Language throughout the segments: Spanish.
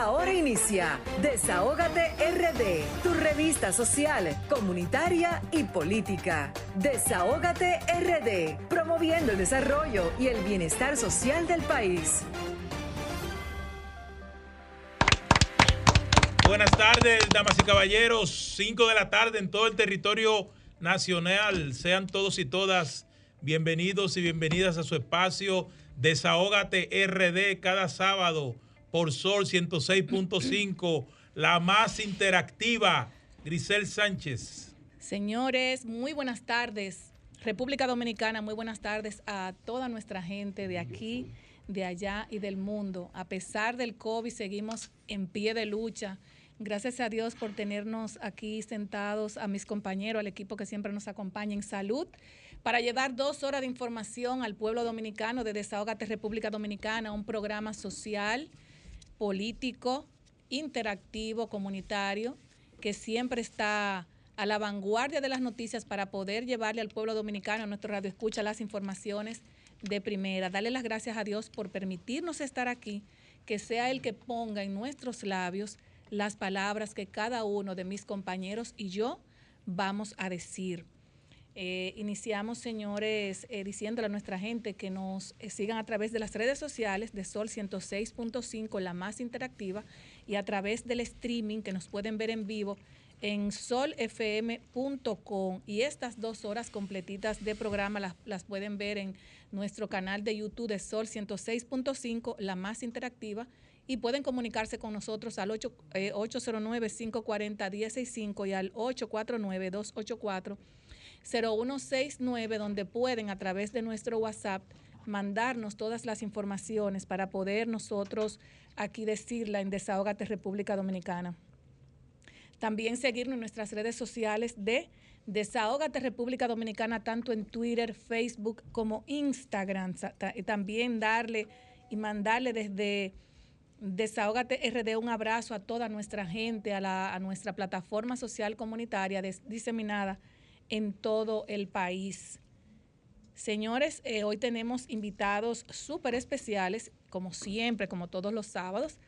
Ahora inicia Desahógate RD, tu revista social, comunitaria y política. Desahógate RD, promoviendo el desarrollo y el bienestar social del país. Buenas tardes, damas y caballeros. 5 de la tarde en todo el territorio nacional. Sean todos y todas bienvenidos y bienvenidas a su espacio Desahógate RD cada sábado por Sol 106.5, la más interactiva. Grisel Sánchez. Señores, muy buenas tardes. República Dominicana, muy buenas tardes a toda nuestra gente de aquí, de allá y del mundo. A pesar del COVID, seguimos en pie de lucha. Gracias a Dios por tenernos aquí sentados, a mis compañeros, al equipo que siempre nos acompaña en salud, para llevar dos horas de información al pueblo dominicano de Desahogate República Dominicana, un programa social político, interactivo, comunitario, que siempre está a la vanguardia de las noticias para poder llevarle al pueblo dominicano, a nuestro radio escucha, las informaciones de primera. Darle las gracias a Dios por permitirnos estar aquí, que sea el que ponga en nuestros labios las palabras que cada uno de mis compañeros y yo vamos a decir. Eh, iniciamos, señores, eh, diciéndole a nuestra gente que nos eh, sigan a través de las redes sociales de Sol 106.5, la más interactiva, y a través del streaming que nos pueden ver en vivo en solfm.com. Y estas dos horas completitas de programa las, pueden ver en nuestro canal de YouTube de Sol 106.5, la más interactiva y pueden comunicarse con nosotros al 809-540-165 y al 849-284. 0169, donde pueden a través de nuestro WhatsApp mandarnos todas las informaciones para poder nosotros aquí decirla en Desahogate República Dominicana. También seguirnos en nuestras redes sociales de Desahogate República Dominicana, tanto en Twitter, Facebook como Instagram. También darle y mandarle desde Desahogate RD un abrazo a toda nuestra gente, a, la, a nuestra plataforma social comunitaria diseminada en todo el país. Señores, eh, hoy tenemos invitados súper especiales, como siempre, como todos los sábados.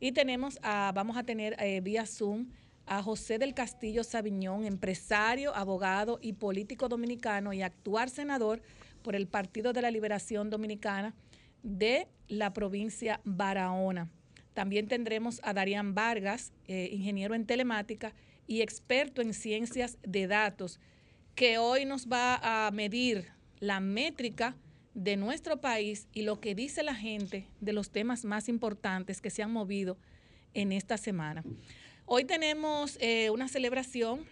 Y tenemos a, vamos a tener eh, vía Zoom a José del Castillo Sabiñón, empresario, abogado y político dominicano y actual senador por el Partido de la Liberación Dominicana de la provincia Barahona. También tendremos a Darían Vargas, eh, ingeniero en telemática y experto en ciencias de datos que hoy nos va a medir la métrica de nuestro país y lo que dice la gente de los temas más importantes que se han movido en esta semana. Hoy tenemos eh, una celebración,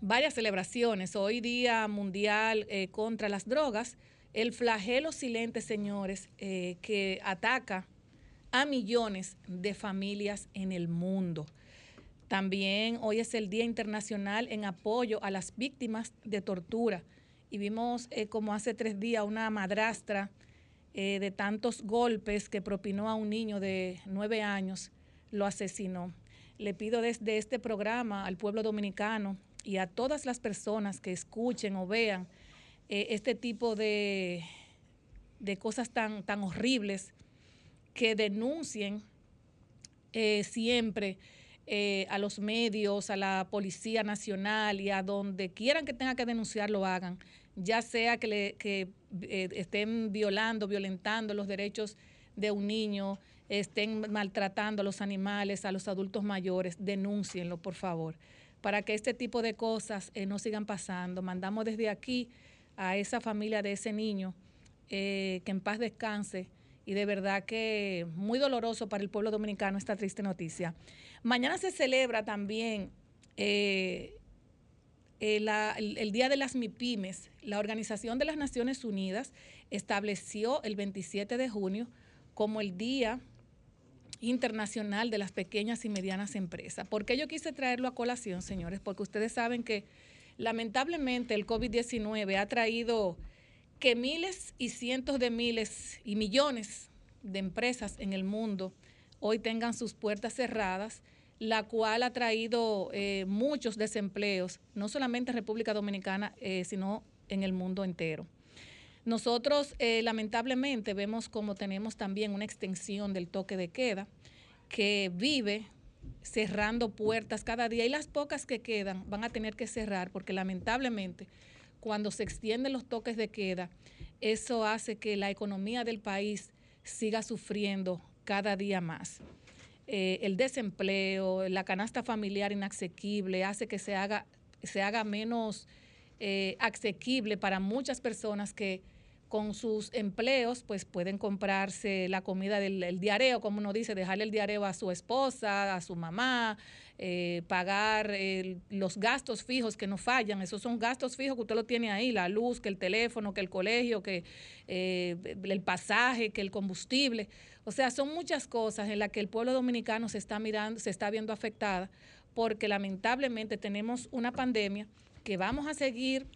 varias celebraciones. Hoy Día Mundial eh, contra las Drogas, el flagelo silente, señores, eh, que ataca a millones de familias en el mundo. También hoy es el Día Internacional en apoyo a las víctimas de tortura. Y vimos eh, como hace tres días una madrastra eh, de tantos golpes que propinó a un niño de nueve años, lo asesinó. Le pido desde este programa al pueblo dominicano y a todas las personas que escuchen o vean eh, este tipo de, de cosas tan, tan horribles que denuncien siempre eh, a los medios, a la Policía Nacional y a donde quieran que tenga que denunciar lo hagan, ya sea que, le, eh, estén violando, violentando los derechos de un niño, estén maltratando a los animales, a los adultos mayores, denúncienlo, por favor, para que este tipo de cosas eh, no sigan pasando. Mandamos desde aquí a esa familia de ese niño que en paz descanse y de verdad que muy doloroso para el pueblo dominicano esta triste noticia. Mañana se celebra también eh, eh, el, Día de las MIPIMES. La Organización de las Naciones Unidas estableció el 27 de junio como el Día Internacional de las Pequeñas y Medianas Empresas. ¿Por qué yo quise traerlo a colación, señores? Porque ustedes saben que lamentablemente el COVID-19 ha traído que miles y cientos de miles y millones de empresas en el mundo hoy tengan sus puertas cerradas, la cual ha traído eh, muchos desempleos, no solamente en República Dominicana, eh, sino en el mundo entero. Nosotros eh, lamentablemente vemos como tenemos también una extensión del toque de queda que vive cerrando puertas cada día y las pocas que quedan van a tener que cerrar porque lamentablemente cuando se extienden los toques de queda, eso hace que la economía del país siga sufriendo cada día más. Eh, el desempleo, la canasta familiar inasequible hace que se haga, se haga menos eh, asequible para muchas personas que con sus empleos, pues pueden comprarse la comida del diareo, como uno dice, dejarle el diareo a su esposa, a su mamá, eh, pagar los gastos fijos que no fallan. Esos son gastos fijos que usted lo tiene ahí, la luz, que el teléfono, que el colegio, que eh, el pasaje, que el combustible. O sea, son muchas cosas en las que el pueblo dominicano se está mirando, se está viendo afectada, porque lamentablemente tenemos una pandemia que vamos a seguir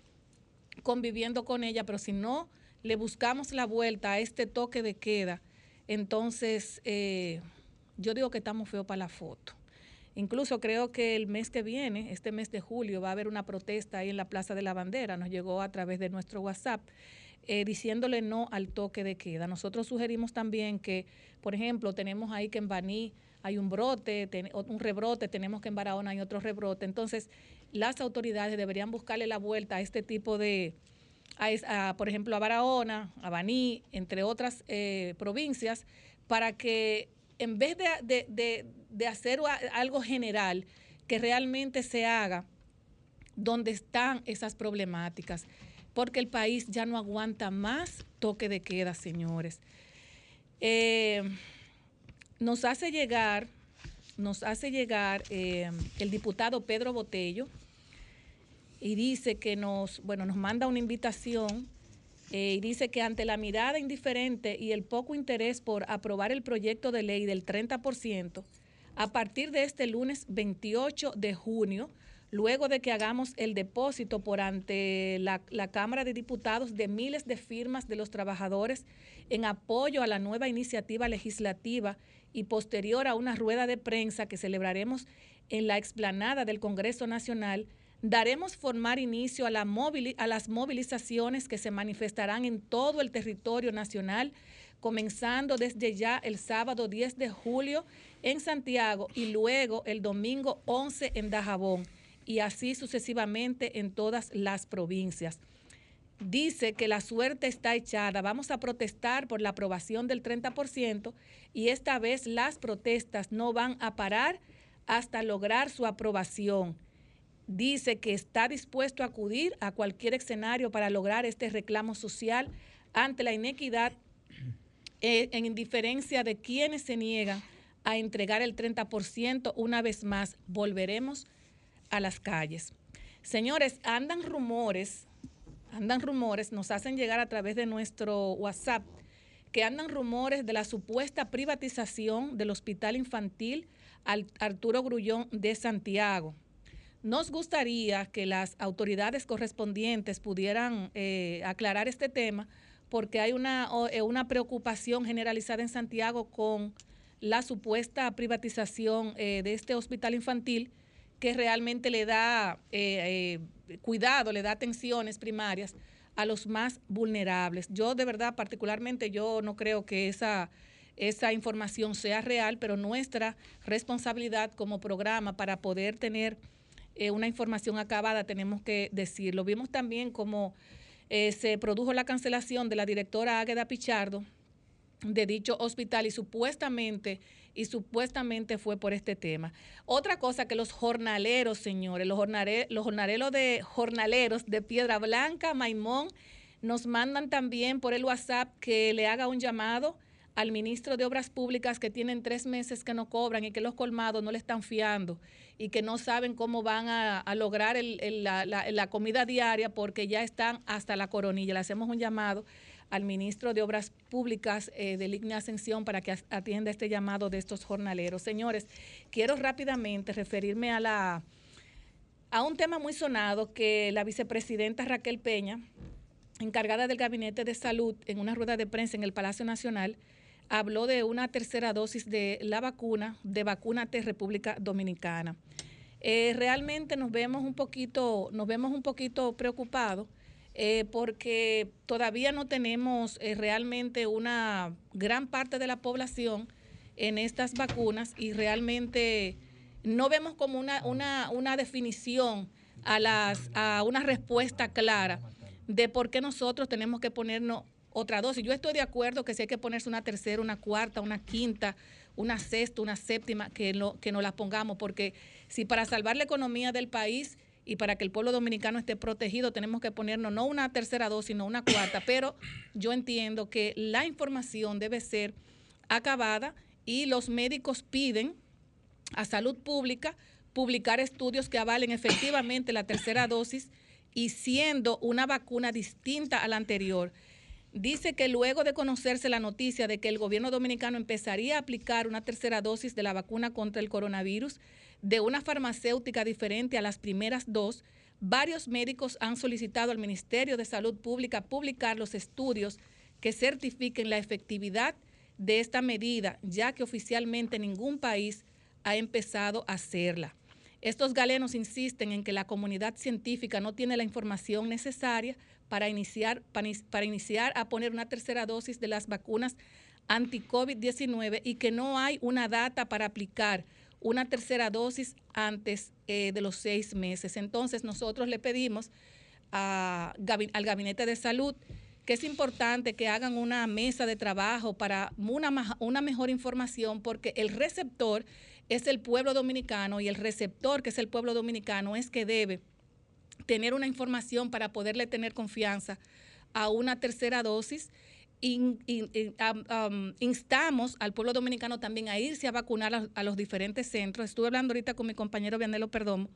conviviendo con ella, pero si no le buscamos la vuelta a este toque de queda, entonces eh, yo digo que estamos feos para la foto. Incluso creo que el mes que viene, este mes de julio, va a haber una protesta ahí en la Plaza de la Bandera. Nos llegó a través de nuestro WhatsApp eh, diciéndole no al toque de queda. Nosotros sugerimos también que, por ejemplo, tenemos ahí que en Baní hay un brote, un rebrote, tenemos que en Barahona hay otro rebrote. Entonces, las autoridades deberían buscarle la vuelta a este tipo de, a, por ejemplo, a Barahona, a Baní, entre otras eh, provincias, para que en vez de, hacer algo general, que realmente se haga donde están esas problemáticas, porque el país ya no aguanta más toque de queda, señores. Eh, nos hace llegar, nos hace llegar eh, el diputado Pedro Botello, y dice que nos, bueno, nos manda una invitación eh, y dice que ante la mirada indiferente y el poco interés por aprobar el proyecto de ley del 30%, a partir de este lunes 28 de junio, luego de que hagamos el depósito por ante la, Cámara de Diputados de miles de firmas de los trabajadores en apoyo a la nueva iniciativa legislativa y posterior a una rueda de prensa que celebraremos en la explanada del Congreso Nacional, Daremos formar inicio a, a, las movilizaciones que se manifestarán en todo el territorio nacional, comenzando desde ya el sábado 10 de julio en Santiago y luego el domingo 11 en Dajabón y así sucesivamente en todas las provincias. Dice que la suerte está echada, vamos a protestar por la aprobación del 30% y esta vez las protestas no van a parar hasta lograr su aprobación. Dice que está dispuesto a acudir a cualquier escenario para lograr este reclamo social ante la inequidad eh, en indiferencia de quienes se niegan a entregar el 30%, una vez más volveremos a las calles. Señores, andan rumores, andan rumores, nos hacen llegar a través de nuestro WhatsApp, que andan rumores de la supuesta privatización del Hospital Infantil Arturo Grullón de Santiago. Nos gustaría que las autoridades correspondientes pudieran eh, aclarar este tema porque hay una, eh, una, preocupación generalizada en Santiago con la supuesta privatización eh, de este hospital infantil que realmente le da cuidado, le da atenciones primarias a los más vulnerables. Yo de verdad, particularmente, yo no creo que esa, esa información sea real, pero nuestra responsabilidad como programa para poder tener eh, una información acabada, tenemos que decirlo. Vimos también cómo eh, se produjo la cancelación de la directora Águeda Pichardo de dicho hospital y supuestamente y supuestamente fue por este tema. Otra cosa que los jornaleros, señores, los, los jornaleros de jornaleros de Piedra Blanca, Maimón, nos mandan también por el WhatsApp que le haga un llamado al ministro de Obras Públicas que tienen tres meses que no cobran y que los colmados no le están fiando y que no saben cómo van a, lograr la, comida diaria porque ya están hasta la coronilla. Le hacemos un llamado al ministro de Obras Públicas eh, de Ascensión para que atienda este llamado de estos jornaleros. Señores, quiero rápidamente referirme a, la, a un tema muy sonado que la vicepresidenta Raquel Peña, encargada del Gabinete de Salud, en una rueda de prensa en el Palacio Nacional, habló de una tercera dosis de la vacuna, de Vacúnate República Dominicana. Eh, realmente nos vemos un poquito, nos vemos un poquito preocupados eh, porque todavía no tenemos eh, realmente una gran parte de la población en estas vacunas y realmente no vemos como una, una, definición a, las, a una respuesta clara de por qué nosotros tenemos que ponernos otra dosis. Yo estoy de acuerdo que si hay que ponerse una tercera, una cuarta, una quinta, una sexta, una séptima, que, no, que nos la pongamos, porque si para salvar la economía del país y para que el pueblo dominicano esté protegido tenemos que ponernos no una tercera dosis, sino una cuarta, pero yo entiendo que la información debe ser acabada y los médicos piden a salud pública publicar estudios que avalen efectivamente la tercera dosis y siendo una vacuna distinta a la anterior. Dice que luego de conocerse la noticia de que el gobierno dominicano empezaría a aplicar una tercera dosis de la vacuna contra el coronavirus de una farmacéutica diferente a las primeras dos, varios médicos han solicitado al Ministerio de Salud Pública publicar los estudios que certifiquen la efectividad de esta medida, ya que oficialmente ningún país ha empezado a hacerla. Estos galenos insisten en que la comunidad científica no tiene la información necesaria para iniciar, para, iniciar a poner una tercera dosis de las vacunas anti-COVID-19 y que no hay una data para aplicar una tercera dosis antes eh, de los seis meses. Entonces nosotros le pedimos al Gabinete de Salud que es importante que hagan una mesa de trabajo para una, una mejor información porque el receptor es el pueblo dominicano y el receptor, que es el pueblo dominicano, es que debe tener una información para poderle tener confianza a una tercera dosis. Instamos al pueblo dominicano también a irse a vacunar a, los diferentes centros. Estuve hablando ahorita con mi compañero Vianelo Perdomo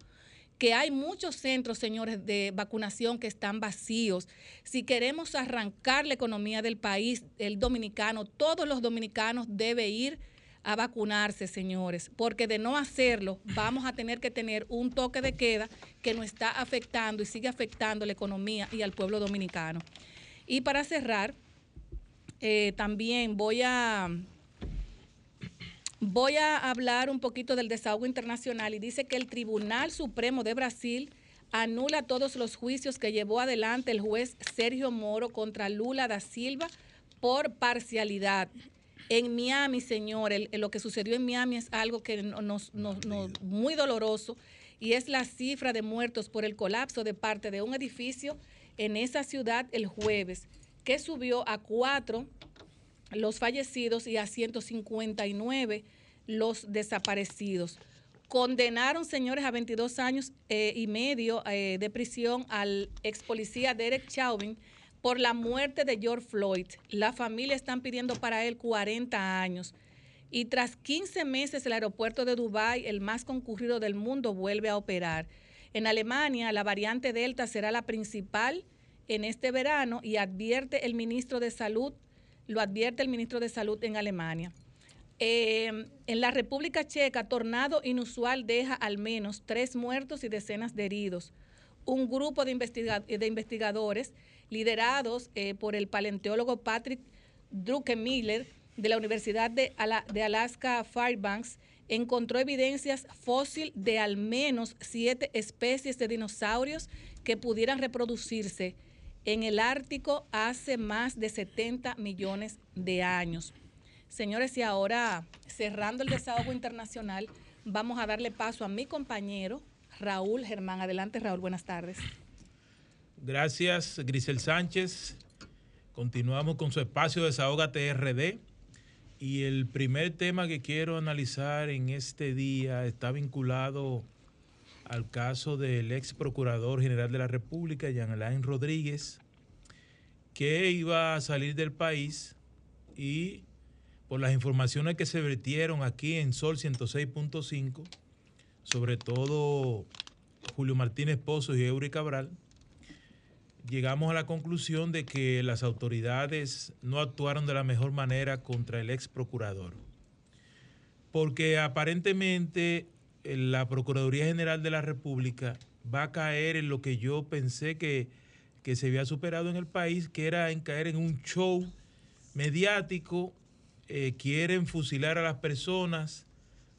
que hay muchos centros, señores, de vacunación que están vacíos. Si queremos arrancar la economía del país, el dominicano, todos los dominicanos deben ir a vacunarse, señores, porque de no hacerlo vamos a tener que tener un toque de queda que nos está afectando y sigue afectando la economía y al pueblo dominicano. Y para cerrar, eh, también voy a, voy a hablar un poquito del desahogo internacional y dice que el Tribunal Supremo de Brasil anula todos los juicios que llevó adelante el juez Sergio Moro contra Lula da Silva por parcialidad. En Miami, señor, lo que sucedió en Miami es algo que nos, muy doloroso y es la cifra de muertos por el colapso de parte de un edificio en esa ciudad el jueves, que subió a cuatro los fallecidos y a 159 los desaparecidos. Condenaron, señores, a 22 años eh, y medio eh, de prisión al ex policía Derek Chauvin por la muerte de George Floyd. La familia están pidiendo para él 40 años. Y tras 15 meses el aeropuerto de Dubái, el más concurrido del mundo, vuelve a operar. En Alemania, la variante Delta será la principal en este verano y advierte el ministro de Salud, lo advierte el ministro de Salud en Alemania. Eh, en la República Checa, tornado inusual deja al menos tres muertos y decenas de heridos. Un grupo de, de investigadores liderados eh, por el paleontólogo Patrick Druckenmiller de la Universidad de, Alaska Fairbanks, encontró evidencias fósil de al menos siete especies de dinosaurios que pudieran reproducirse en el Ártico hace más de 70 millones de años. Señores, y ahora cerrando el desahogo internacional, vamos a darle paso a mi compañero Raúl Germán. Adelante, Raúl, buenas tardes. Gracias, Grisel Sánchez. Continuamos con su espacio de Desahógate RD. Y el primer tema que quiero analizar en este día está vinculado al caso del ex procurador general de la República, Jean Alain Rodríguez, que iba a salir del país y por las informaciones que se vertieron aquí en Sol 106.5, sobre todo Julio Martínez Pozo y Eury Cabral, llegamos a la conclusión de que las autoridades no actuaron de la mejor manera contra el ex procurador. Porque aparentemente la Procuraduría General de la República va a caer en lo que yo pensé que, se había superado en el país, que era en caer en un show mediático. Eh, quieren fusilar a las personas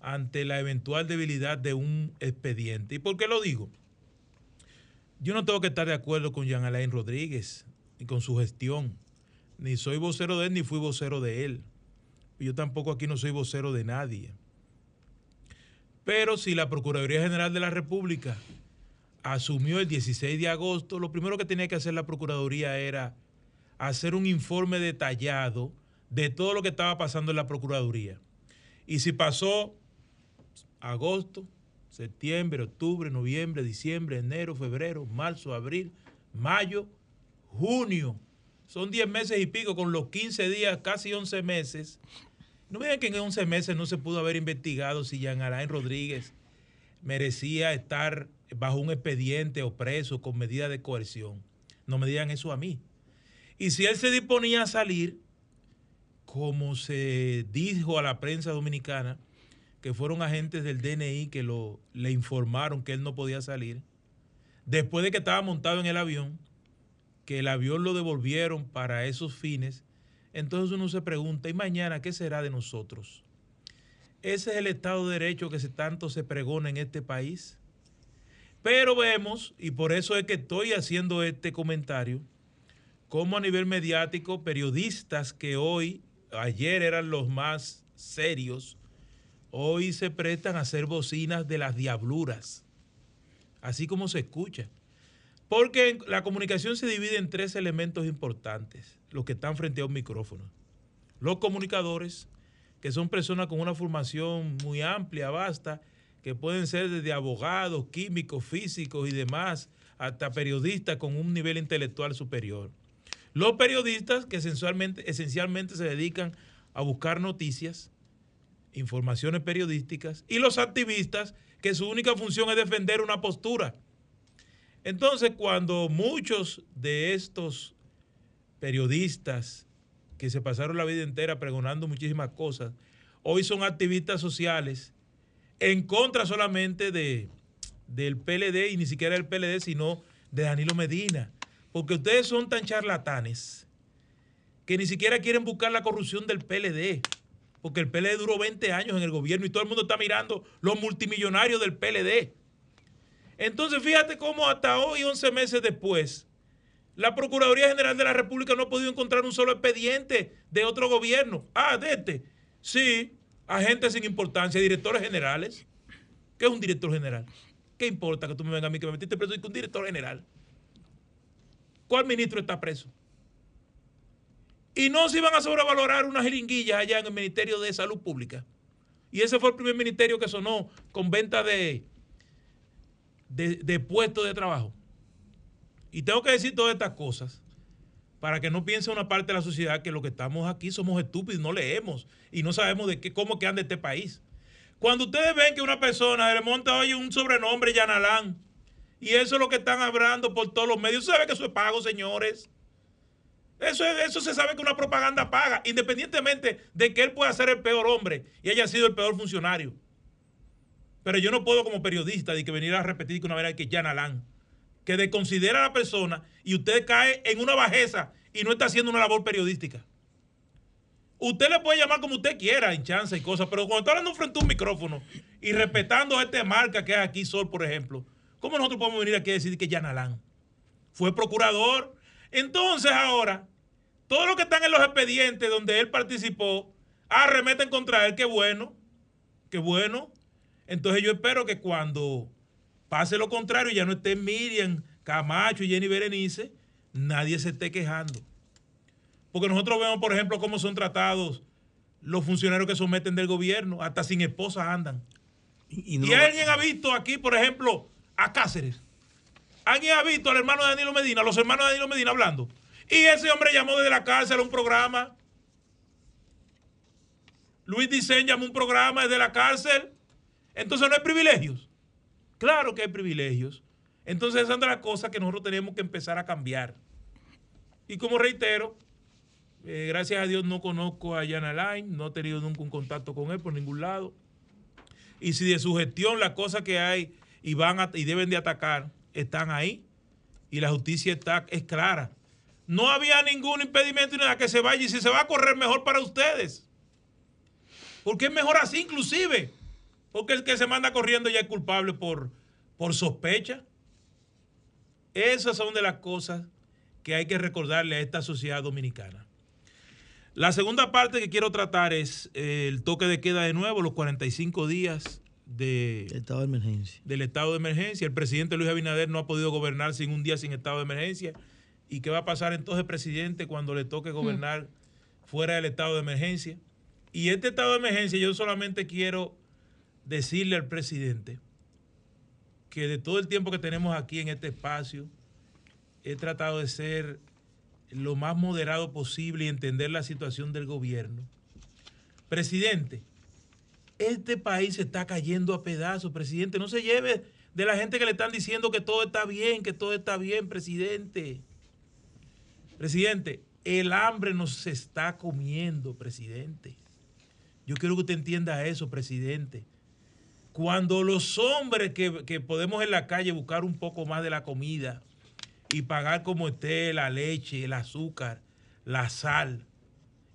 ante la eventual debilidad de un expediente. ¿Y por qué lo digo? Yo no tengo que estar de acuerdo con Jean Alain Rodríguez ni con su gestión. Ni soy vocero de él, ni fui vocero de él. Yo tampoco aquí no soy vocero de nadie. Pero si la Procuraduría General de la República asumió el 16 de agosto, lo primero que tenía que hacer la Procuraduría era hacer un informe detallado de todo lo que estaba pasando en la Procuraduría. Y si pasó agosto, septiembre, octubre, noviembre, diciembre, enero, febrero, marzo, abril, mayo, junio, son 10 meses y pico con los 15 días, casi 11 meses. No me digan que en 11 meses no se pudo haber investigado si Jean Alain Rodríguez merecía estar bajo un expediente o preso con medida de coerción. No me digan eso a mí. Y si él se disponía a salir, como se dijo a la prensa dominicana, que fueron agentes del DNI que lo, le informaron que él no podía salir, después de que estaba montado en el avión, que el avión lo devolvieron para esos fines, entonces uno se pregunta, ¿y mañana qué será de nosotros? Ese es el Estado de Derecho que se, tanto se pregona en este país. Pero vemos, y por eso es que estoy haciendo este comentario, como a nivel mediático, periodistas que hoy, ayer eran los más serios, hoy se prestan a hacer bocinas de las diabluras, así como se escucha. Porque la comunicación se divide en tres elementos importantes, los que están frente a un micrófono. Los comunicadores, que son personas con una formación muy amplia, vasta, que pueden ser desde abogados, químicos, físicos y demás, hasta periodistas con un nivel intelectual superior. Los periodistas que esencialmente, esencialmente se dedican a buscar noticias, informaciones periodísticas, y los activistas que su única función es defender una postura entonces, cuando muchos de estos periodistas que se pasaron la vida entera pregonando muchísimas cosas, hoy son activistas sociales en contra solamente de, del PLD y ni siquiera del PLD, sino de Danilo Medina. Porque ustedes son tan charlatanes que ni siquiera quieren buscar la corrupción del PLD. Porque el PLD duró 20 años en el gobierno y todo el mundo está mirando los multimillonarios del PLD. Entonces, fíjate cómo hasta hoy, 11 meses después, la Procuraduría General de la República no ha podido encontrar un solo expediente de otro gobierno. Ah, de este. Sí, agentes sin importancia, directores generales. ¿Qué es un director general? ¿Qué importa que tú me vengas a mí que me metiste preso y que un director general? ¿Cuál ministro está preso? Y no se iban a sobrevalorar unas jeringuillas allá en el Ministerio de Salud Pública. Y ese fue el primer ministerio que sonó con venta de, de, puestos de trabajo. Y tengo que decir todas estas cosas para que no piense una parte de la sociedad que lo que estamos aquí somos estúpidos, no leemos y no sabemos de qué, cómo que anda este país. Cuando ustedes ven que una persona le monta hoy un sobrenombre Yanalán y eso es lo que están hablando por todos los medios, ¿sabe que eso es pago, señores? Eso, eso se sabe que una propaganda paga, independientemente de que él pueda ser el peor hombre y haya sido el peor funcionario. Pero yo no puedo como periodista de que venir a repetir que una vez que Jan Alán, que desconsidera a la persona y usted cae en una bajeza y no está haciendo una labor periodística. Usted le puede llamar como usted quiera, en chance y cosas, pero cuando está hablando frente a un micrófono y respetando a esta marca que es aquí Sol, por ejemplo, ¿cómo nosotros podemos venir aquí a decir que Jan Alán fue procurador? Entonces ahora, todo lo que están en los expedientes donde él participó, arremeten contra él, qué bueno, qué bueno. Entonces yo espero que cuando pase lo contrario, ya no esté Miriam, Camacho y Jenny Berenice, nadie se esté quejando. Porque nosotros vemos, por ejemplo, cómo son tratados los funcionarios que someten del gobierno, hasta sin esposa andan. Y, alguien ha visto aquí, por ejemplo, a Cáceres. ¿Alguien ha visto al hermano de Danilo Medina, los hermanos de Danilo Medina hablando? Y ese hombre llamó desde la cárcel a un programa. Luis Dicen llamó un programa desde la cárcel entonces no hay privilegios. Claro que hay privilegios. Entonces esa es de las cosas que nosotros tenemos que empezar a cambiar. Y como reitero, eh, gracias a Dios no conozco a Jan Alain, no he tenido nunca un contacto con él por ningún lado. Y si de su gestión las cosas que hay y van y deben de atacar están ahí y la justicia está es clara. No había ningún impedimento ni nada que se vaya y si se va a correr mejor para ustedes. Porque es mejor así inclusive. Porque el que se manda corriendo ya es culpable por, por sospecha. Esas son de las cosas que hay que recordarle a esta sociedad dominicana. La segunda parte que quiero tratar es eh, el toque de queda de nuevo, los 45 días de, estado de emergencia. del estado de emergencia. El presidente Luis Abinader no ha podido gobernar sin un día sin estado de emergencia. ¿Y qué va a pasar entonces, presidente, cuando le toque gobernar fuera del estado de emergencia? Y este estado de emergencia yo solamente quiero decirle al presidente que de todo el tiempo que tenemos aquí en este espacio, he tratado de ser lo más moderado posible y entender la situación del gobierno. Presidente, este país se está cayendo a pedazos, presidente. No se lleve de la gente que le están diciendo que todo está bien, que todo está bien, presidente. Presidente, el hambre nos está comiendo, presidente. Yo quiero que usted entienda eso, presidente. Cuando los hombres que, que podemos en la calle buscar un poco más de la comida y pagar como esté la leche, el azúcar, la sal,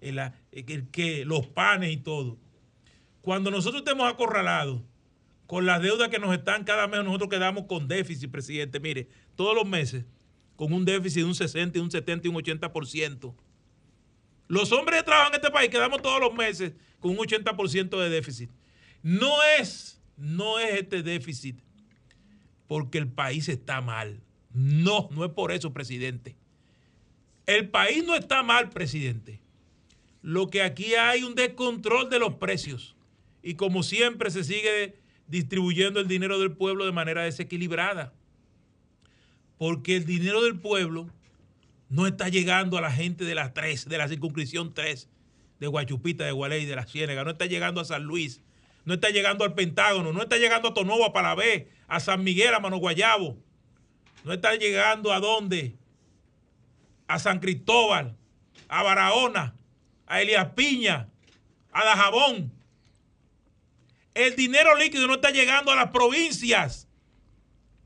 el, el, que, los panes y todo. Cuando nosotros estemos acorralados con las deudas que nos están cada mes, nosotros quedamos con déficit, presidente. Mire, todos los meses con un déficit de un 60, un 70 y un 80%. Los hombres que trabajan en este país quedamos todos los meses con un 80% de déficit. No es, no es este déficit porque el país está mal. No, no es por eso, presidente. El país no está mal, presidente. Lo que aquí hay un descontrol de los precios. Y como siempre se sigue distribuyendo el dinero del pueblo de manera desequilibrada. Porque el dinero del pueblo no está llegando a la gente de las tres, de la circunscripción 3, de Guachupita, de Gualey, de la Ciénaga, no está llegando a San Luis, no está llegando al Pentágono, no está llegando a Tonovo, a Palabé, a San Miguel, a Mano Guayabo, no está llegando a dónde, a San Cristóbal, a Barahona, a Elías Piña, a Dajabón. El dinero líquido no está llegando a las provincias.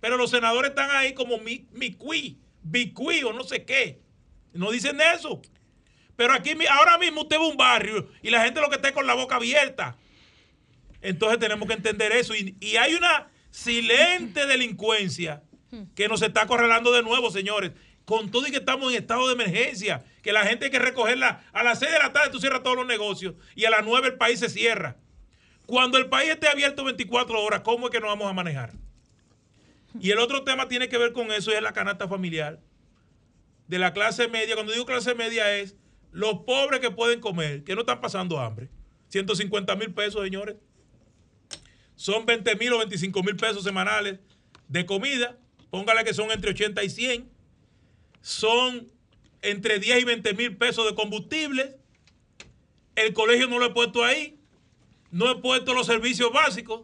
Pero los senadores están ahí como mi, mi cui, bicui o no sé qué. No dicen eso. Pero aquí ahora mismo usted va a un barrio y la gente lo que está con la boca abierta. Entonces tenemos que entender eso. Y, y hay una silente delincuencia que nos está correlando de nuevo, señores. Con todo y que estamos en estado de emergencia, que la gente hay que recogerla a las 6 de la tarde, tú cierras todos los negocios y a las 9 el país se cierra. Cuando el país esté abierto 24 horas, ¿cómo es que nos vamos a manejar? Y el otro tema tiene que ver con eso, es la canasta familiar. De la clase media, cuando digo clase media es los pobres que pueden comer, que no están pasando hambre. 150 mil pesos, señores. Son 20 mil o 25 mil pesos semanales de comida. Póngale que son entre 80 y 100. Son entre 10 y 20 mil pesos de combustible. El colegio no lo he puesto ahí. No he puesto los servicios básicos.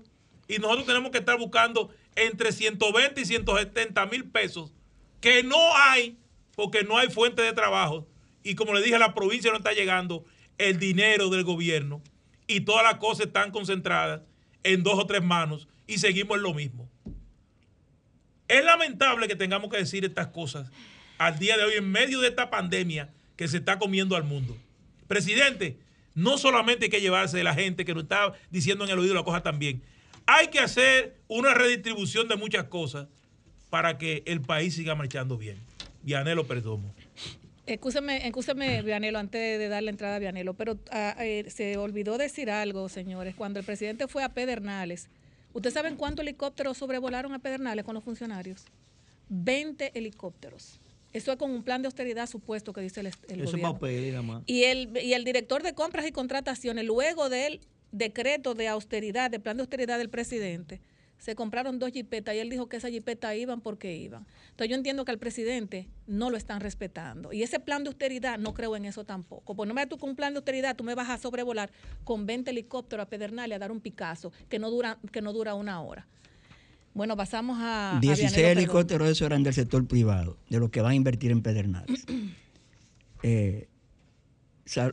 Y nosotros tenemos que estar buscando entre 120 y 170 mil pesos que no hay porque no hay fuente de trabajo. Y como le dije, la provincia no está llegando el dinero del gobierno y todas las cosas están concentradas en dos o tres manos y seguimos en lo mismo. Es lamentable que tengamos que decir estas cosas al día de hoy en medio de esta pandemia que se está comiendo al mundo. Presidente, no solamente hay que llevarse de la gente que nos está diciendo en el oído la cosa también. Hay que hacer una redistribución de muchas cosas para que el país siga marchando bien. Vianelo Perdomo. Escúcheme, escúcheme, Vianelo, antes de dar la entrada a Vianelo, pero ah, eh, se olvidó decir algo, señores. Cuando el presidente fue a Pedernales, ¿ustedes saben cuántos helicópteros sobrevolaron a Pedernales con los funcionarios? 20 helicópteros. Eso es con un plan de austeridad supuesto que dice el, el Eso gobierno. papel, nada más. Y el, y el director de compras y contrataciones, luego del decreto de austeridad, del plan de austeridad del presidente, se compraron dos jipetas y él dijo que esas jipetas iban porque iban. Entonces yo entiendo que al presidente no lo están respetando. Y ese plan de austeridad no creo en eso tampoco. Pues no me tú con un plan de austeridad, tú me vas a sobrevolar con 20 helicópteros a Pedernales a dar un Picasso que no dura, que no dura una hora. Bueno, pasamos a... a 16 Vianelo Perdomo. helicópteros esos eran del sector privado, de los que van a invertir en Pedernales. Eh,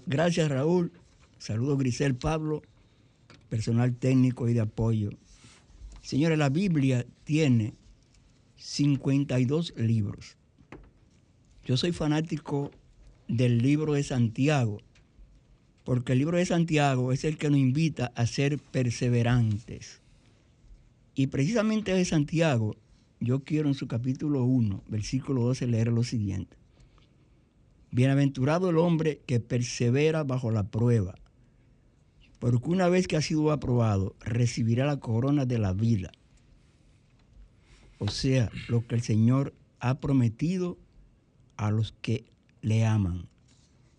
gracias Raúl, saludos Grisel Pablo, personal técnico y de apoyo. Señores, la Biblia tiene 52 libros. Yo soy fanático del libro de Santiago, porque el libro de Santiago es el que nos invita a ser perseverantes. Y precisamente de Santiago, yo quiero en su capítulo 1, versículo 12, leer lo siguiente. Bienaventurado el hombre que persevera bajo la prueba, porque una vez que ha sido aprobado, recibirá la corona de la vida. O sea, lo que el Señor ha prometido a los que le aman.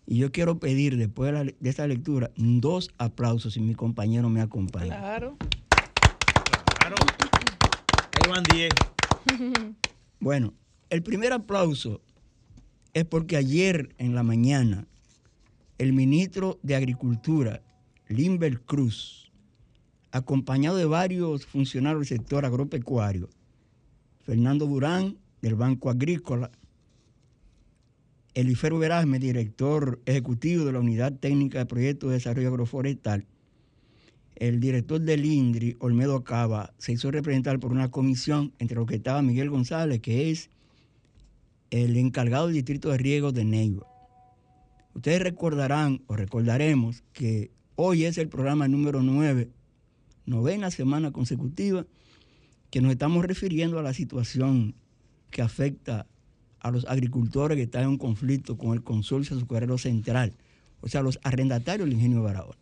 Y yo quiero pedir, después de, esta lectura, dos aplausos si mi compañero me acompaña. Claro. Claro. Ahí van 10. Bueno, el primer aplauso es porque ayer en la mañana el ministro de Agricultura, Limber Cruz, acompañado de varios funcionarios del sector agropecuario, Fernando Durán del Banco Agrícola, Elifero Verazme, director ejecutivo de la Unidad Técnica de Proyectos de Desarrollo Agroforestal, el director del INDRI, Olmedo Cava, se hizo representar por una comisión entre los que estaba Miguel González, que es el encargado del distrito de riego de Neiva. Ustedes recordarán o recordaremos que hoy es el programa número 9, novena semana consecutiva, que nos estamos refiriendo a la situación que afecta a los agricultores que están en conflicto con el consorcio azucarero central, o sea, los arrendatarios del ingenio Barahona.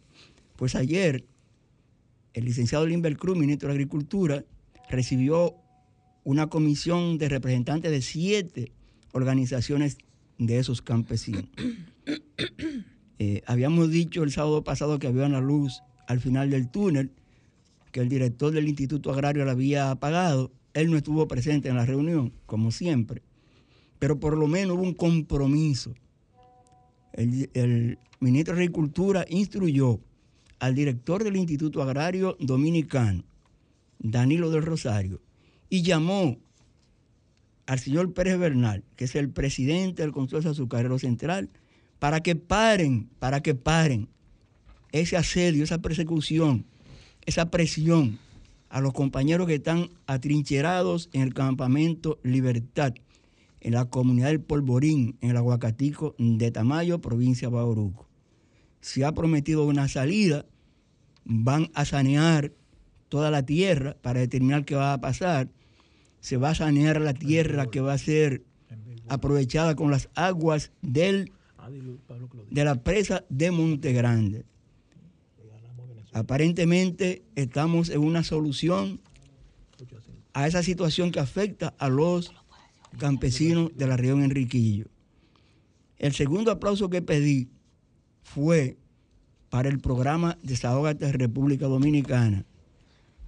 Pues ayer el licenciado Limber Cruz, ministro de Agricultura, recibió una comisión de representantes de siete organizaciones de esos campesinos. Eh, habíamos dicho el sábado pasado que había una luz al final del túnel, que el director del Instituto Agrario la había apagado. Él no estuvo presente en la reunión, como siempre, pero por lo menos hubo un compromiso. El, el ministro de Agricultura instruyó al director del Instituto Agrario Dominicano, Danilo del Rosario, y llamó al señor Pérez Bernal, que es el presidente del Consorcio Azucarero Central, para que paren, para que paren ese asedio, esa persecución, esa presión a los compañeros que están atrincherados en el campamento Libertad, en la comunidad del Polvorín, en el Aguacatico de Tamayo, provincia de Bauruco se ha prometido una salida, van a sanear toda la tierra para determinar qué va a pasar. Se va a sanear la tierra que va a ser aprovechada con las aguas del, de la presa de Monte Grande. Aparentemente estamos en una solución a esa situación que afecta a los campesinos de la región Enriquillo. El segundo aplauso que pedí fue para el programa Desahogate República Dominicana,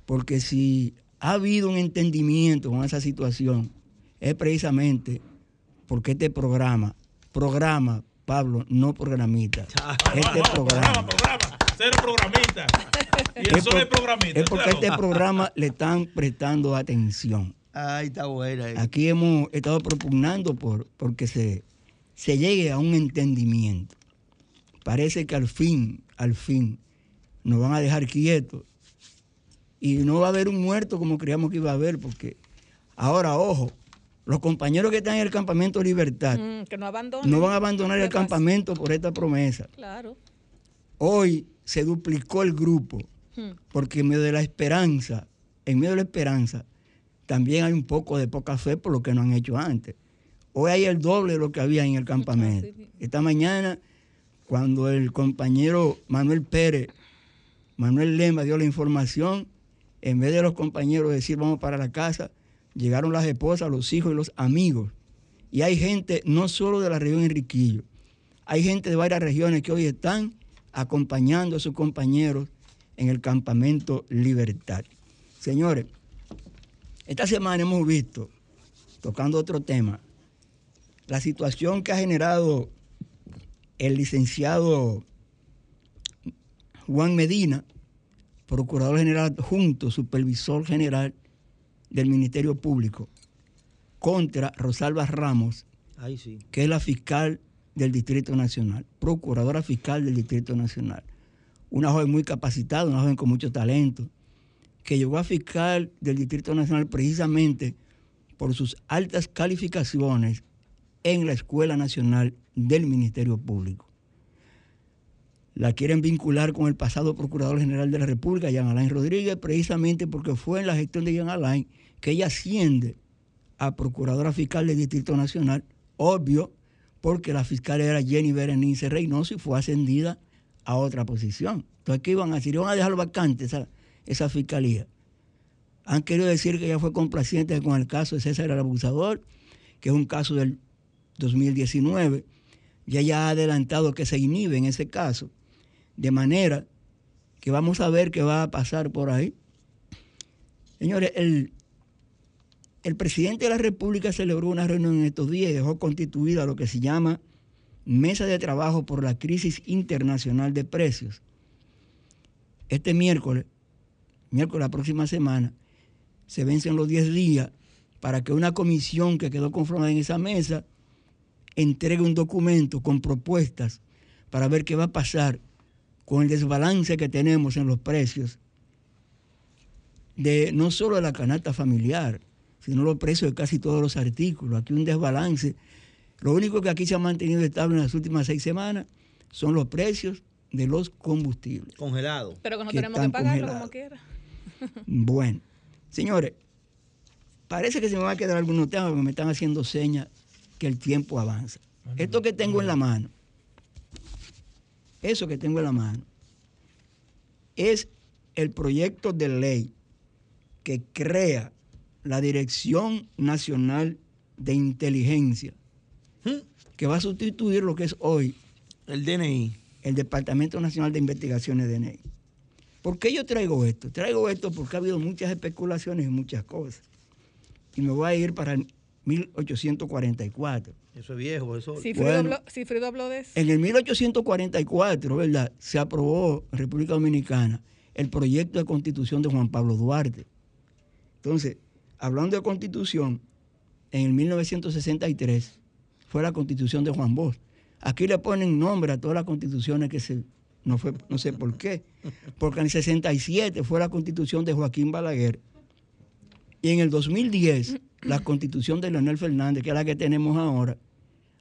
porque si ha habido un entendimiento con esa situación, es precisamente porque este programa, programa, Pablo, no programita, este programa, programa, cero programita. Y eso es programita. Es porque este programa le están prestando atención. Ay, está buena. Aquí hemos estado propugnando por porque se, se llegue a un entendimiento parece que al fin, al fin, nos van a dejar quietos. Y no va a haber un muerto como creíamos que iba a haber, porque ahora, ojo, los compañeros que están en el campamento Libertad Mm, que no van a abandonar el campamento por esta promesa. Claro. Hoy se duplicó el grupo, Mm. porque en medio de la esperanza, en medio de la esperanza, también hay un poco de poca fe por lo que no han hecho antes. Hoy hay el doble de lo que había en el campamento. Esta mañana, cuando el compañero Manuel Pérez, Manuel Lema dio la información, en vez de los compañeros decir vamos para la casa, llegaron las esposas, los hijos y los amigos. Y hay gente no solo de la región Enriquillo, hay gente de varias regiones que hoy están acompañando a sus compañeros en el campamento Libertad. Señores, esta semana hemos visto, tocando otro tema, la situación que ha generado el licenciado Juan Medina, procurador general adjunto, supervisor general del Ministerio Público, contra Rosalba Ramos, Ay, sí. que es la fiscal del Distrito Nacional, procuradora fiscal del Distrito Nacional. Una joven muy capacitada, una joven con mucho talento, que llegó a fiscal del Distrito Nacional precisamente por sus altas calificaciones en la Escuela Nacional del Ministerio Público. La quieren vincular con el pasado Procurador General de la República, Jean Alain Rodríguez, precisamente porque fue en la gestión de Jean Alain que ella asciende a Procuradora Fiscal del Distrito Nacional, obvio, porque la fiscal era Jenny Berenice Reynoso y fue ascendida a otra posición. Entonces, ¿qué iban a decir? Iban a dejar vacante esa, esa fiscalía. Han querido decir que ella fue complaciente con el caso de César el Abusador, que es un caso del 2019. Y ella ha adelantado que se inhibe en ese caso. De manera que vamos a ver qué va a pasar por ahí. Señores, el, el presidente de la República celebró una reunión en estos días y dejó constituida lo que se llama Mesa de Trabajo por la Crisis Internacional de Precios. Este miércoles, miércoles la próxima semana, se vencen los 10 días para que una comisión que quedó conformada en esa mesa entregue un documento con propuestas para ver qué va a pasar con el desbalance que tenemos en los precios de no solo de la canasta familiar, sino los precios de casi todos los artículos. Aquí un desbalance. Lo único que aquí se ha mantenido estable en las últimas seis semanas son los precios de los combustibles. Congelado. Pero que no que tenemos que pagarlo congelados. como quiera. Bueno, señores, parece que se me va a quedar algunos temas porque me están haciendo señas que el tiempo avanza. Esto que tengo en la mano, eso que tengo en la mano, es el proyecto de ley que crea la Dirección Nacional de Inteligencia, que va a sustituir lo que es hoy El DNI. el Departamento Nacional de Investigaciones de DNI. ¿Por qué yo traigo esto? Traigo esto porque ha habido muchas especulaciones y muchas cosas. Y me voy a ir para el 1844. Eso es viejo, eso. Cifrido, Bueno. habló, Cifrido habló de eso. En el 1844, ¿verdad? Se aprobó en República Dominicana el proyecto de constitución de Juan Pablo Duarte. Entonces, hablando de constitución, en el 1963 fue la constitución de Juan Bosch. Aquí le ponen nombre a todas las constituciones que se... No, fue, no sé por qué. Porque en el 67 fue la constitución de Joaquín Balaguer. Y en el 2010, la constitución de Leonel Fernández, que es la que tenemos ahora,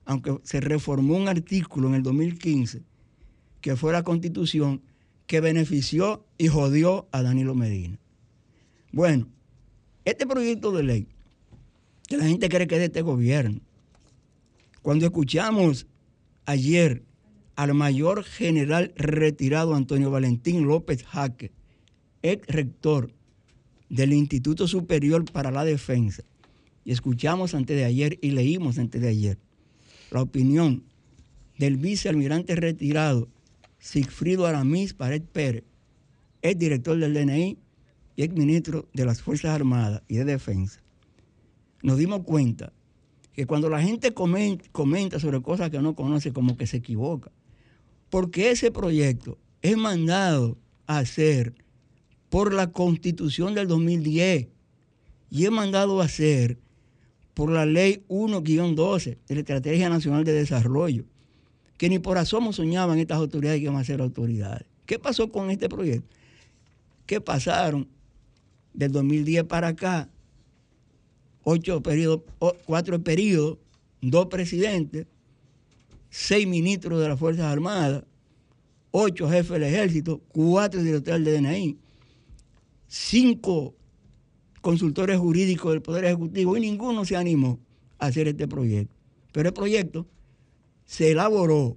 aunque se reformó un artículo en el 2015, que fue la constitución que benefició y jodió a Danilo Medina. Bueno, este proyecto de ley, que la gente cree que es de este gobierno, cuando escuchamos ayer al mayor general retirado Antonio Valentín López Jaque, ex rector del Instituto Superior para la Defensa, y escuchamos antes de ayer y leímos antes de ayer la opinión del vicealmirante retirado Sigfrido Aramis Pared Pérez, ex director del DNI y ex ministro de las Fuerzas Armadas y de Defensa. Nos dimos cuenta que cuando la gente comen- comenta sobre cosas que no conoce, como que se equivoca. Porque ese proyecto es mandado a hacer por la constitución del 2010 y es mandado a hacer por la ley 1-12 de la Estrategia Nacional de Desarrollo, que ni por asomo soñaban estas autoridades que iban a ser autoridades. ¿Qué pasó con este proyecto? Que pasaron del 2010 para acá, ocho periodos, cuatro periodos, dos presidentes, seis ministros de las Fuerzas Armadas, ocho jefes del ejército, cuatro directores del DNI, cinco consultores jurídicos del Poder Ejecutivo y ninguno se animó a hacer este proyecto. Pero el proyecto se elaboró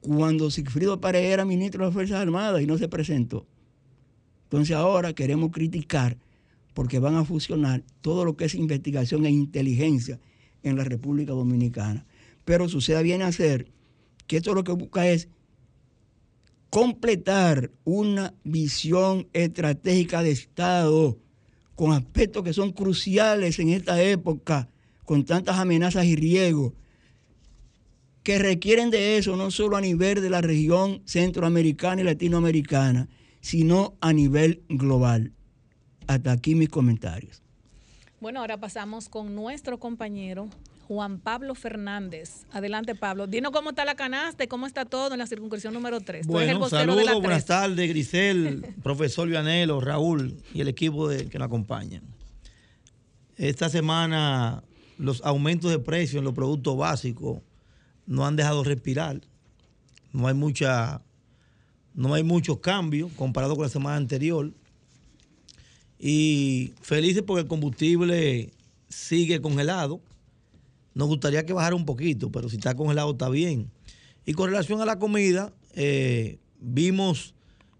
cuando Sigfrido Pared era ministro de las Fuerzas Armadas y no se presentó. Entonces ahora queremos criticar porque van a fusionar todo lo que es investigación e inteligencia en la República Dominicana. Pero sucede viene a ser que esto lo que busca es completar una visión estratégica de Estado con aspectos que son cruciales en esta época, con tantas amenazas y riesgos, que requieren de eso no solo a nivel de la región centroamericana y latinoamericana, sino a nivel global. Hasta aquí mis comentarios. Bueno, ahora pasamos con nuestro compañero Juan Pablo Fernández. Adelante, Pablo. Dinos cómo está la canasta y cómo está todo en la circunscripción número 3. Bueno, saludos, buenas tardes, Grisel, profesor Vianelo, Raúl y el equipo de- que nos acompaña. Esta semana los aumentos de precios en los productos básicos no han dejado respirar. No hay mucha, no hay muchos cambios comparado con la semana anterior. Y felices porque el combustible sigue congelado. Nos gustaría que bajara un poquito, pero si está congelado está bien. Y con relación a la comida, eh, vimos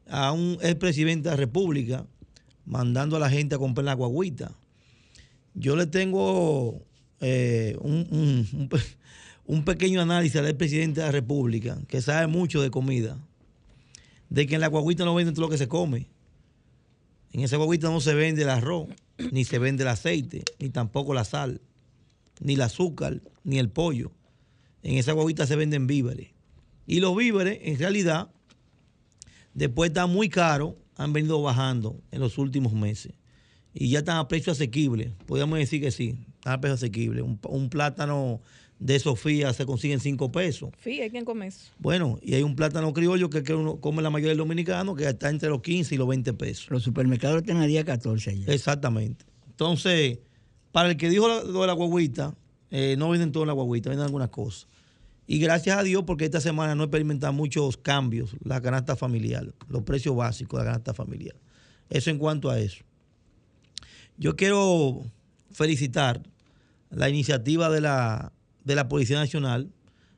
a un expresidente de la República mandando a la gente a comprar la guaguita. Yo le tengo eh, un, un, pequeño análisis al expresidente de la República, que sabe mucho de comida, de que en la guaguita no venden todo lo que se come. En esa guaguita no se vende el arroz, ni se vende el aceite, ni tampoco la sal, ni el azúcar, ni el pollo. En esa guaguita se venden víveres. Y los víveres, en realidad, después están muy caros, han venido bajando en los últimos meses. Y ya están a precio asequible. Podríamos decir que sí, están a precio asequible. Un, plátano de Sofía se consigue en 5 pesos. Sí, hay quien come eso. Bueno, y hay un plátano criollo que, que uno come la mayoría del dominicano que está entre los 15 y los 20 pesos. Los supermercados tienen a día 14 allá. Exactamente. Entonces, para el que dijo lo de la guaguita, eh, no venden todo en la guaguita, venden algunas cosas. Y gracias a Dios, porque esta semana no experimentado muchos cambios, la canasta familiar, los precios básicos de la canasta familiar. Eso en cuanto a eso. Yo quiero felicitar la iniciativa de la, de la Policía Nacional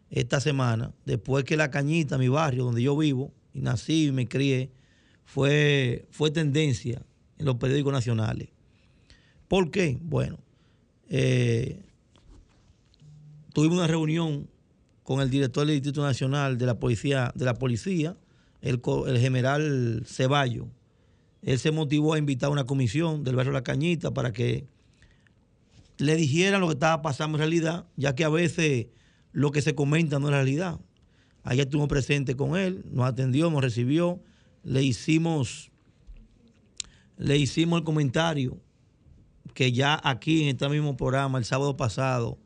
esta semana, después que La Cañita, mi barrio, donde yo vivo, y nací y me crié, fue, fue tendencia en los periódicos nacionales. ¿Por qué? Bueno, eh, tuvimos una reunión con el director del Instituto Nacional de la Policía, de la policía el, general Ceballo. Él se motivó a invitar a una comisión del barrio La Cañita para que le dijeran lo que estaba pasando en realidad, ya que a veces lo que se comenta no es realidad. Allá estuvimos presentes con él, nos atendió, nos recibió, le hicimos, le hicimos el comentario que ya aquí en este mismo programa, el sábado pasado,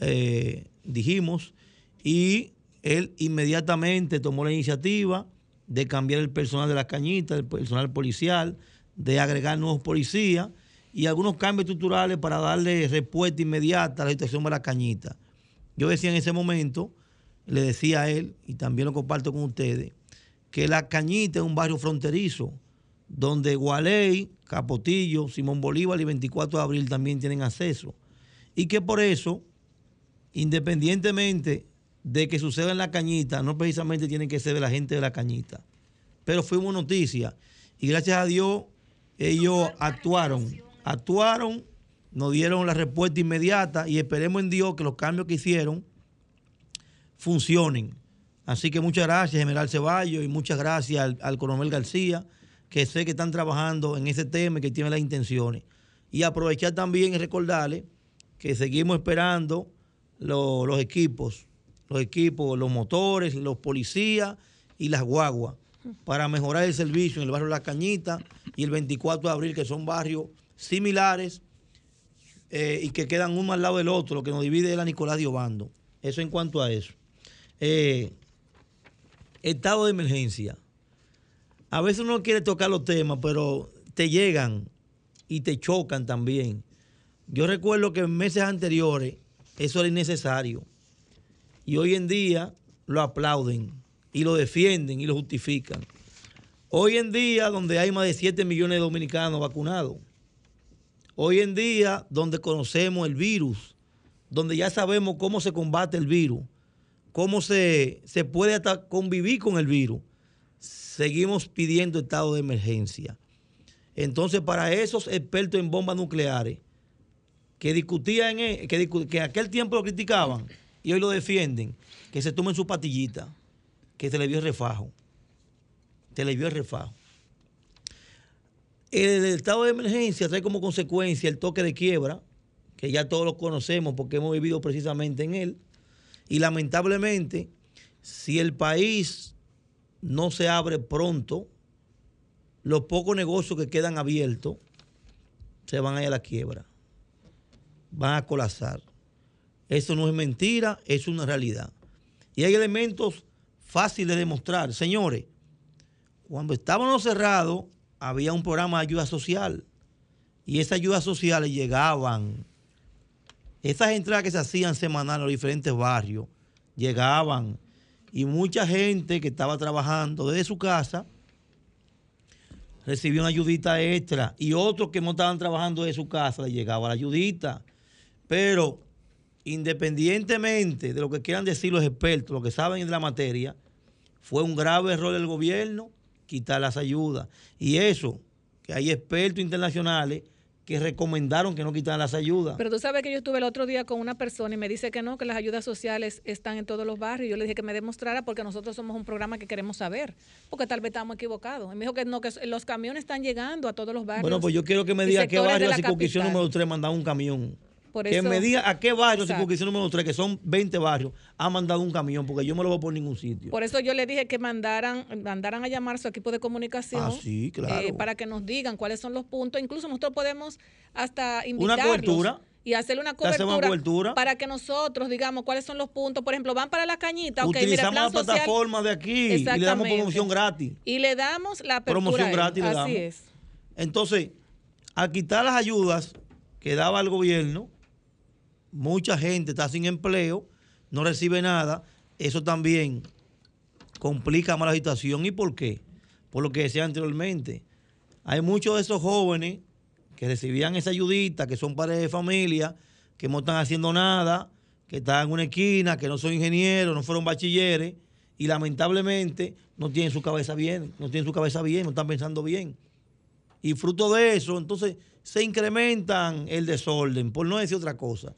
eh, dijimos y él inmediatamente tomó la iniciativa de cambiar el personal de la cañita, el personal policial, de agregar nuevos policías y algunos cambios estructurales para darle respuesta inmediata a la situación de la cañita. Yo decía en ese momento, le decía a él, y también lo comparto con ustedes, que la cañita es un barrio fronterizo, donde Gualey, Capotillo, Simón Bolívar y 24 de abril también tienen acceso. Y que por eso, independientemente de que suceda en la cañita, no precisamente tiene que ser de la gente de la cañita. Pero fuimos noticia. Y gracias a Dios, ellos actuaron. Actuaron, nos dieron la respuesta inmediata y esperemos en Dios que los cambios que hicieron funcionen. Así que muchas gracias, General Ceballos, y muchas gracias al, al, coronel García, que sé que están trabajando en ese tema y que tienen las intenciones. Y aprovechar también y recordarles que seguimos esperando los equipos los equipos, los motores, los policías y las guaguas para mejorar el servicio en el barrio La Cañita y el 24 de abril, que son barrios similares eh, y que quedan uno al lado del otro, lo que nos divide es la Nicolás de Obando. Eso en cuanto a eso. Eh, estado de emergencia. A veces uno quiere tocar los temas, pero te llegan y te chocan también. Yo recuerdo que en meses anteriores eso era innecesario y hoy en día lo aplauden y lo defienden y lo justifican. Hoy en día, donde hay más de 7 millones de dominicanos vacunados, hoy en día, donde conocemos el virus, donde ya sabemos cómo se combate el virus, cómo se, se puede hasta convivir con el virus, seguimos pidiendo estado de emergencia. Entonces, para esos expertos en bombas nucleares que discutían, que, que en aquel tiempo lo criticaban, y hoy lo defienden, que se tomen su patillita, que se le vio el refajo. Se le vio el refajo. El estado de emergencia trae como consecuencia el toque de quiebra, que ya todos lo conocemos porque hemos vivido precisamente en él. Y lamentablemente, si el país no se abre pronto, los pocos negocios que quedan abiertos se van a ir a la quiebra, van a colapsar. Eso no es mentira, es una realidad. Y hay elementos fáciles de demostrar. Señores, cuando estábamos cerrados, había un programa de ayuda social. Y esas ayudas sociales llegaban. Esas entradas que se hacían semanales en los diferentes barrios llegaban. Y mucha gente que estaba trabajando desde su casa recibía una ayudita extra. Y otros que no estaban trabajando desde su casa le llegaba la ayudita. Pero independientemente de lo que quieran decir los expertos, los que saben de la materia, fue un grave error del gobierno quitar las ayudas. Y eso, que hay expertos internacionales que recomendaron que no quitaran las ayudas. Pero tú sabes que yo estuve el otro día con una persona y me dice que no, que las ayudas sociales están en todos los barrios. Yo le dije que me demostrara porque nosotros somos un programa que queremos saber, porque tal vez estamos equivocados. Y me dijo que no, que los camiones están llegando a todos los barrios. Bueno, pues yo quiero que me diga qué barrio la circunscripción número 3 mandado un camión que me diga a qué barrio, circunscripción número 3, que son 20 barrios, ha mandado un camión, porque yo me lo voy por ningún sitio. Por eso yo le dije que mandaran, mandaran a llamar a su equipo de comunicación ah, sí, claro. Eh, para que nos digan cuáles son los puntos. Incluso nosotros podemos hasta invitarlos. Una cobertura y hacerle una cobertura, para que nosotros digamos cuáles son los puntos. Por ejemplo, van para la cañita. Utilizamos la plataforma de aquí y le damos promoción gratis. Y le damos la Promoción gratis le damos. Así es. Entonces, a quitar las ayudas que daba el gobierno, mucha gente está sin empleo, no recibe nada, eso también complica más la situación. ¿Y por qué? Por lo que decía anteriormente. Hay muchos de esos jóvenes que recibían esa ayudita, que son padres de familia, que no están haciendo nada, que están en una esquina, que no son ingenieros, no fueron bachilleres, y lamentablemente no tienen su cabeza bien, no tienen su cabeza bien, no están pensando bien. Y fruto de eso, entonces se incrementan el desorden, por no decir otra cosa.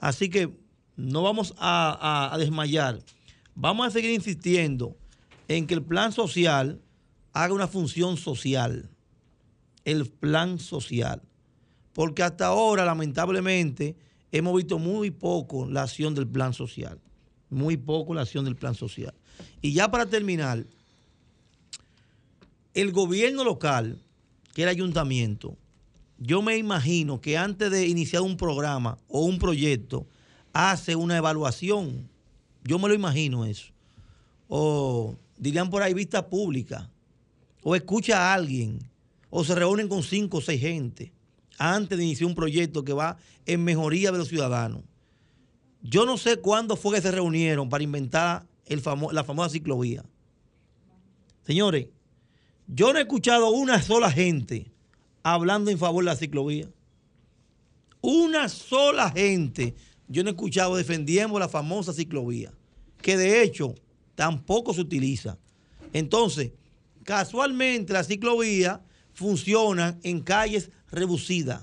Así que no vamos a, desmayar. Vamos a seguir insistiendo en que el plan social haga una función social. El plan social. Porque hasta ahora, lamentablemente, hemos visto muy poco la acción del plan social. Muy poco la acción del plan social. Y ya para terminar, el gobierno local, que el ayuntamiento, yo me imagino que antes de iniciar un programa o un proyecto, hace una evaluación. Yo me lo imagino eso. O dirían por ahí vista pública. O escucha a alguien. O se reúnen con cinco o seis gente antes de iniciar un proyecto que va en mejoría de los ciudadanos. Yo no sé cuándo fue que se reunieron para inventar el la famosa ciclovía. Señores, yo no he escuchado una sola gente hablando en favor de la ciclovía. Una sola gente yo no he escuchado defendiendo la famosa ciclovía, que de hecho tampoco se utiliza. Entonces, casualmente la ciclovía funciona en calles reducidas,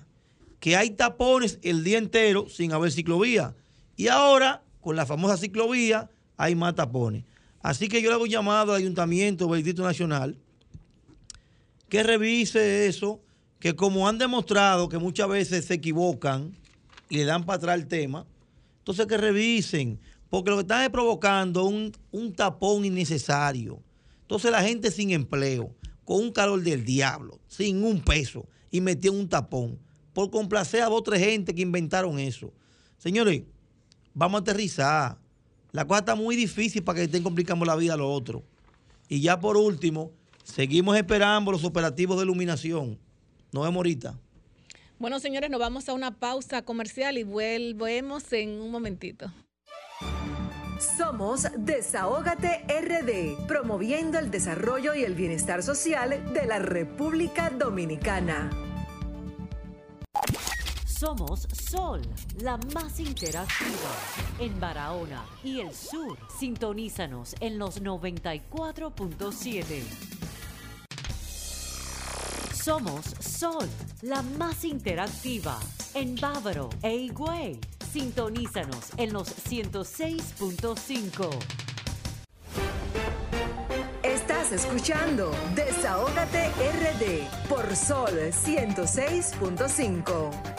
que hay tapones el día entero sin haber ciclovía. Y ahora, con la famosa ciclovía, hay más tapones. Así que yo le hago un llamado al Ayuntamiento del Distrito Nacional que revise eso, que como han demostrado que muchas veces se equivocan y le dan para atrás el tema, entonces que revisen, porque lo que están es provocando un, un tapón innecesario. Entonces la gente sin empleo, con un calor del diablo, sin un peso, y metió un tapón, por complacer a otra gente que inventaron eso. Señores, vamos a aterrizar. La cosa está muy difícil para que estén complicando la vida a los otros. Y ya por último, seguimos esperando los operativos de iluminación. Nos vemos ahorita. Bueno, señores, nos vamos a una pausa comercial y volvemos en un momentito. Somos Desahógate RD, promoviendo el desarrollo y el bienestar social de la República Dominicana. Somos Sol, la más interactiva en Barahona y el sur. Sintonízanos en los 94.7. Somos Sol, la más interactiva en Bávaro e Higüey. Sintonízanos en los 106.5. Estás escuchando Desahógate RD por Sol 106.5.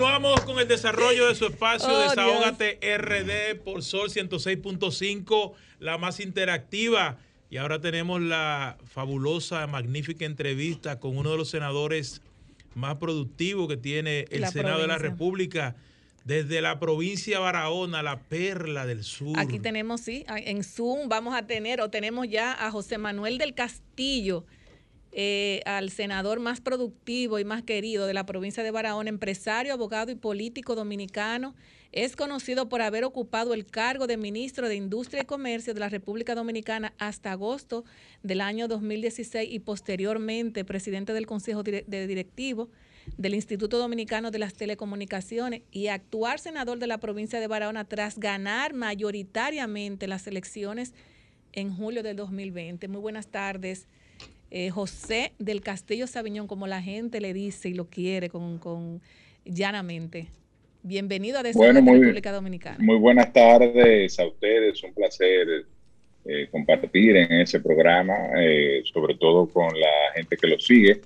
Continuamos con el desarrollo de su espacio oh, Desahógate RD por Sol 106.5, la más interactiva. Y ahora tenemos la fabulosa, magnífica entrevista con uno de los senadores más productivos que tiene el Senado de la República. Desde la provincia de Barahona, la perla del sur. Aquí tenemos, sí, en Zoom vamos a tener o tenemos ya a José Manuel del Castillo eh, al senador más productivo y más querido de la provincia de Barahona, empresario, abogado y político dominicano. Es conocido por haber ocupado el cargo de ministro de Industria y Comercio de la República Dominicana hasta agosto del año 2016 y posteriormente presidente del Consejo de Directivo del Instituto Dominicano de las Telecomunicaciones y actuar senador de la provincia de Barahona tras ganar mayoritariamente las elecciones en julio del 2020. Muy buenas tardes. Eh, José del Castillo Sabiñón, como la gente le dice y lo quiere con, con llanamente. Bienvenido a Desarrollo bueno, República Dominicana. Muy buenas tardes a ustedes, un placer eh, compartir en ese programa, eh, sobre todo con la gente que lo sigue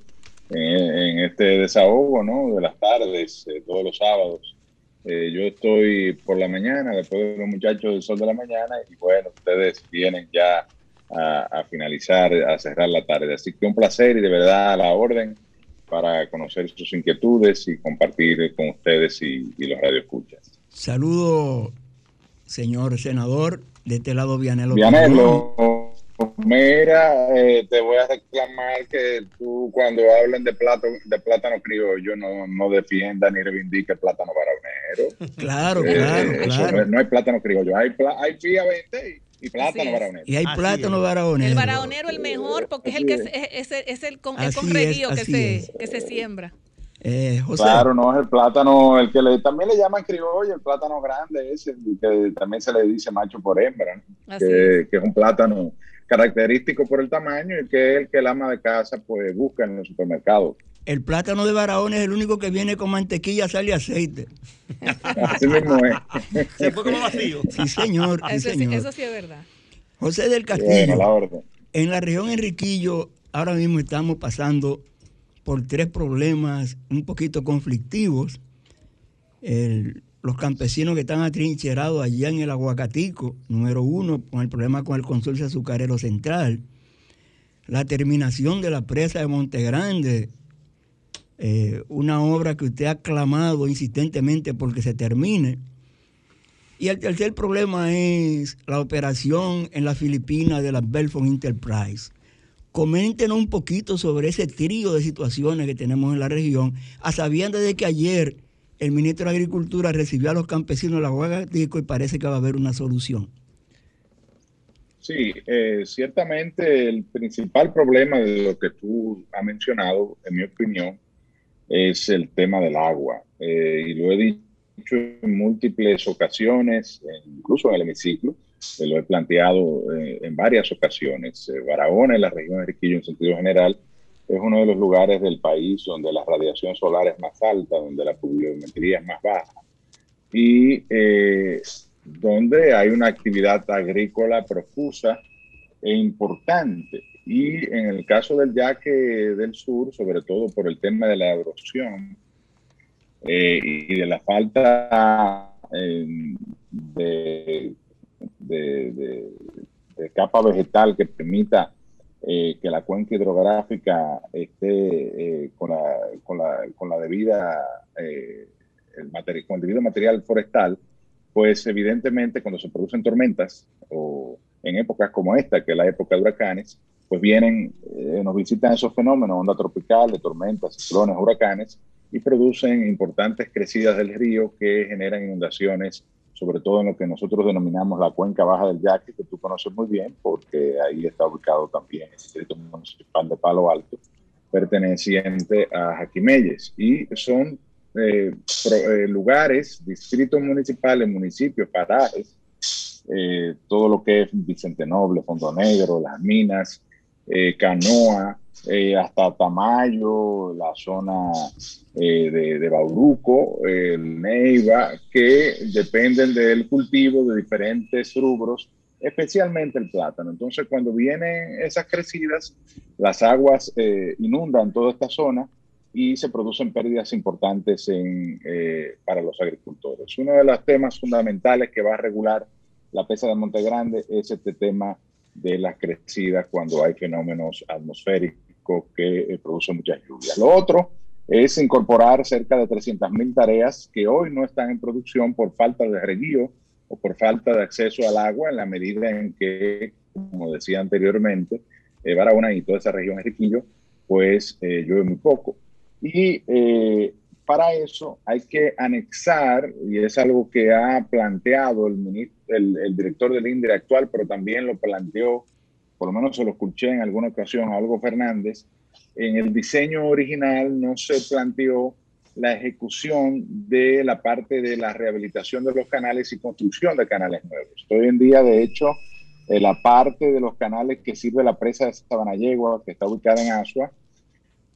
en, este desahogo ¿no? de las tardes, todos los sábados. yo estoy por la mañana, después de los muchachos del sol de la mañana, y bueno, ustedes vienen ya a, finalizar, a cerrar la tarde. Así que un placer y de verdad a la orden para conocer sus inquietudes y compartir con ustedes y, los radioescuchas. Saludo, señor senador, de este lado Vianelo. Vianelo, mira, eh, te voy a reclamar que tú cuando hablen de, plato, de plátano criollo no, no defienda ni reivindique plátano baraonero. Claro, eh, claro, claro. No, hay plátano criollo, hay, hay FIA 20 y plátano baraonero. Y hay plátano baraonero. El baraonero el mejor porque es el que es, es, el, con, el que, se, que se siembra. Eh, claro, no es el plátano, el que le, también le llaman criollo, el plátano grande ese, que también se le dice macho por hembra, que, que, es un plátano característico por el tamaño y que es el que el ama de casa pues busca en el supermercado. El plátano de Barahona es el único que viene con mantequilla, sal y aceite. Así mismo es. Se fue como vacío. Sí, señor. eso, Sí, eso sí es verdad. José del Castillo. en la región Enriquillo, ahora mismo estamos pasando por tres problemas un poquito conflictivos. los campesinos que están atrincherados allá en el Aguacatico, número uno, con el problema con el consorcio azucarero central. La terminación de la presa de Montegrande, eh, una obra que usted ha clamado insistentemente porque se termine. Y el tercer problema es la operación en las Filipinas de la Belfont Enterprise. Coméntenos un poquito sobre ese trío de situaciones que tenemos en la región, a sabiendas de que ayer el ministro de Agricultura recibió a los campesinos de la Huagatico y parece que va a haber una solución. Sí, eh, ciertamente el principal problema de lo que tú has mencionado, en mi opinión, es el tema del agua. Eh, y lo he dicho en múltiples ocasiones, incluso en el hemiciclo, lo he planteado eh, en varias ocasiones. Eh, Barahona, en la región de Riquillo en sentido general, es uno de los lugares del país donde la radiación solar es más alta, donde la pluviometría es más baja y donde hay una actividad agrícola profusa e importante. Y en el caso del yaque del sur, sobre todo por el tema de la erosión eh, y de la falta eh, de, capa vegetal que permita eh, que la cuenca hidrográfica esté con, la, con, la, con la debida, el material, con el debido material forestal, pues evidentemente cuando se producen tormentas o en épocas como esta, que es la época de huracanes, pues vienen, eh, nos visitan esos fenómenos, onda tropical, de tormentas, ciclones, huracanes, y producen importantes crecidas del río que generan inundaciones, sobre todo en lo que nosotros denominamos la cuenca baja del Yaque, que tú conoces muy bien, porque ahí está ubicado también el distrito municipal de Palo Alto, perteneciente a Jaquimelles. Y son eh, eh, lugares, distritos municipales, municipios, parajes, todo lo que es Vicente Noble, Fondo Negro, las minas, eh, Canoa, eh, hasta Tamayo, la zona eh, de, de, Bauruco, Neiva, que dependen del cultivo de diferentes rubros, especialmente el plátano. Entonces, cuando vienen esas crecidas, las aguas inundan toda esta zona y se producen pérdidas importantes en, para los agricultores. Uno de los temas fundamentales que va a regular la pesa de Monte Grande es este tema de las crecidas cuando hay fenómenos atmosféricos que eh, producen muchas lluvias. Lo otro es incorporar cerca de 300.000 tareas que hoy no están en producción por falta de reguío o por falta de acceso al agua en la medida en que, como decía anteriormente, eh, Barahona y toda esa región de Riquillo pues llueve muy poco. Y para eso hay que anexar, y es algo que ha planteado el, el, director del INDRE actual, pero también lo planteó, por lo menos se lo escuché en alguna ocasión Algo Fernández, en el diseño original no se planteó la ejecución de la parte de la rehabilitación de los canales y construcción de canales nuevos. Hoy en día, de hecho, eh, la parte de los canales que sirve la presa de Sabanayegua, que está ubicada en Asua,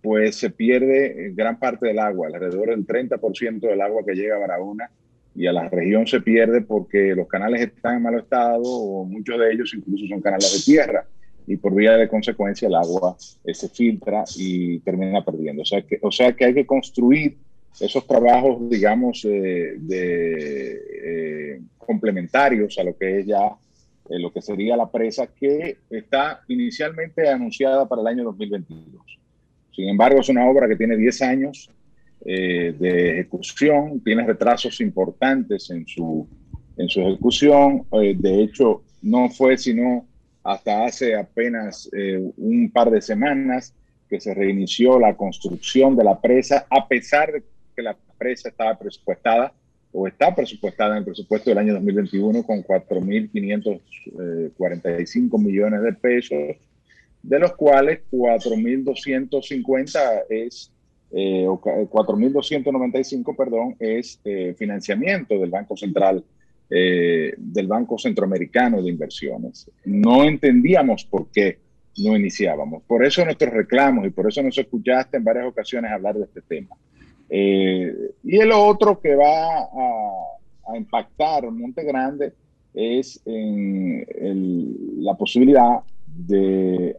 pues se pierde eh, gran parte del agua, alrededor del 30% del agua que llega a Barahona y a la región se pierde porque los canales están en mal estado o muchos de ellos incluso son canales de tierra y por vía de consecuencia el agua eh, se filtra y termina perdiendo. O sea, que, o sea que hay que construir esos trabajos, digamos, eh, de, complementarios a lo que es ya lo que sería la presa que está inicialmente anunciada para el año 2022. Sin embargo, es una obra que tiene 10 años eh, de ejecución, tiene retrasos importantes en su, en su ejecución. Eh, de hecho, no fue sino hasta hace apenas eh, un par de semanas que se reinició la construcción de la presa, a pesar de que la presa estaba presupuestada o está presupuestada en el presupuesto del año 2021 con 4.545 millones de pesos de los cuales 4.250 es, eh, 4.295, perdón, es eh, financiamiento del Banco Central, eh, del Banco Centroamericano de Inversiones. No entendíamos por qué no iniciábamos. Por eso nuestros reclamos y por eso nos escuchaste en varias ocasiones hablar de este tema. Eh, y el otro que va a, a impactar Monte Grande es la posibilidad de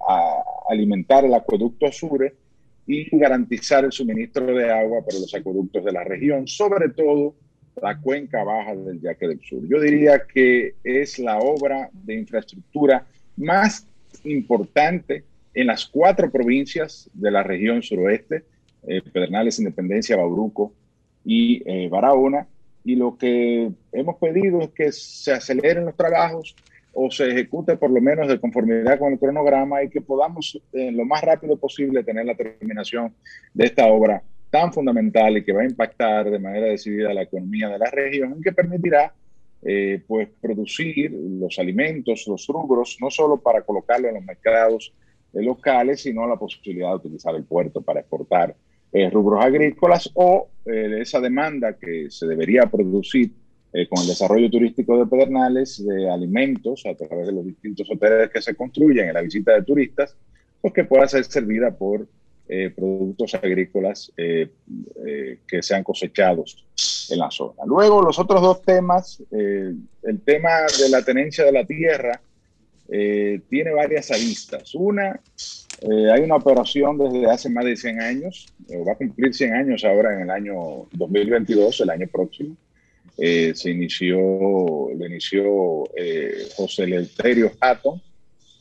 alimentar el acueducto Azure y garantizar el suministro de agua para los acueductos de la región, sobre todo la cuenca baja del Yaque del Sur. Yo diría que es la obra de infraestructura más importante en las cuatro provincias de la región suroeste, eh, Pedernales, Independencia, Bauruco y eh, Barahona. Y lo que hemos pedido es que se aceleren los trabajos, o se ejecute por lo menos de conformidad con el cronograma y que podamos en lo más rápido posible tener la terminación de esta obra tan fundamental y que va a impactar de manera decidida la economía de la región y que permitirá eh, pues producir los alimentos, los rubros, no solo para colocarlo en los mercados eh, locales, sino la posibilidad de utilizar el puerto para exportar eh, rubros agrícolas o esa demanda que se debería producir eh, con el desarrollo turístico de Pedernales, de alimentos a través de los distintos hoteles que se construyen en la visita de turistas, pues que pueda ser servida por eh, productos agrícolas eh, que sean cosechados en la zona. Luego, los otros dos temas, el tema de la tenencia de la tierra tiene varias aristas. Una, hay una operación desde hace más de 100 años, va a cumplir 100 años ahora en el año 2022, el año próximo, eh, se inició, lo inició eh, José Leuterio Hatton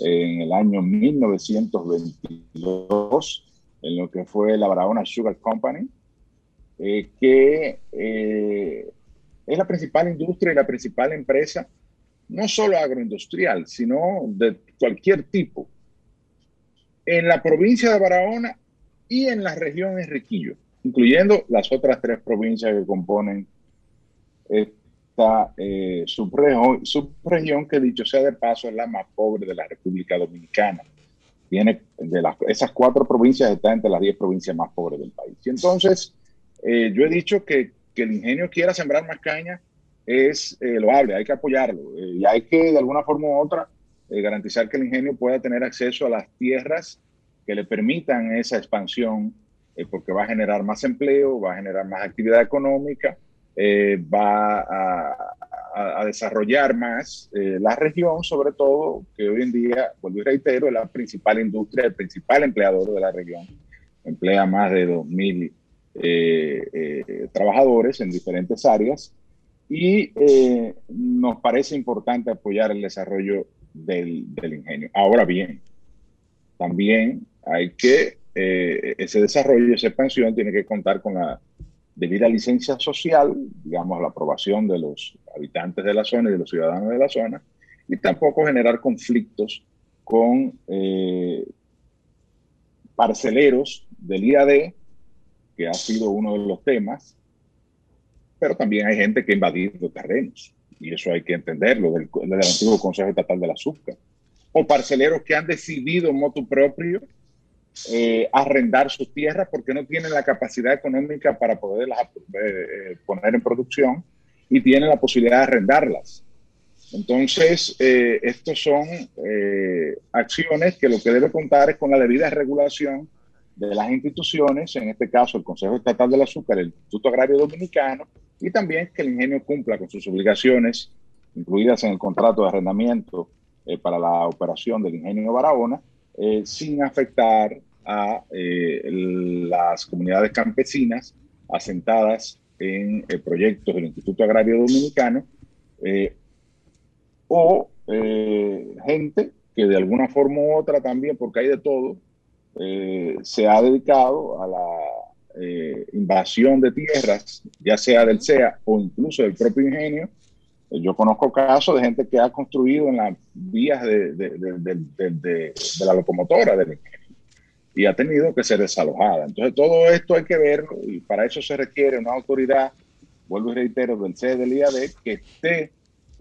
en el año 1922 en lo que fue la Barahona Sugar Company, eh, que es la principal industria y la principal empresa, no solo agroindustrial, sino de cualquier tipo, en la provincia de Barahona y en la región Enriquillo, incluyendo las otras tres provincias que componen esta eh, subregión, subregión que dicho sea de paso es la más pobre de la República Dominicana. Tiene de las, esas cuatro provincias está entre las diez provincias más pobres del país. Y entonces, eh, yo he dicho que, que, el ingenio quiera sembrar más caña es eh, loable, hay que apoyarlo eh, y hay que de alguna forma u otra garantizar que el ingenio pueda tener acceso a las tierras que le permitan esa expansión, porque va a generar más empleo, va a generar más actividad económica eh, va a, desarrollar más eh, la región, sobre todo que hoy en día, vuelvo y reitero, es la principal industria, el principal empleador de la región. Emplea más de 2.000 eh, trabajadores en diferentes áreas y nos parece importante apoyar el desarrollo del ingenio. Ahora bien, también hay que, ese desarrollo, esa expansión tiene que contar con la debida licencia social, digamos, la aprobación de los habitantes de la zona y de los ciudadanos de la zona, y tampoco generar conflictos con, eh, parceleros del IAD, que ha sido uno de los temas, pero también hay gente que ha invadido terrenos, y eso hay que entenderlo, del, del antiguo Consejo Estatal del Azúcar. O parceleros que han decidido en moto propio eh, arrendar sus tierras porque no tienen la capacidad económica para poderlas eh, poner en producción y tienen la posibilidad de arrendarlas. Entonces, eh, estos son acciones que lo que debe contar es con la debida regulación de las instituciones, en este caso el Consejo Estatal del Azúcar, el Instituto Agrario Dominicano, y también que el ingenio cumpla con sus obligaciones, incluidas en el contrato de arrendamiento para la operación del ingenio Barahona, sin afectar a eh, las comunidades campesinas asentadas en eh, proyectos del Instituto Agrario Dominicano eh, o gente que de alguna forma u otra también, porque hay de todo, se ha dedicado a la invasión de tierras, ya sea del CEA o incluso del propio ingenio. Yo conozco casos de gente que ha construido en las vías de, de la locomotora del y ha tenido que ser desalojada. Entonces, todo esto hay que verlo y para eso se requiere una autoridad, vuelvo y reitero, del C del IAD que esté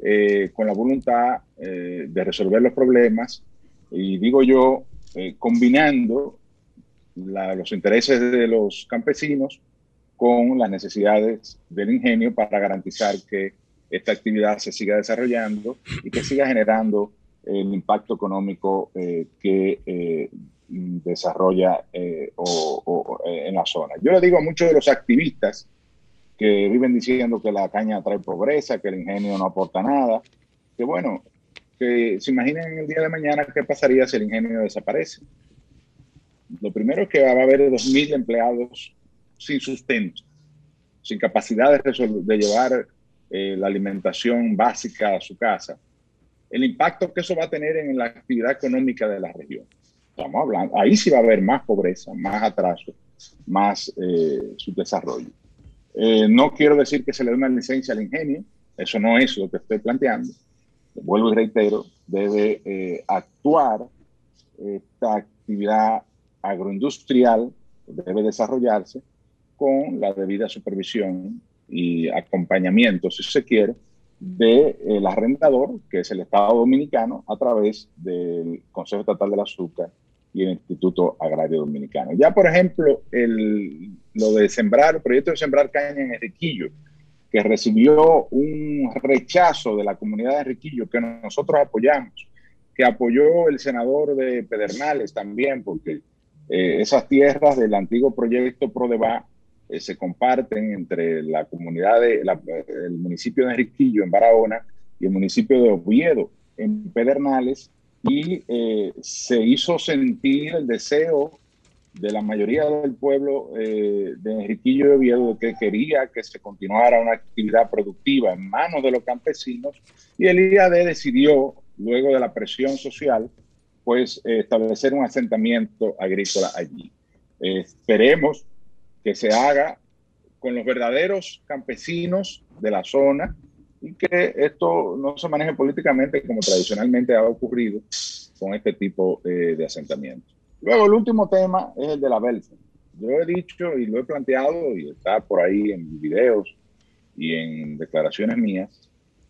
eh, con la voluntad eh, de resolver los problemas y digo yo, eh, combinando los intereses de los campesinos con las necesidades del ingenio para garantizar que esta actividad se siga desarrollando y que siga generando el impacto económico que desarrolla eh, o, eh, en la zona. Yo le digo a muchos de los activistas que viven diciendo que la caña trae pobreza, que el ingenio no aporta nada, que bueno, que se imaginen el día de mañana qué pasaría si el ingenio desaparece. Lo primero es que va a haber 2.000 empleados sin sustento, sin capacidad de, de llevar eh, la alimentación básica a su casa. El impacto que eso va a tener en la actividad económica de la región. Estamos hablando, ahí sí va a haber más pobreza, más atraso, más eh, subdesarrollo. Eh, no quiero decir que se le dé una licencia al ingenio, eso no es lo que estoy planteando. Vuelvo y reitero, debe eh, actuar esta actividad agroindustrial, debe desarrollarse con la debida supervisión y acompañamiento, si se quiere, del arrendador, que es el Estado Dominicano, a través del Consejo Estatal del Azúcar y el Instituto Agrario Dominicano. Ya, por ejemplo, el, lo de sembrar, el proyecto de sembrar caña en Enriquillo, que recibió un rechazo de la comunidad de Enriquillo, que nosotros apoyamos, que apoyó el senador de Pedernales también, porque eh, esas tierras del antiguo proyecto PRODEVA eh, se comparten entre la comunidad de el municipio de Enriquillo en Barahona y el municipio de Oviedo en Pedernales y eh, se hizo sentir el deseo de la mayoría del pueblo eh, de Enriquillo de Oviedo que quería que se continuara una actividad productiva en manos de los campesinos y el IAD decidió, luego de la presión social, pues establecer un asentamiento agrícola allí. esperemos que se haga con los verdaderos campesinos de la zona y que esto no se maneje políticamente como tradicionalmente ha ocurrido con este tipo eh, de asentamientos. Luego, el último tema es el de la Belsen. Yo he dicho y lo he planteado y está por ahí en videos y en declaraciones mías,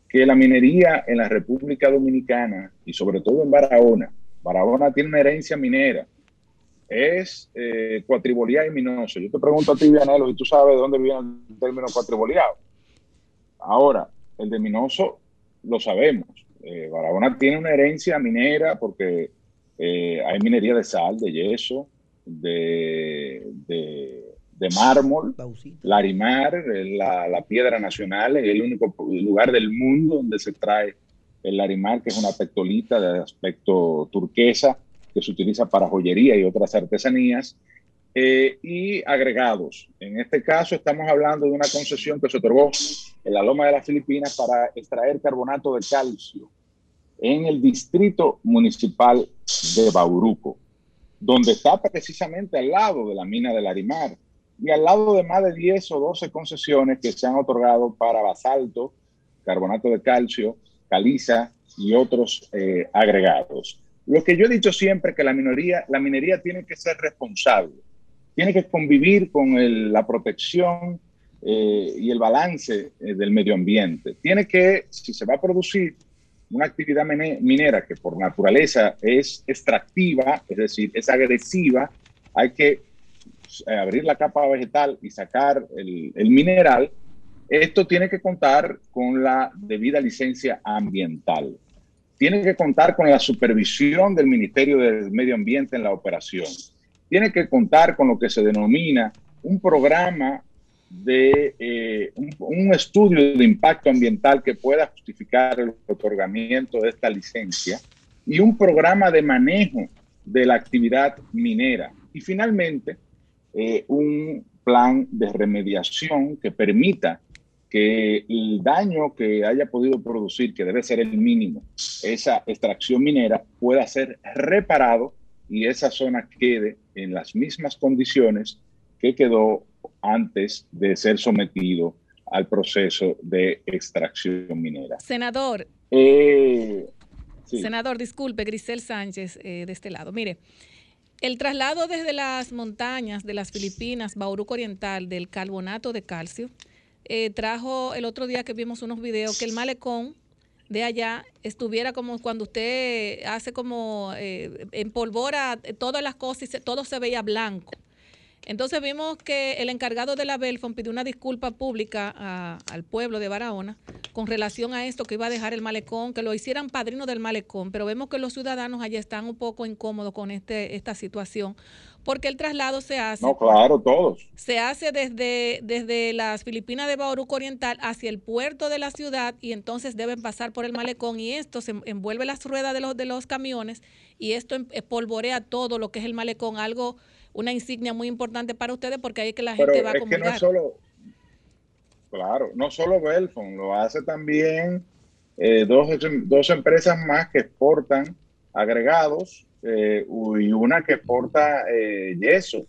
que la minería en la República Dominicana y sobre todo en Barahona, Barahona tiene una herencia minera, es eh, y minoso. Yo te pregunto a ti, Vianelo, y tú sabes de dónde viene el término cuatriboleado. Ahora, el de Minoso lo sabemos. Eh, Barahona tiene una herencia minera porque eh, hay minería de sal, de yeso, de, de, mármol. Larimar es la, la, piedra nacional, es el único lugar del mundo donde se trae el larimar, que es una pectolita de aspecto turquesa que se utiliza para joyería y otras artesanías. Eh, y agregados. En este caso estamos hablando de una concesión que se otorgó en la Loma de las Filipinas para extraer carbonato de calcio en el distrito municipal de Bauruco, donde está precisamente al lado de la mina del Arimar y al lado de más de 10 o 12 concesiones que se han otorgado para basalto, carbonato de calcio, caliza y otros eh, agregados. Lo que yo he dicho siempre que la minoría, la minería tiene que ser responsable, tiene que convivir con la protección eh, y el balance eh, del medio ambiente. Tiene que, si se va a producir una actividad minera que por naturaleza es extractiva, es decir, es agresiva, hay que eh, abrir la capa vegetal y sacar el, el mineral. Esto tiene que contar con la debida licencia ambiental. Tiene que contar con la supervisión del Ministerio del Medio Ambiente en la operación. Tiene que contar con lo que se denomina un programa de eh, un, estudio de impacto ambiental que pueda justificar el otorgamiento de esta licencia y un programa de manejo de la actividad minera. Y finalmente, eh, un plan de remediación que permita que el daño que haya podido producir, que debe ser el mínimo, esa extracción minera pueda ser reparado y esa zona quede en las mismas condiciones que quedó antes de ser sometido al proceso de extracción minera. Senador. Eh, Senador, disculpe, Grisel Sánchez eh, de este lado. Mire, el traslado desde las montañas de las Filipinas, Bauruco Oriental, del carbonato de calcio, eh, trajo el otro día que vimos unos videos que el malecón de allá estuviera como cuando usted hace como eh, empolvora todas las cosas y todo se veía blanco. Entonces vimos que el encargado de la Belfon pidió una disculpa pública al pueblo de Barahona con relación a esto que iba a dejar el malecón, que lo hicieran padrino del malecón, pero vemos que los ciudadanos allá están un poco incómodos con este, esta situación, porque el traslado se hace... No, claro, todos. Se hace desde, desde las Filipinas de Bauruco Oriental hacia el puerto de la ciudad y entonces deben pasar por el malecón y esto se envuelve las ruedas de los, de los camiones y esto em, polvorea todo lo que es el malecón, algo una insignia muy importante para ustedes porque ahí es que la gente va a comulgar. Que no solo, claro, no solo Belfon, lo hace también eh, dos, dos, empresas más que exportan agregados eh, y una que exporta eh, yeso.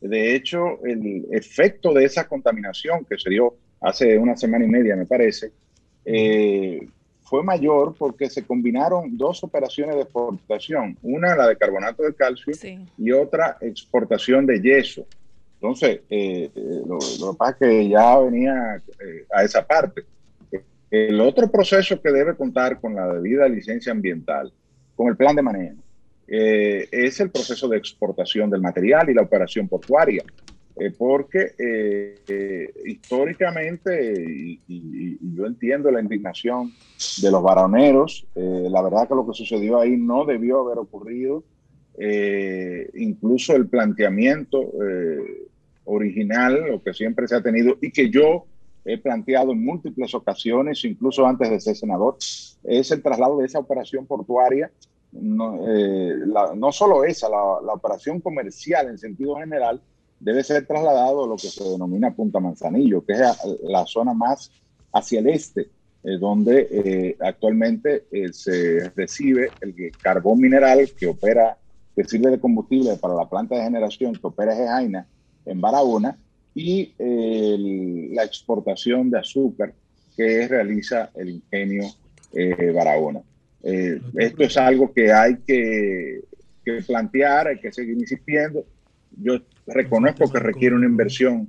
De hecho, el efecto de esa contaminación que se dio hace una semana y media, me parece, fue mayor porque se combinaron dos operaciones de exportación, una la de carbonato de calcio y otra exportación de yeso. Entonces, eh, eh, lo, que pasa es que ya venía eh, a esa parte. El otro proceso que debe contar con la debida licencia ambiental, con el plan de manejo, es el proceso de exportación del material y la operación portuaria. Eh, porque eh, eh, históricamente, y, yo entiendo la indignación de los varoneros, la verdad que lo que sucedió ahí no debió haber ocurrido, incluso el planteamiento original, lo que siempre se ha tenido y que yo he planteado en múltiples ocasiones, incluso antes de ser senador, es el traslado de esa operación portuaria no, no solo esa, la, operación comercial en sentido general, debe ser trasladado a lo que se denomina Punta Manzanillo, que es la zona más hacia el este, eh, donde eh, actualmente eh, se recibe el carbón mineral que opera, que sirve de combustible para la planta de generación que opera Gejaina en Barahona y la exportación de azúcar que realiza el ingenio Barahona. Esto es algo que hay que, que plantear, hay que seguir insistiendo. Yo reconozco que requiere una inversión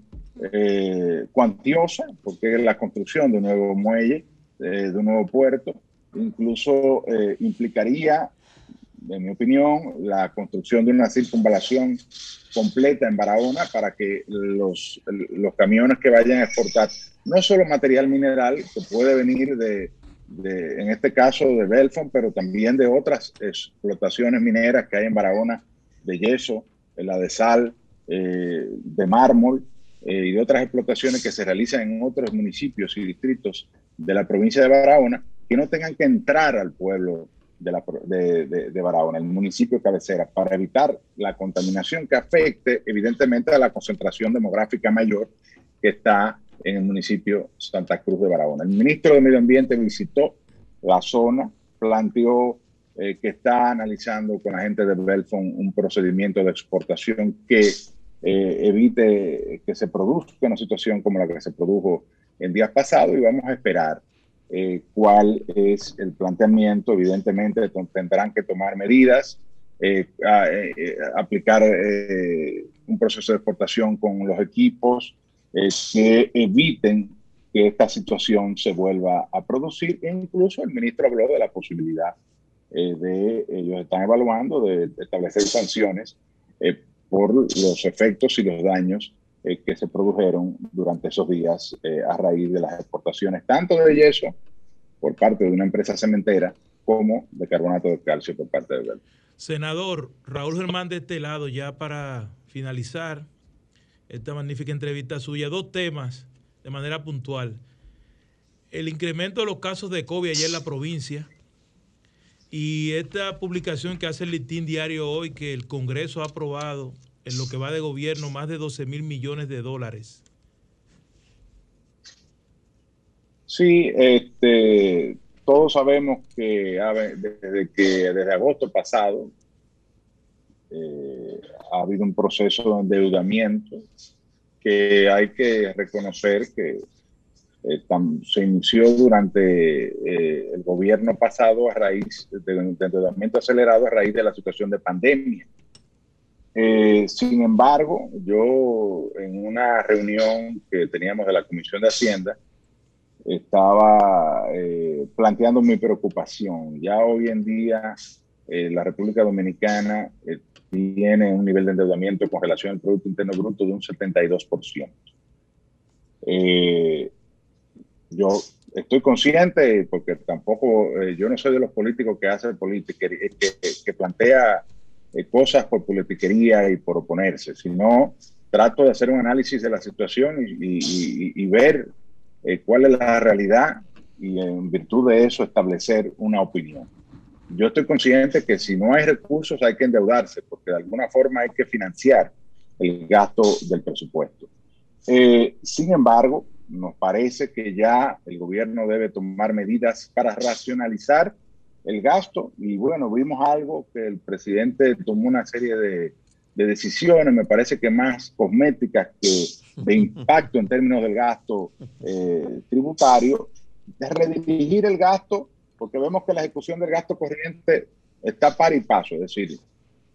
eh, cuantiosa, porque la construcción de un nuevo muelle, eh, de un nuevo puerto, incluso eh, implicaría, en mi opinión, la construcción de una circunvalación completa en Barahona para que los, los camiones que vayan a exportar no solo material mineral, que puede venir de, de, en este caso de Belfont, pero también de otras explotaciones mineras que hay en Barahona, de yeso, la de sal, eh, de mármol eh, y de otras explotaciones que se realizan en otros municipios y distritos de la provincia de Barahona, que no tengan que entrar al pueblo de, la, de, de, Barahona, el municipio cabecera, para evitar la contaminación que afecte evidentemente a la concentración demográfica mayor que está en el municipio Santa Cruz de Barahona. El ministro de Medio Ambiente visitó la zona, planteó eh, que está analizando con la gente de Belfon un procedimiento de exportación que eh, evite que se produzca una situación como la que se produjo en días pasados y vamos a esperar eh, cuál es el planteamiento. Evidentemente tendrán que tomar medidas, eh, eh, aplicar un proceso de exportación con los equipos que eviten que esta situación se vuelva a producir. E incluso el ministro habló de la posibilidad de, ellos están evaluando, de, establecer sanciones por los efectos y los daños eh, que se produjeron durante esos días eh, a raíz de las exportaciones tanto de yeso por parte de una empresa cementera como de carbonato de calcio por parte de Bel. Senador Raúl Germán de este lado, ya para finalizar esta magnífica entrevista suya, dos temas de manera puntual. El incremento de los casos de COVID allá en la provincia y esta publicación que hace el Litín Diario hoy que el Congreso ha aprobado en lo que va de gobierno más de 12 mil millones de dólares. Sí, este, todos sabemos que desde, que desde agosto pasado eh, ha habido un proceso de endeudamiento que hay que reconocer que eh, se inició durante eh, el gobierno pasado a raíz de, de endeudamiento acelerado a raíz de la situación de pandemia. Eh, sin embargo, yo en una reunión que teníamos de la Comisión de Hacienda, estaba eh, planteando mi preocupación. Ya hoy en día eh, la República Dominicana tiene un nivel de endeudamiento con relación al Producto Interno Bruto de un 72%. yo estoy consciente, porque tampoco, yo no soy de los políticos que hacen política, que, que plantea eh, cosas por politiquería y por oponerse, sino trato de hacer un análisis de la situación y, ver eh, cuál es la realidad y en virtud de eso establecer una opinión. Yo estoy consciente que si no hay recursos hay que endeudarse, porque de alguna forma hay que financiar el gasto del presupuesto. Eh, sin embargo, nos parece que ya el gobierno debe tomar medidas para racionalizar el gasto y bueno, vimos algo que el presidente tomó una serie de, decisiones, me parece que más cosméticas que de impacto en términos del gasto eh, tributario, de redirigir el gasto, porque vemos que la ejecución del gasto corriente está par y paso, es decir,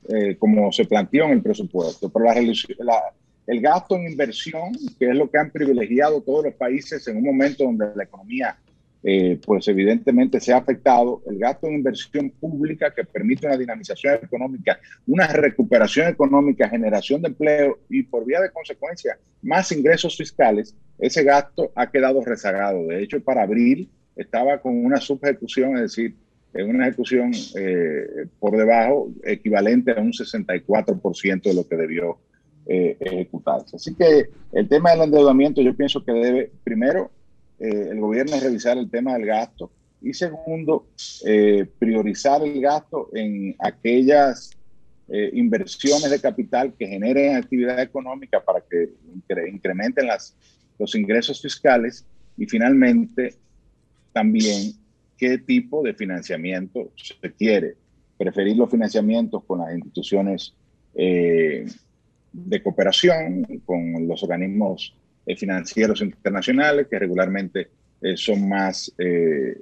eh, como se planteó en el presupuesto, pero la, el gasto en inversión, que es lo que han privilegiado todos los países en un momento donde la economía eh, pues evidentemente se ha afectado el gasto en inversión pública que permite una dinamización económica, una recuperación económica, generación de empleo y por vía de consecuencia más ingresos fiscales, ese gasto ha quedado rezagado. De hecho, para abril estaba con una subejecución, es decir, una ejecución eh, por debajo equivalente a un 64% de lo que debió eh, ejecutarse. Así que el tema del endeudamiento yo pienso que debe primero eh, el gobierno revisar el tema del gasto y segundo, priorizar el gasto en aquellas inversiones de capital que generen actividad económica para que incrementen las, los ingresos fiscales y finalmente también qué tipo de financiamiento se quiere. Preferir los financiamientos con las instituciones de cooperación, con los organismos eh, financieros internacionales que regularmente eh, son más eh,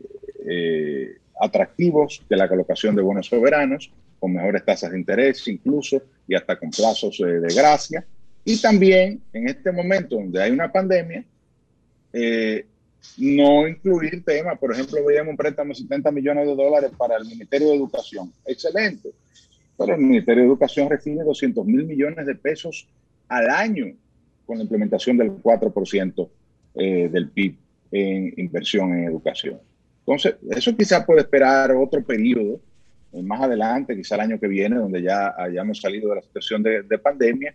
atractivos que la colocación de bonos soberanos, con mejores tasas de interés incluso y hasta con plazos de gracia. Y también en este momento donde hay una pandemia, no incluir temas, por ejemplo, veíamos un préstamo de 70 millones de dólares para el Ministerio de Educación. Excelente. Pero el Ministerio de Educación recibe 200 mil millones de pesos al año con la implementación del 4% eh, del PIB en inversión en educación. Entonces, eso quizá puede esperar otro periodo eh, más adelante, quizá el año que viene, donde ya hayamos salido de la situación de, pandemia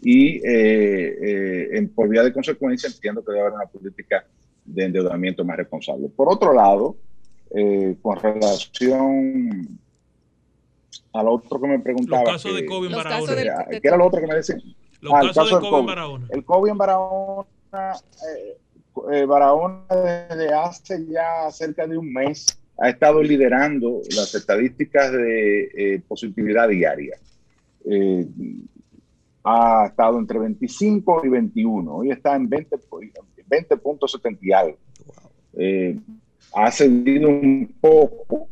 y eh, en, por vía de consecuencia entiendo que debe haber una política de endeudamiento más responsable. Por otro lado, con relación al otro que me preguntaba. Los casos de COVID en ¿Qué era lo otro que me decían? Los ah, casos de COVID, en Barahona. El COVID en Barahona, eh, eh, Barahona desde hace ya cerca de un mes ha estado liderando las estadísticas de eh, positividad diaria. ha estado entre 25 y 21. Hoy está en 20.70 20 y algo. ha cedido un poco,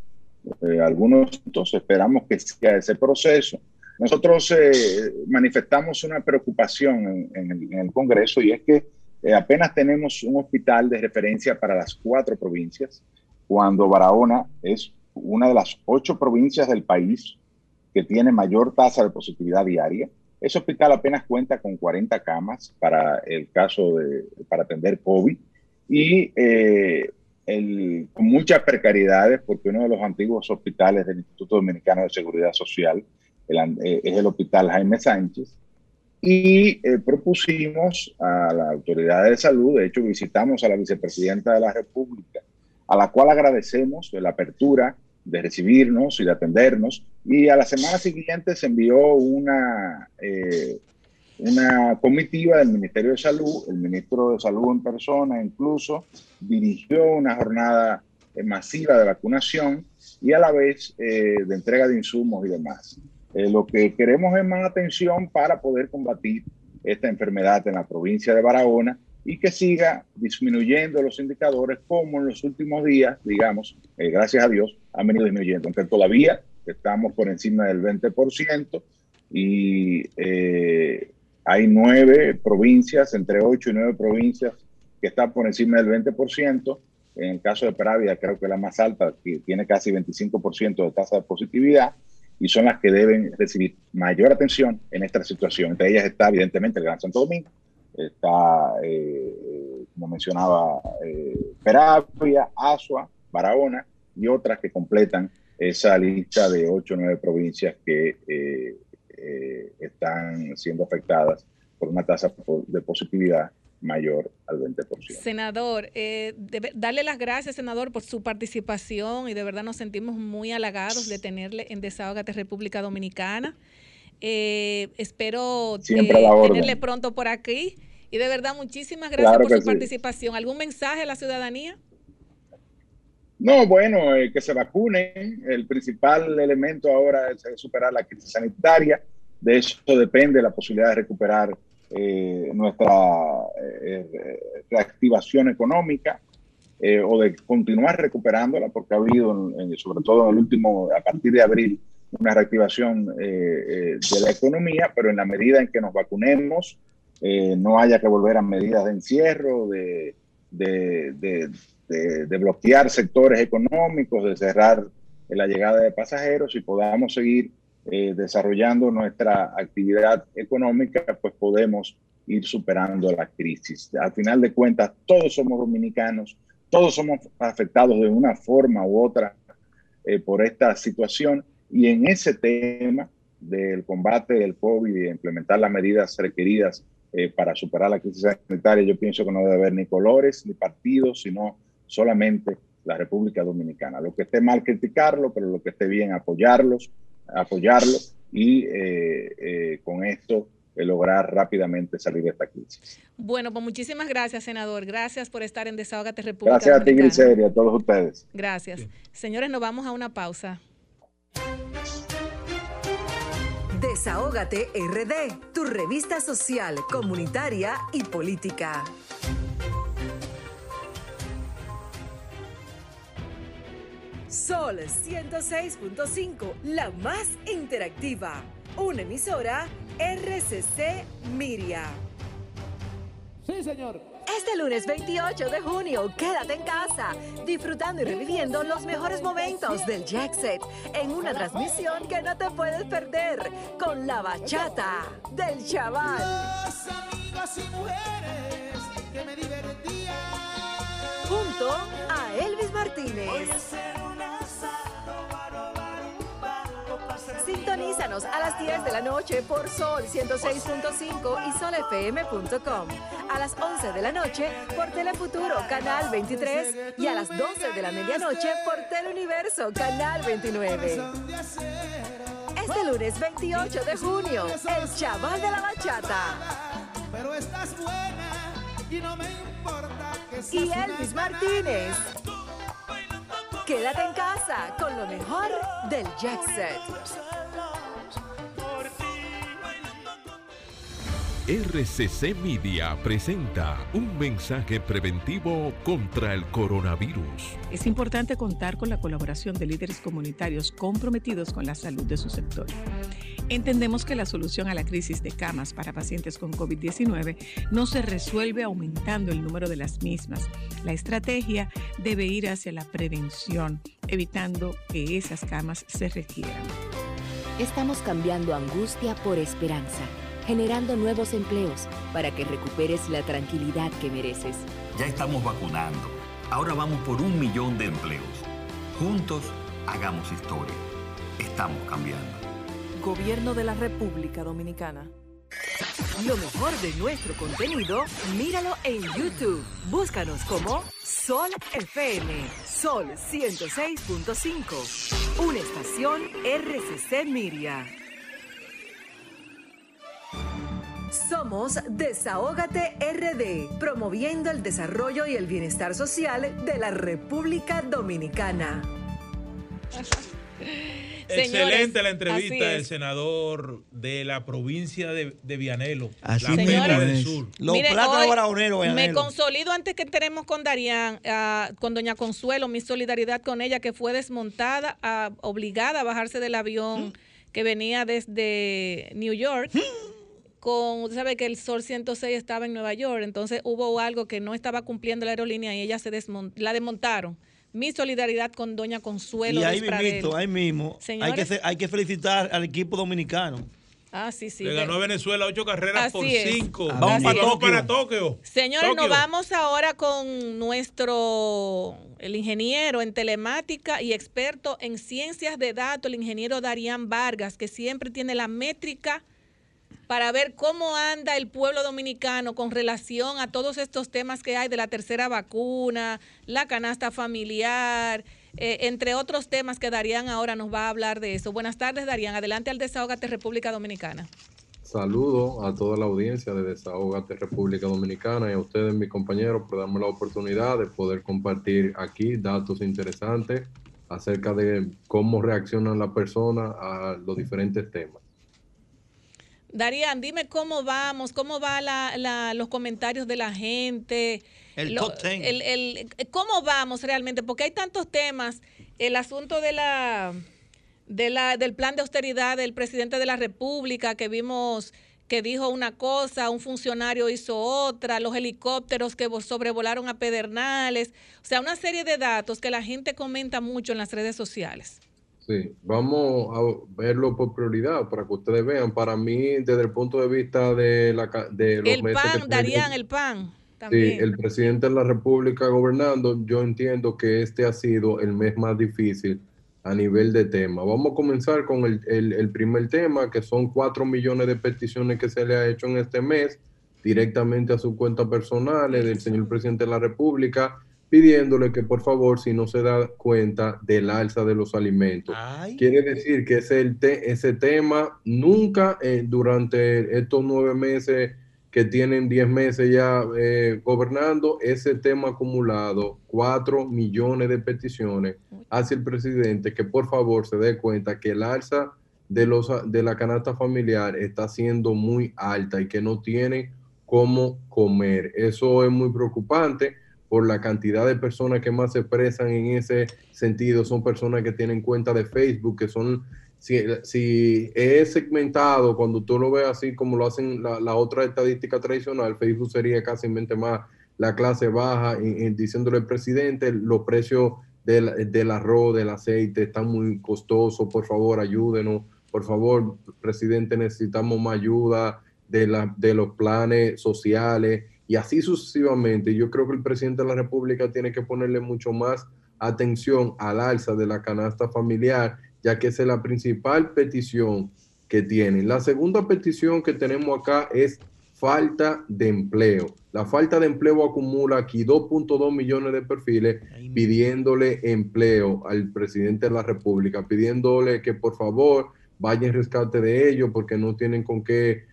eh, algunos esperamos que siga ese proceso. Nosotros eh, manifestamos una preocupación en, el, Congreso y es que eh, apenas tenemos un hospital de referencia para las cuatro provincias, cuando Barahona es una de las ocho provincias del país que tiene mayor tasa de positividad diaria. Ese hospital apenas cuenta con 40 camas para el caso de, para atender COVID. Y eh, el, con muchas precariedades, porque uno de los antiguos hospitales del Instituto Dominicano de Seguridad Social eh, es el Hospital Jaime Sánchez, y eh, propusimos a la autoridad de salud, de hecho visitamos a la vicepresidenta de la República, a la cual agradecemos la apertura de recibirnos y de atendernos, y a la semana siguiente se envió una, eh, una comitiva del Ministerio de Salud, el ministro de Salud en persona incluso dirigió una jornada masiva de vacunación y a la vez de entrega de insumos y demás. Eh, lo que queremos es más atención para poder combatir esta enfermedad en la provincia de Barahona y que siga disminuyendo los indicadores como en los últimos días, digamos, eh, gracias a Dios, han venido disminuyendo, aunque todavía estamos por encima del 20% y eh, hay nueve provincias, entre ocho y nueve provincias que están por encima del 20%. En el caso de Peravia, creo que la más alta, que tiene casi 25% de tasa de positividad y son las que deben recibir mayor atención en esta situación. Entre ellas está evidentemente el Gran Santo Domingo, está, eh, como mencionaba, eh, Peravia, Asua, Barahona y otras que completan esa lista de ocho o nueve provincias que eh, eh, están siendo afectadas por una tasa de positividad mayor al 20%. Senador, eh, darle las gracias, senador, por su participación y de verdad nos sentimos muy halagados de tenerle en Desahogate República Dominicana. Eh, espero tenerle pronto por aquí y de verdad muchísimas gracias por su participación. ¿Algún mensaje a la ciudadanía? No, bueno, eh, que se vacunen. El principal elemento ahora es superar la crisis sanitaria. De eso depende la posibilidad de recuperar eh, nuestra eh, reactivación económica o de continuar recuperándola, porque ha habido, sobre todo en el último, a partir de abril, una reactivación de la economía, pero en la medida en que nos vacunemos, no haya que volver a medidas de encierro, de, de, de bloquear sectores económicos, de cerrar la llegada de pasajeros y podamos seguir eh, desarrollando nuestra actividad económica, pues podemos ir superando la crisis. Al final de cuentas, todos somos dominicanos, todos somos afectados de una forma u otra eh, por esta situación y en ese tema del combate del COVID y implementar las medidas requeridas eh, para superar la crisis sanitaria, yo pienso que no debe haber ni colores ni partidos, sino solamente la República Dominicana. Lo que esté mal criticarlo, pero lo que esté bien apoyarlos apoyarlo y eh, eh, con esto eh, lograr rápidamente salir de esta crisis. Bueno, pues muchísimas gracias, senador. Gracias por estar en Desahogate República Gracias a ti, Grisel, y a todos ustedes. Gracias. Señores, nos vamos a una pausa. Desahógate RD, tu revista social, comunitaria y política. Sol 106.5, la más interactiva. Una emisora RCC Miria. Sí, señor. Este lunes 28 de junio, quédate en casa, disfrutando y reviviendo los mejores momentos del Jack Set en una transmisión que no te puedes perder con la bachata del chaval. Los amigos y mujeres que me divertían. Junto a Elvis Martínez. Sintonízanos a las 10 de la noche por Sol 106.5 y solfm.com. A las 11 de la noche por Telefuturo, Canal 23. Y a las 12 de la medianoche por Teleuniverso, Canal 29. Este lunes 28 de junio, el chaval de la bachata. Pero estás buena y no me importa que Y Elvis Martínez. Quédate en casa con lo mejor del Jack Set. RCC Media presenta un mensaje preventivo contra el coronavirus. Es importante contar con la colaboración de líderes comunitarios comprometidos con la salud de su sector. Entendemos que la solución a la crisis de camas para pacientes con COVID-19 no se resuelve aumentando el número de las mismas. La estrategia debe ir hacia la prevención, evitando que esas camas se requieran. Estamos cambiando angustia por esperanza generando nuevos empleos para que recuperes la tranquilidad que mereces. Ya estamos vacunando. Ahora vamos por un millón de empleos. Juntos, hagamos historia. Estamos cambiando. Gobierno de la República Dominicana. Lo mejor de nuestro contenido, míralo en YouTube. Búscanos como Sol FM. Sol 106.5. Una estación RCC Miria. Somos Desahógate RD, promoviendo el desarrollo y el bienestar social de la República Dominicana. Excelente la entrevista del senador de la provincia de, de Vianelo, Así la es. del Sur. Los Mire, plátanos hoy Me consolido antes que entremos con Darían, ah, con Doña Consuelo, mi solidaridad con ella, que fue desmontada, ah, obligada a bajarse del avión que venía desde New York. Con, usted sabe que el Sol 106 estaba en Nueva York, entonces hubo algo que no estaba cumpliendo la aerolínea y ella se desmon- la desmontaron. Mi solidaridad con Doña Consuelo. Y ahí mismito, ahí mismo, hay que, hay que felicitar al equipo dominicano. Ah, sí, sí. Le ganó a Venezuela ocho carreras por es. cinco. Vamos para Tokio. para Tokio. Señores, Tokio. nos vamos ahora con nuestro, el ingeniero en telemática y experto en ciencias de datos, el ingeniero Darían Vargas, que siempre tiene la métrica para ver cómo anda el pueblo dominicano con relación a todos estos temas que hay de la tercera vacuna, la canasta familiar, eh, entre otros temas que Darían ahora nos va a hablar de eso. Buenas tardes, Darían. Adelante al Desahogate República Dominicana. Saludo a toda la audiencia de Desahogate República Dominicana y a ustedes, mis compañeros, por darme la oportunidad de poder compartir aquí datos interesantes acerca de cómo reaccionan las personas a los diferentes temas. Darían, dime cómo vamos, cómo van la, la- los comentarios de la gente. El top ten. el- el- ¿Cómo vamos realmente? Porque hay tantos temas. El asunto de la, de la, del plan de austeridad del presidente de la República, que vimos que dijo una cosa, un funcionario hizo otra, los helicópteros que vo- sobrevolaron a Pedernales. O sea, una serie de datos que la gente comenta mucho en las redes sociales. Sí, vamos a verlo por prioridad para que ustedes vean. Para mí, desde el punto de vista de, la, de los El meses PAN, Darían, el PAN. Sí, También. el presidente de la República gobernando, yo entiendo que este ha sido el mes más difícil a nivel de tema. Vamos a comenzar con el, el- el primer tema, que son cuatro millones de peticiones que se le ha hecho en este mes directamente a sus cuentas personales del señor presidente de la República, pidiéndole que por favor, si no se da cuenta del alza de los alimentos. Quiere decir que ese, el te- ese tema nunca eh, durante estos nueve meses que tienen 10 meses ya eh, gobernando, ese tema acumulado, 4 millones de peticiones hacia el presidente, que por favor se dé cuenta que el alza de, los, de la canasta familiar está siendo muy alta y que no tiene cómo comer. Eso es muy preocupante por la cantidad de personas que más se expresan en ese sentido. Son personas que tienen cuenta de Facebook, que son si, es segmentado, cuando tú lo ves así como lo hacen la, la otra estadística tradicional, Facebook sería casi más la clase baja, en- en diciéndole al presidente, los precios del, del arroz, del aceite están muy costosos, por favor ayúdenos, por favor, presidente, necesitamos más ayuda de, la, de los planes sociales y así sucesivamente. Yo creo que el presidente de la República tiene que ponerle mucho más atención al alza de la canasta familiar, ya que esa es la principal petición que tienen. La segunda petición que tenemos acá es falta de empleo. La falta de empleo acumula aquí 2.2 millones de perfiles pidiéndole empleo al presidente de la República, pidiéndole que por favor vaya en rescate de ellos porque no tienen con qué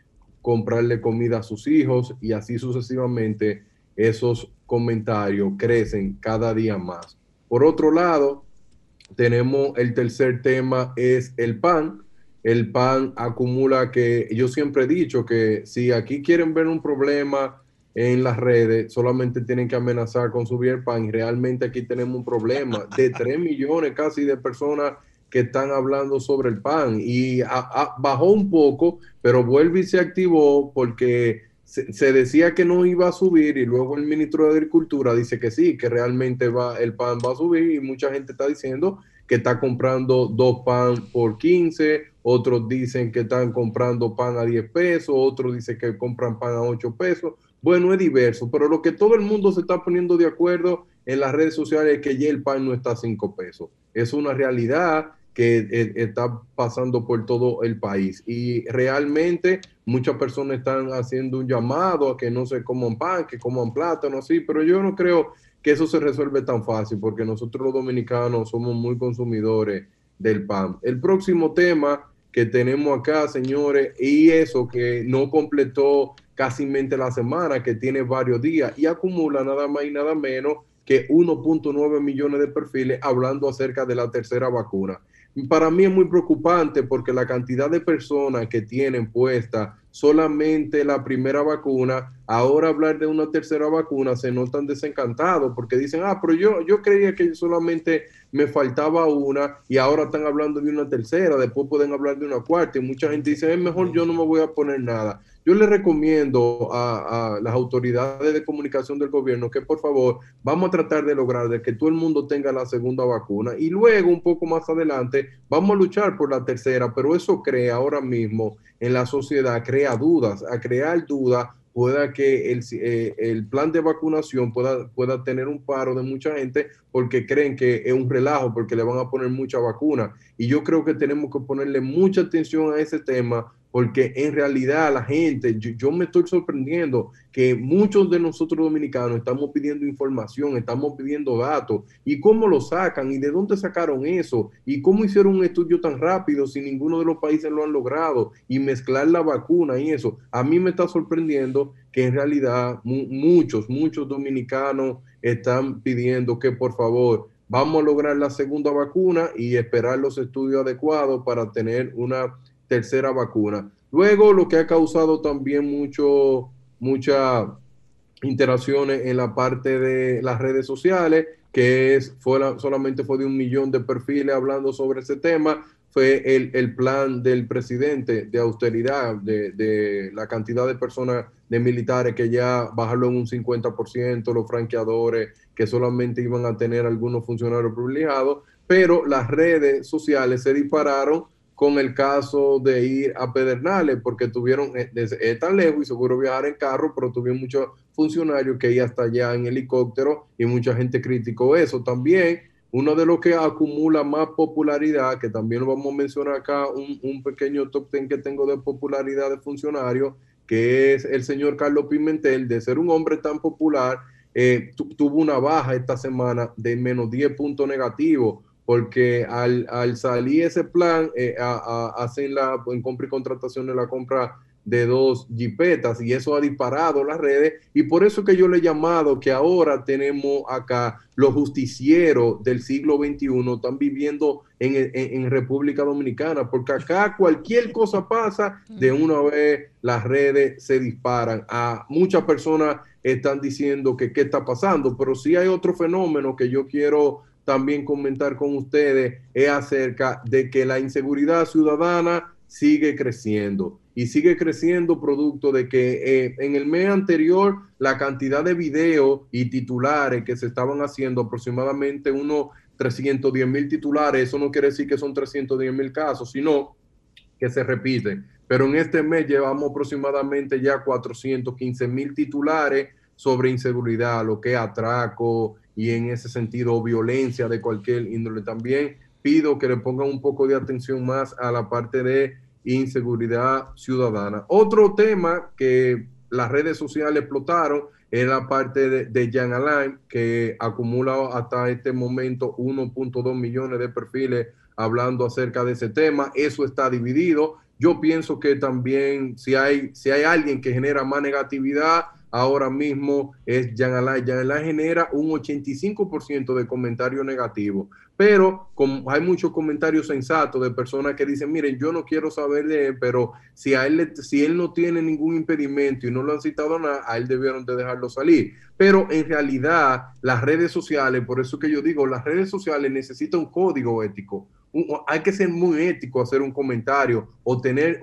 comprarle comida a sus hijos y así sucesivamente esos comentarios crecen cada día más. Por otro lado, tenemos el tercer tema es el PAN, el PAN acumula que yo siempre he dicho que si aquí quieren ver un problema en las redes, solamente tienen que amenazar con subir el PAN y realmente aquí tenemos un problema de 3 millones casi de personas que están hablando sobre el PAN y bajó un poco, pero vuelve y se activó porque se, decía que no iba a subir y luego el ministro de Agricultura dice que sí, que realmente va, el pan va a subir y mucha gente está diciendo que está comprando dos pan por 15, otros dicen que están comprando pan a 10 pesos, otros dicen que compran pan a 8 pesos. Bueno, es diverso, pero lo que todo el mundo se está poniendo de acuerdo en las redes sociales es que ya el pan no está a 5 pesos. Es una realidad que eh, está pasando por todo el país. Y realmente muchas personas están haciendo un llamado a que no se coman pan, que coman plátano, sí, pero yo no creo que eso se resuelve tan fácil, porque nosotros los dominicanos somos muy consumidores del pan. El próximo tema que tenemos acá, señores, y eso que no completó casi la semana, que tiene varios días y acumula nada más y nada menos que 1.9 millones de perfiles hablando acerca de la tercera vacuna para mí es muy preocupante porque la cantidad de personas que tienen puesta solamente la primera vacuna, ahora hablar de una tercera vacuna se notan desencantados porque dicen, ah, pero yo, yo creía que solamente me faltaba una y ahora están hablando de una tercera, después pueden hablar de una cuarta y mucha gente dice, es mejor yo no me voy a poner nada. Yo le recomiendo a, las autoridades de comunicación del gobierno que por favor vamos a tratar de lograr de que todo el mundo tenga la segunda vacuna y luego un poco más adelante vamos a luchar por la tercera, pero eso crea ahora mismo en la sociedad, crea dudas, a crear dudas pueda que el, eh, el, plan de vacunación pueda, pueda tener un paro de mucha gente porque creen que es un relajo, porque le van a poner mucha vacuna. Y yo creo que tenemos que ponerle mucha atención a ese tema porque en realidad la gente, yo, me estoy sorprendiendo que muchos de nosotros dominicanos estamos pidiendo información, estamos pidiendo datos, y cómo lo sacan, y de dónde sacaron eso, y cómo hicieron un estudio tan rápido si ninguno de los países lo han logrado, y mezclar la vacuna y eso. A mí me está sorprendiendo que en realidad muchos, muchos dominicanos están pidiendo que por favor vamos a lograr la segunda vacuna y esperar los estudios adecuados para tener una tercera vacuna. Luego, lo que ha causado también mucho, muchas interacciones en la parte de las redes sociales, que es, fue solamente fue de un millón de perfiles hablando sobre ese tema, fue el, plan del presidente de austeridad, de, la cantidad de personas, de militares que ya bajaron un 50%, los franqueadores que solamente iban a tener algunos funcionarios privilegiados, pero las redes sociales se dispararon con el caso de ir a Pedernales, porque tuvieron, eh, es, tan lejos y seguro viajar en carro, pero tuvieron muchos funcionarios que iban hasta allá en helicóptero y mucha gente criticó eso. También uno de los que acumula más popularidad, que también lo vamos a mencionar acá, un, pequeño top ten que tengo de popularidad de funcionario, que es el señor Carlos Pimentel, de ser un hombre tan popular, eh, tuvo una baja esta semana de menos 10 puntos negativos porque al, salir ese plan, eh, hacen la, en compra y contratación de la compra de dos jipetas y eso ha disparado las redes y por eso que yo le he llamado que ahora tenemos acá los justicieros del siglo XXI están viviendo en, en, República Dominicana porque acá cualquier cosa pasa de una vez las redes se disparan. A muchas personas están diciendo que qué está pasando pero sí hay otro fenómeno que yo quiero también comentar con ustedes es acerca de que la inseguridad ciudadana sigue creciendo y sigue creciendo producto de que eh, en el mes anterior la cantidad de videos y titulares que se estaban haciendo aproximadamente unos 310 mil titulares, eso no quiere decir que son 310 mil casos, sino que se repiten. Pero en este mes llevamos aproximadamente ya 415 mil titulares sobre inseguridad, lo que es atraco, y en ese sentido violencia de cualquier índole. También pido que le pongan un poco de atención más a la parte de inseguridad ciudadana. Otro tema que las redes sociales explotaron es la parte de, de Jan Alain, que acumula hasta este momento 1.2 millones de perfiles hablando acerca de ese tema. Eso está dividido. Yo pienso que también si hay, si hay alguien que genera más negatividad, ahora mismo es Jean Alain. Jean Alain genera un 85% de comentarios negativos, pero como hay muchos comentarios sensatos de personas que dicen, miren, yo no quiero saber de él, pero si, a él, si él no tiene ningún impedimento y no lo han citado a nada, a él debieron de dejarlo salir. Pero en realidad las redes sociales, por eso que yo digo, las redes sociales necesitan un código ético. Hay que ser muy ético hacer un comentario o tener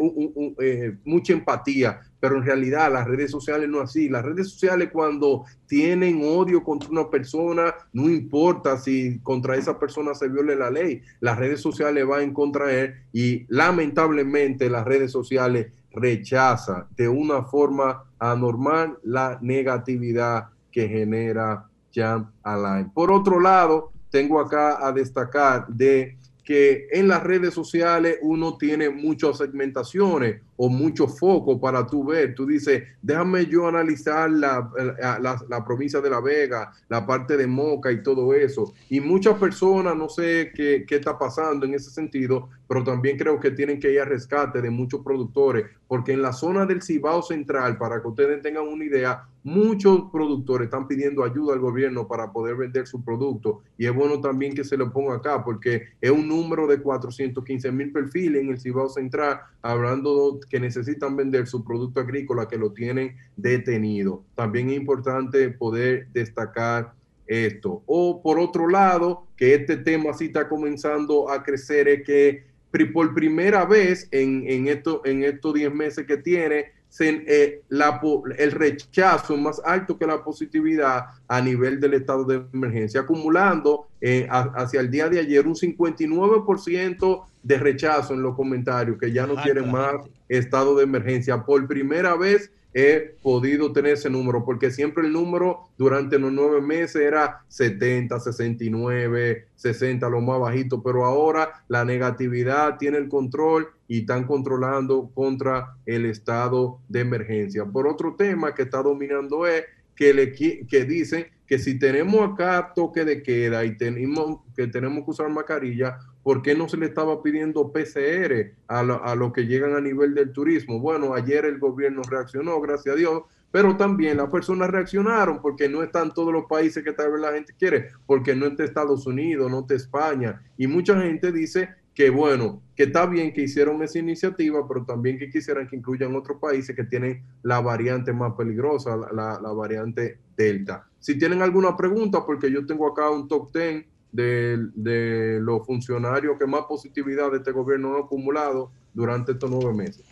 eh, mucha empatía, pero en realidad las redes sociales no así. Las redes sociales cuando tienen odio contra una persona, no importa si contra esa persona se viole la ley, las redes sociales van en contra de él y lamentablemente las redes sociales rechazan de una forma anormal la negatividad que genera Jean Alain. Por otro lado, tengo acá a destacar de que en las redes sociales uno tiene muchas segmentaciones o mucho foco para tú ver. Tú dices, déjame yo analizar la, la, la- provincia de La Vega, la parte de Moca y todo eso. Y muchas personas, no sé qué, qué está pasando en ese sentido, pero también creo que tienen que ir a rescate de muchos productores, porque en la zona del Cibao Central, para que ustedes tengan una idea, muchos productores están pidiendo ayuda al gobierno para poder vender su producto. Y es bueno también que se lo ponga acá, porque es un número de 415 mil perfiles en el Cibao Central, hablando que necesitan vender su producto agrícola, que lo tienen detenido. También es importante poder destacar esto. O por otro lado, que este tema sí está comenzando a crecer, es que por primera vez en, en, esto, en estos 10 meses que tiene, se- eh, la el rechazo más alto que la positividad a nivel del estado de emergencia, acumulando eh, a- hacia el día de ayer un 59% de rechazo en los comentarios, que ya no quieren más estado de emergencia. Por primera vez he podido tener ese número, porque siempre el número durante los nueve meses era 70, 69, 60, lo más bajito, pero ahora la negatividad tiene el control y están controlando contra el estado de emergencia. Por otro tema que está dominando es que, le, que dicen que si tenemos acá toque de queda y tenemos que tenemos que usar mascarilla, ¿por qué no se le estaba pidiendo PCR a, lo- a los que llegan a nivel del turismo? Bueno, ayer el gobierno reaccionó, gracias a Dios, pero también las personas reaccionaron porque no están todos los países que tal vez la gente quiere, porque no está Estados Unidos, no está España, y mucha gente dice que bueno, que está bien que hicieron esa iniciativa, pero también que quisieran que incluyan otros países que tienen la variante más peligrosa, la, la- la variante Delta. Si tienen alguna pregunta, porque yo tengo acá un top 10 de, de los funcionarios que más positividad de este gobierno han acumulado durante estos nueve meses.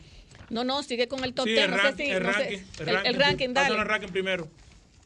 No, no, sigue con el top Sí, 10. el no sé ranking, si- el no sé, ranking, el- el el ranking, Pásalo dale. el ranking primero.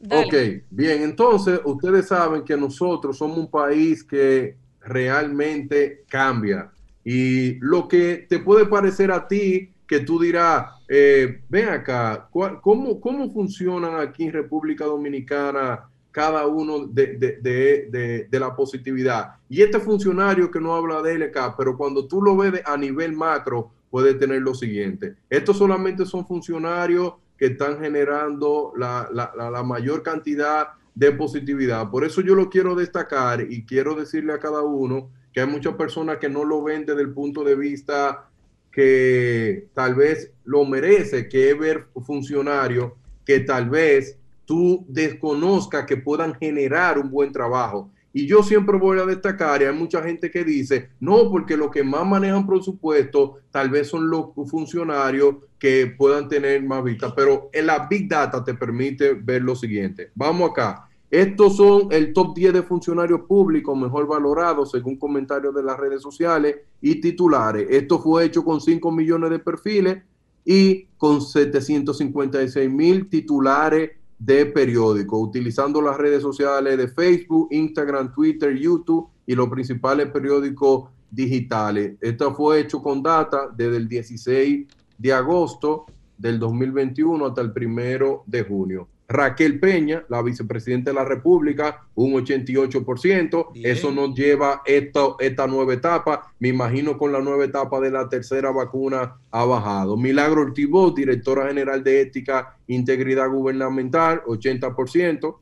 Dale. Ok, bien, entonces ustedes saben que nosotros somos un país que realmente cambia. Y lo que te puede parecer a ti, que tú dirás, eh, ven acá, ¿cuál- ¿cómo, ¿cómo funcionan aquí en República Dominicana cada uno de, de- de- de- la positividad? Y este funcionario que no habla de LK, pero cuando tú lo ves a nivel macro, puede tener lo siguiente. Estos solamente son funcionarios que están generando la, la- la- la mayor cantidad de positividad. Por eso yo lo quiero destacar y quiero decirle a cada uno que hay muchas personas que no lo ven desde el punto de vista que tal vez lo merece, que es ver funcionarios que tal vez tú desconozcas que puedan generar un buen trabajo. Y yo siempre voy a destacar, y hay mucha gente que dice, no, porque los que más manejan presupuesto tal vez son los funcionarios que puedan tener más vistas, pero en la Big Data te permite ver lo siguiente. Vamos acá. Estos son el top 10 de funcionarios públicos mejor valorados según comentarios de las redes sociales y titulares. Esto fue hecho con 5 millones de perfiles y con 756 mil titulares de periódicos, utilizando las redes sociales de Facebook, Instagram, Twitter, YouTube y los principales periódicos digitales. Esto fue hecho con data desde el 16 de agosto del 2021 hasta el primero de junio. Raquel Peña, la vicepresidenta de la República, un 88%. Eso nos lleva esta, esta nueva etapa. Me imagino con la nueva etapa de la tercera vacuna ha bajado. Milagro Ortibó, directora general de Ética e Integridad Gubernamental, 80%.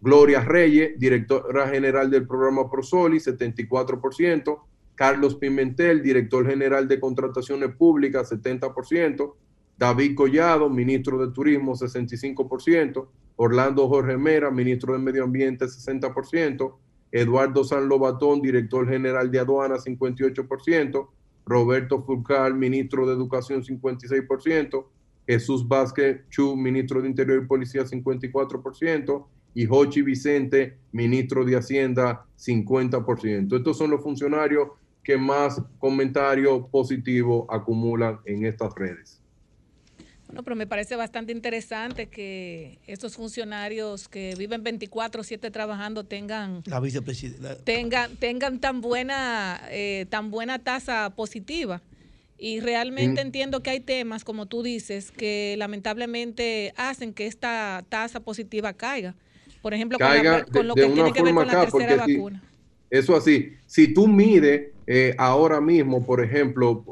Gloria Reyes, directora general del programa Prosoli, 74%. Carlos Pimentel, director general de Contrataciones Públicas, 70%. David Collado, ministro de Turismo, 65%, Orlando Jorge Mera, ministro de Medio Ambiente, 60%, Eduardo San Lobatón, director general de aduana, 58%, Roberto Fulcal, ministro de Educación, 56%, Jesús Vázquez Chu, ministro de Interior y Policía, 54%, y Jochi Vicente, ministro de Hacienda, 50%. Estos son los funcionarios que más comentarios positivos acumulan en estas redes. Bueno, pero me parece bastante interesante que estos funcionarios que viven 24/7 trabajando tengan La vicepresidenta. tengan tengan tan buena eh, tan buena tasa positiva y realmente Mm. entiendo que hay temas como tú dices que lamentablemente hacen que esta tasa positiva caiga. Por ejemplo, con, la- con lo de que tiene que ver con la acá, tercera si- vacuna. Eso así, si tú mides eh, ahora mismo, por ejemplo,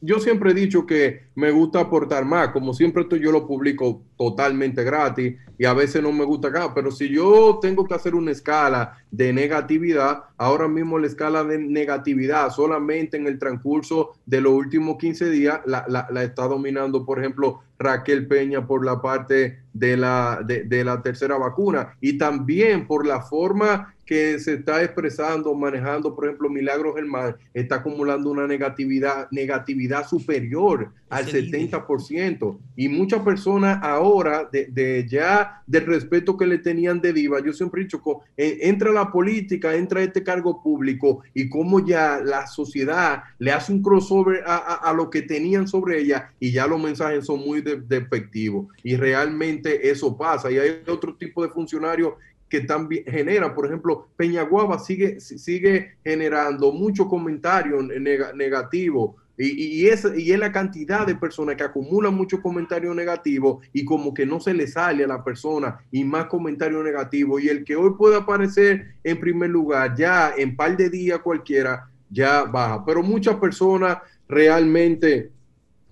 yo siempre he dicho que me gusta aportar más, como siempre esto yo lo publico totalmente gratis y a veces no me gusta acá, pero si yo tengo que hacer una escala de negatividad, ahora mismo la escala de negatividad solamente en el transcurso de los últimos 15 días la, la- la está dominando, por ejemplo, Raquel Peña por la parte de la, de, de la tercera vacuna y también por la forma que se está expresando, manejando, por ejemplo, Milagros Germán, está acumulando una negatividad, negatividad superior al 70%. Y muchas personas ahora, de, de ya del respeto que le tenían de diva, yo siempre he dicho, eh, entra la política, entra este cargo público y como ya la sociedad le hace un crossover a, a- lo que tenían sobre ella y ya los mensajes son muy de- despectivos. Y realmente eso pasa. Y hay otro tipo de funcionarios que también generan, por ejemplo, Peñaguaba sigue, sigue generando mucho comentario nega- negativo y, es, y es la cantidad de personas que acumulan muchos comentarios negativos y como que no se le sale a la persona y más comentarios negativos. Y el que hoy puede aparecer en primer lugar ya en par de días cualquiera ya baja, pero muchas personas realmente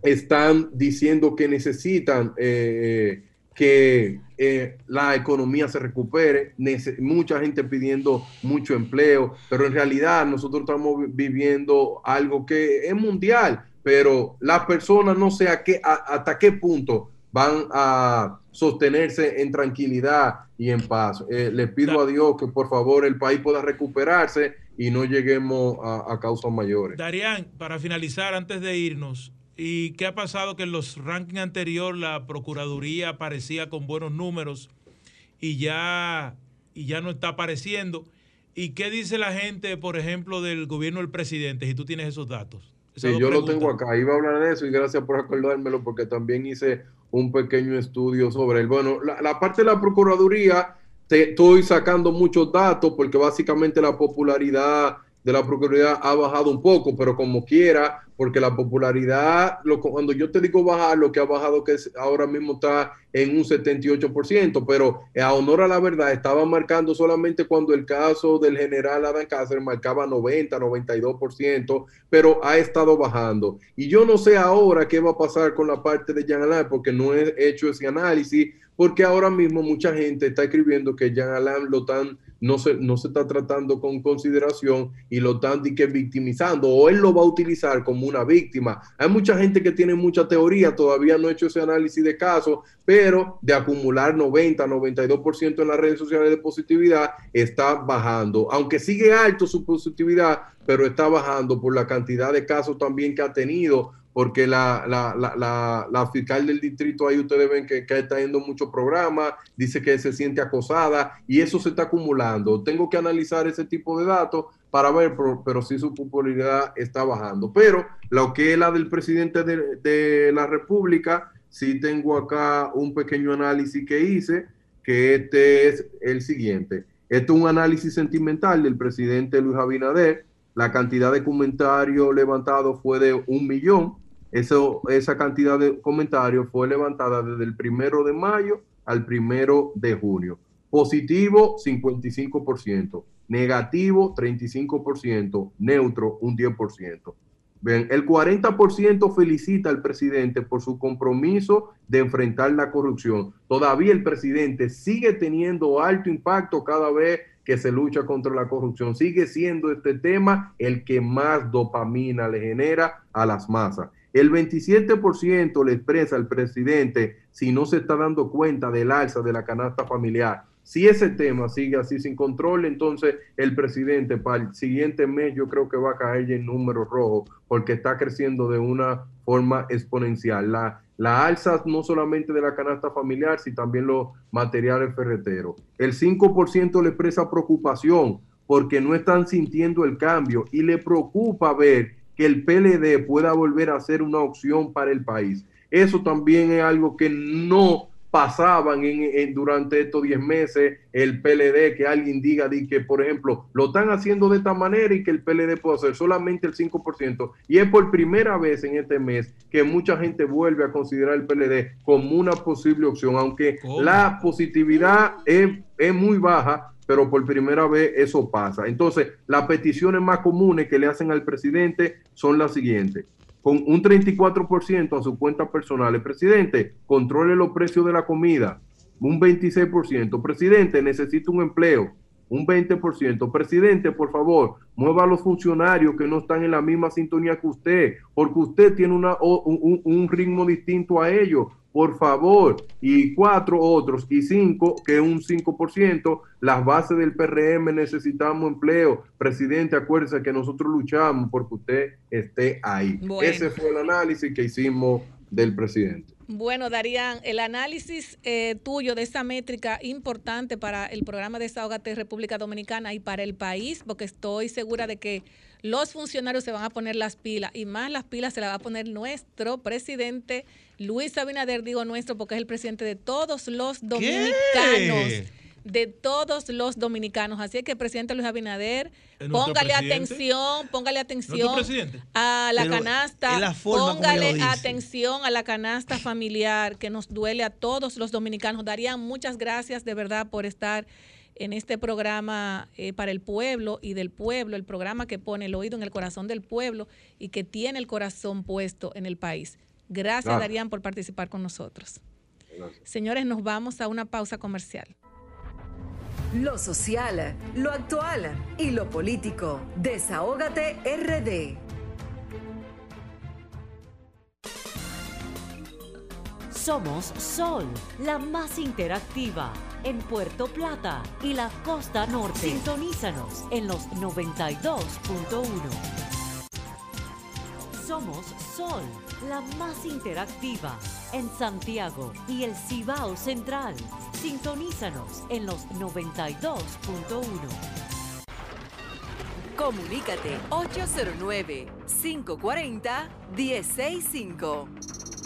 están diciendo que necesitan eh, que eh, la economía se recupere, mucha gente pidiendo mucho empleo, pero en realidad nosotros estamos vi- viviendo algo que es mundial, pero las personas no sé a qué, a- hasta qué punto van a sostenerse en tranquilidad y en paz. Eh, le pido a Dios que por favor el país pueda recuperarse y no lleguemos a, a causas mayores. Darían, para finalizar, antes de irnos, ¿y qué ha pasado que en los rankings anteriores la Procuraduría aparecía con buenos números y ya, y ya no está apareciendo? ¿Y qué dice la gente, por ejemplo, del gobierno del presidente, si tú tienes esos datos? Esas Sí, yo lo tengo acá. Iba a hablar de eso y gracias por acordármelo porque también hice un pequeño estudio sobre él. Bueno, la, la parte de la Procuraduría, te, estoy sacando muchos datos porque básicamente la popularidad de la Procuraduría ha bajado un poco, pero como quiera, porque la popularidad, lo, cuando yo te digo bajar, lo que ha bajado que ahora mismo está en un 78%, pero a honor a la verdad, estaba marcando solamente cuando el caso del general Adán Cáceres marcaba 90, 92%, pero ha estado bajando. Y yo no sé ahora qué va a pasar con la parte de Jean Alain, porque no he hecho ese análisis, porque ahora mismo mucha gente está escribiendo que Jean Alain lo tan, no, se, no se está tratando con consideración y lo están que victimizando, o él lo va a utilizar como una víctima. Hay mucha gente que tiene mucha teoría, todavía no he hecho ese análisis de caso, pero de acumular 90, 92% en las redes sociales de positividad, está bajando. Aunque sigue alto su positividad, pero está bajando por la cantidad de casos también que ha tenido, porque la, la, la, la, fiscal del distrito ahí ustedes ven que, está yendo muchos programas, dice que se siente acosada y eso se está acumulando. Tengo que analizar ese tipo de datos para ver, pero, pero sí su popularidad está bajando. Pero lo que es la del presidente de, de la República, sí tengo acá un pequeño análisis que hice, que este es el siguiente. Este es un análisis sentimental del presidente Luis Abinader. La cantidad de comentarios levantados fue de un millón. Eso, esa cantidad de comentarios fue levantada desde el primero de mayo al primero de junio. Positivo, 55%. Negativo, 35%. Neutro, un 10%. Ven, el 40% felicita al presidente por su compromiso de enfrentar la corrupción. Todavía el presidente sigue teniendo alto impacto cada vez que se lucha contra la corrupción. Sigue siendo este tema el que más dopamina le genera a las masas. El 27% le expresa al presidente si no se está dando cuenta del alza de la canasta familiar. Si ese tema sigue así sin control, entonces el presidente para el siguiente mes yo creo que va a caer en números rojos porque está creciendo de una forma exponencial. La, la alza no solamente de la canasta familiar, sino también los materiales ferreteros. El 5% le expresa preocupación porque no están sintiendo el cambio y le preocupa ver que el PLD pueda volver a ser una opción para el país. Eso también es algo que no pasaban en, durante estos 10 meses el PLD, que alguien diga di que, por ejemplo, lo están haciendo de esta manera y que el PLD puede hacer solamente el 5%. Y es por primera vez en este mes que mucha gente vuelve a considerar el PLD como una posible opción, aunque la positividad es, es muy baja, pero por primera vez eso pasa. Entonces, las peticiones más comunes que le hacen al presidente son las siguientes con un 34% a su cuenta personal. El presidente, controle los precios de la comida, un 26%. Presidente, necesito un empleo, un 20%. Presidente, por favor, mueva a los funcionarios que no están en la misma sintonía que usted, porque usted tiene una, un, un ritmo distinto a ellos por favor, y cuatro otros, y cinco, que un 5%, las bases del PRM necesitamos empleo. Presidente, acuérdese que nosotros luchamos porque usted esté ahí. Ese fue el análisis que hicimos del presidente. Bueno, Darían, el análisis eh, tuyo de esa métrica importante para el programa de Desahogate República Dominicana y para el país, porque estoy segura de que los funcionarios se van a poner las pilas y más las pilas se las va a poner nuestro presidente Luis Abinader, digo nuestro porque es el presidente de todos los dominicanos. De todos los dominicanos. Así que, presidente Luis Abinader, póngale atención, póngale atención a la canasta, póngale atención a la canasta familiar que nos duele a todos los dominicanos. Darían muchas gracias de verdad por estar en este programa eh, para el pueblo y del pueblo, el programa que pone el oído en el corazón del pueblo y que tiene el corazón puesto en el país. Gracias, Darían, por participar con nosotros. Señores, nos vamos a una pausa comercial. Lo social, lo actual y lo político. Desahógate RD. Somos Sol, la más interactiva en Puerto Plata y la costa norte. Sintonízanos en los 92.1. Somos Sol la más interactiva en Santiago y el Cibao Central. Sintonízanos en los 92.1. Comunícate 809-540-1065.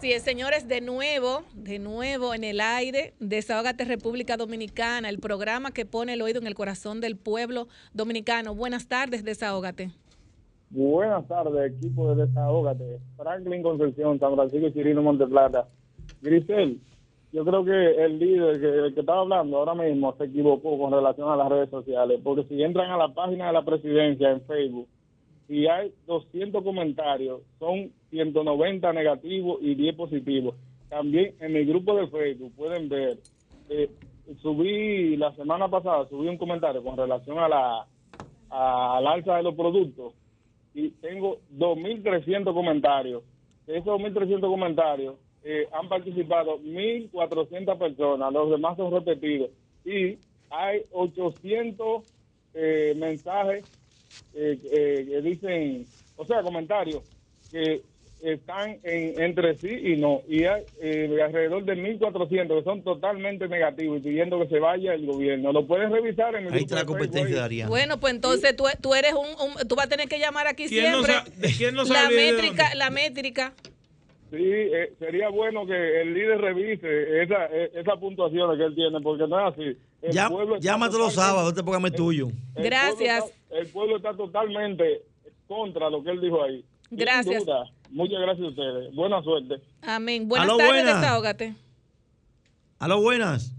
Sí, señores, de nuevo, de nuevo en el aire, Desahógate República Dominicana, el programa que pone el oído en el corazón del pueblo dominicano. Buenas tardes, Desahógate. Buenas tardes, equipo de Desahógate. Franklin Concepción, San Francisco y Chirino Monteplata. Grisel, yo creo que el líder que, el que estaba hablando ahora mismo se equivocó con relación a las redes sociales, porque si entran a la página de la presidencia en Facebook, si hay 200 comentarios, son 190 negativos y 10 positivos. También en mi grupo de Facebook pueden ver, eh, subí la semana pasada, subí un comentario con relación a la al alza de los productos y tengo 2.300 comentarios. De esos 2.300 comentarios, eh, han participado 1.400 personas, los demás son repetidos. Y hay 800 eh, mensajes que dicen, o sea, comentarios que están entre sí y no. Y hay alrededor de 1.400 que son totalmente negativos y pidiendo que se vaya el gobierno. Lo puedes revisar en el Ahí está la competencia, Daría. Bueno, pues entonces tú, tú eres un, Tú vas a tener que llamar aquí siempre. ¿De quién no la métrica, la métrica. Sí, eh, sería bueno que el líder revise esa, e, esa puntuación que él tiene, porque no es así. llámate los sábados, te póngame tuyo. Gracias. el pueblo está totalmente contra lo que él dijo ahí. Gracias. Muchas gracias a ustedes. Buena suerte. Amén. Buenas tardes, buenas. desahógate. Aló, buenas.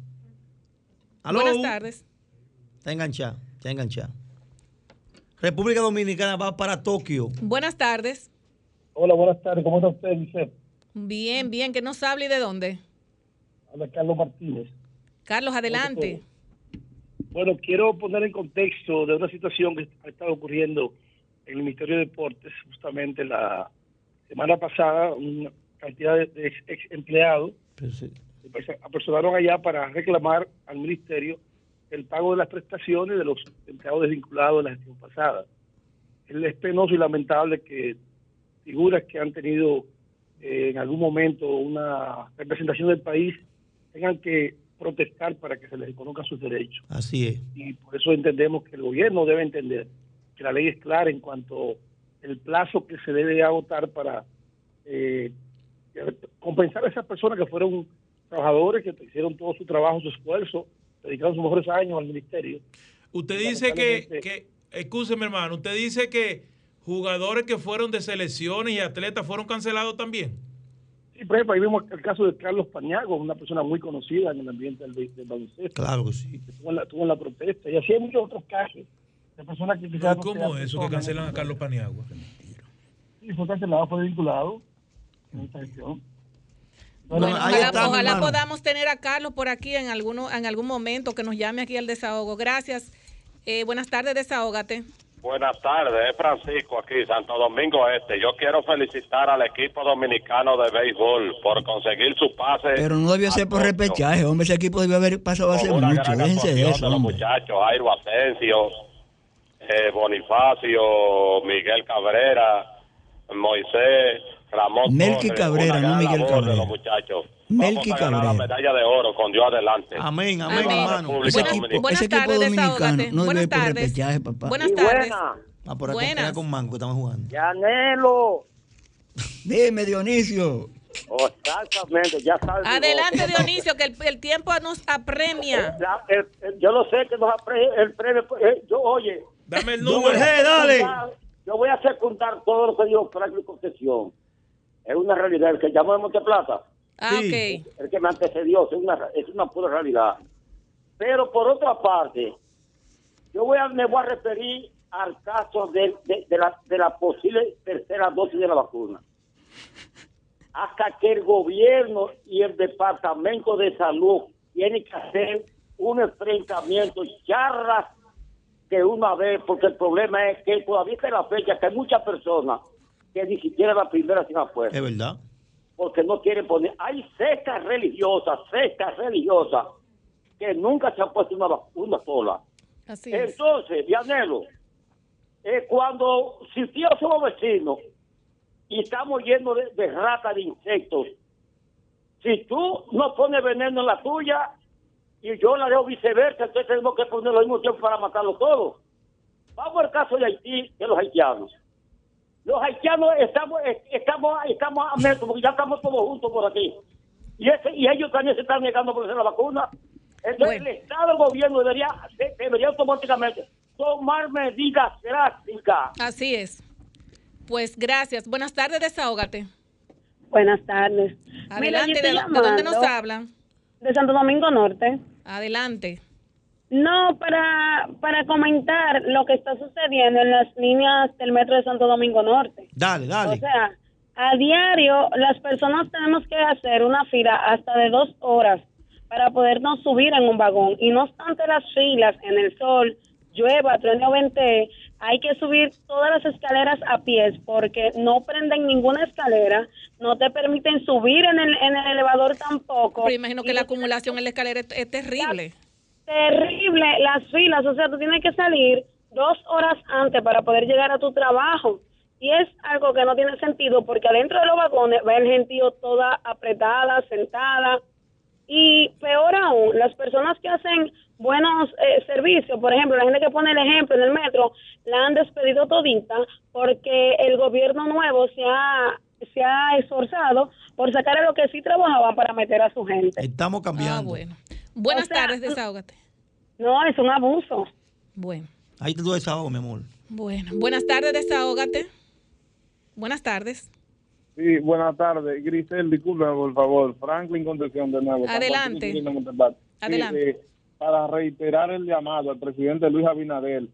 Buenas tardes. Está enganchado, está enganchado. República Dominicana va para Tokio. Buenas tardes. Hola, buenas tardes. ¿Cómo está usted, Giselle? Bien, bien. ¿Que nos hable y de dónde? Habla Carlos Martínez. Carlos, adelante. Bueno, quiero poner en contexto de una situación que ha estado ocurriendo en el Ministerio de Deportes. Justamente la semana pasada, una cantidad de, de ex, ex empleados se apersonaron allá para reclamar al Ministerio el pago de las prestaciones de los empleados desvinculados de la gestión pasada. Es penoso y lamentable que figuras que han tenido eh, en algún momento una representación del país tengan que protestar para que se les reconozcan sus derechos. Así es. Y por eso entendemos que el gobierno debe entender que la ley es clara en cuanto el plazo que se debe agotar para eh, compensar a esas personas que fueron trabajadores, que hicieron todo su trabajo, su esfuerzo, dedicaron sus mejores años al ministerio. Usted dice que, que escúcheme hermano, usted dice que jugadores que fueron de selecciones y atletas fueron cancelados también. Sí, por ejemplo, ahí vimos el caso de Carlos Pañago, una persona muy conocida en el ambiente del, del baloncesto. Claro que sí. Estuvo en, la, estuvo en la protesta. Y así hay muchos otros casos de personas que quizás... no ¿Cómo eso que cancelan a Carlos Paniagua? Sí, fue cancelado, fue vinculado en esta gestión. Bueno, ojalá, está, podamos tener a Carlos por aquí en, alguno, en algún momento que nos llame aquí al desahogo. Gracias. Eh, buenas tardes, desahógate. Buenas tardes, es Francisco aquí, Santo Domingo Este. Yo quiero felicitar al equipo dominicano de béisbol por conseguir su pase. Pero no debió ser por repechaje, hombre. Ese equipo debió haber pasado hace mucho. Déjense de eso, de los hombre. muchachos, Jairo Asensio, eh, Bonifacio, Miguel Cabrera, Moisés, Ramón Melqui Torres, Cabrera, no Miguel de Cabrera. los muchachos. Melqui Vamos a ganar Cabrera. la medalla de oro con Dios adelante. Amén, amén, la hermano. República Ese equipo, ese equipo tardes, dominicano no Buenas por tardes. repechaje, papá. Buenas tardes. Ah, por acá Buenas. queda con Mango que estamos jugando. Yanelo. Dime, Dionisio. Oh, exactamente, ya sabes. Adelante. Dionisio, que el, el tiempo nos apremia. Ya, el- el- yo lo sé que nos apre- el premio. eh, yo, oye. Dame el yo número. G, dale. Yo voy a secundar todo lo que dijo Franklin Concepción. Es una realidad. El que llamó de Monteplata, Ah, Sí. ok. el que me antecedió, es una, es una pura realidad. Pero por otra parte, yo voy a, me voy a referir al caso de, de, de la, de la posible tercera dosis de la vacuna. Hasta que el gobierno y el departamento de salud tienen que hacer un enfrentamiento, charlas de una vez, porque el problema es que todavía está la fecha que hay muchas personas que ni siquiera la primera se puesto Es verdad. porque no quieren poner. Hay sectas religiosas, sectas religiosas, que nunca se han puesto una vacuna sola. Así es. Entonces, Dianelo, eh, cuando si tío somos vecinos y estamos llenos de, de ratas, de insectos, si tú no pones veneno en la tuya y yo la dejo viceversa, entonces tenemos que poner lo mismo tiempo para matarlos todos. Vamos al caso de Haití, de los haitianos. Los haitianos estamos, estamos, estamos a metro, porque ya estamos todos juntos por aquí. Y, ese, y ellos también se están negando por hacer la vacuna. Entonces Bueno. el Estado, el gobierno debería, de- debería automáticamente tomar medidas drásticas. Así es. Pues gracias. Buenas tardes, desahógate. Buenas tardes. Adelante, ¿de, de dónde nos hablan? De Santo Domingo Norte. Adelante. No, para, para comentar lo que está sucediendo en las líneas del metro de Santo Domingo Norte. Dale, dale. O sea, a diario las personas tenemos que hacer una fila hasta de dos horas para podernos subir en un vagón. Y no obstante las filas en el sol, llueva, truene o vente, hay que subir todas las escaleras a pies porque no prenden ninguna escalera, no te permiten subir en el, en el elevador tampoco. Pero imagino que Y la acumulación en la escalera es, es terrible. terrible las filas, o sea, tú tienes que salir dos horas antes para poder llegar a tu trabajo. Y es algo que no tiene sentido porque adentro de los vagones va el gentío toda apretada, sentada. Y peor aún, las personas que hacen buenos eh, servicios, por ejemplo, la gente que pone el ejemplo en el metro, la han despedido todita porque el gobierno nuevo se ha, se ha esforzado por sacar a lo que sí trabajaban para meter a su gente. Estamos cambiando. Ah, bueno. Buenas O sea, tardes, desahógate. No, es un abuso. Bueno, Ahí te doy desahogo, mi amor. bueno. Buenas tardes, desahógate. Buenas tardes. Sí, buenas tardes. Grisel, discúlpeme, por favor. Franklin Concepción de nuevo. Adelante. Sí, Adelante. eh, para reiterar el llamado al presidente Luis Abinader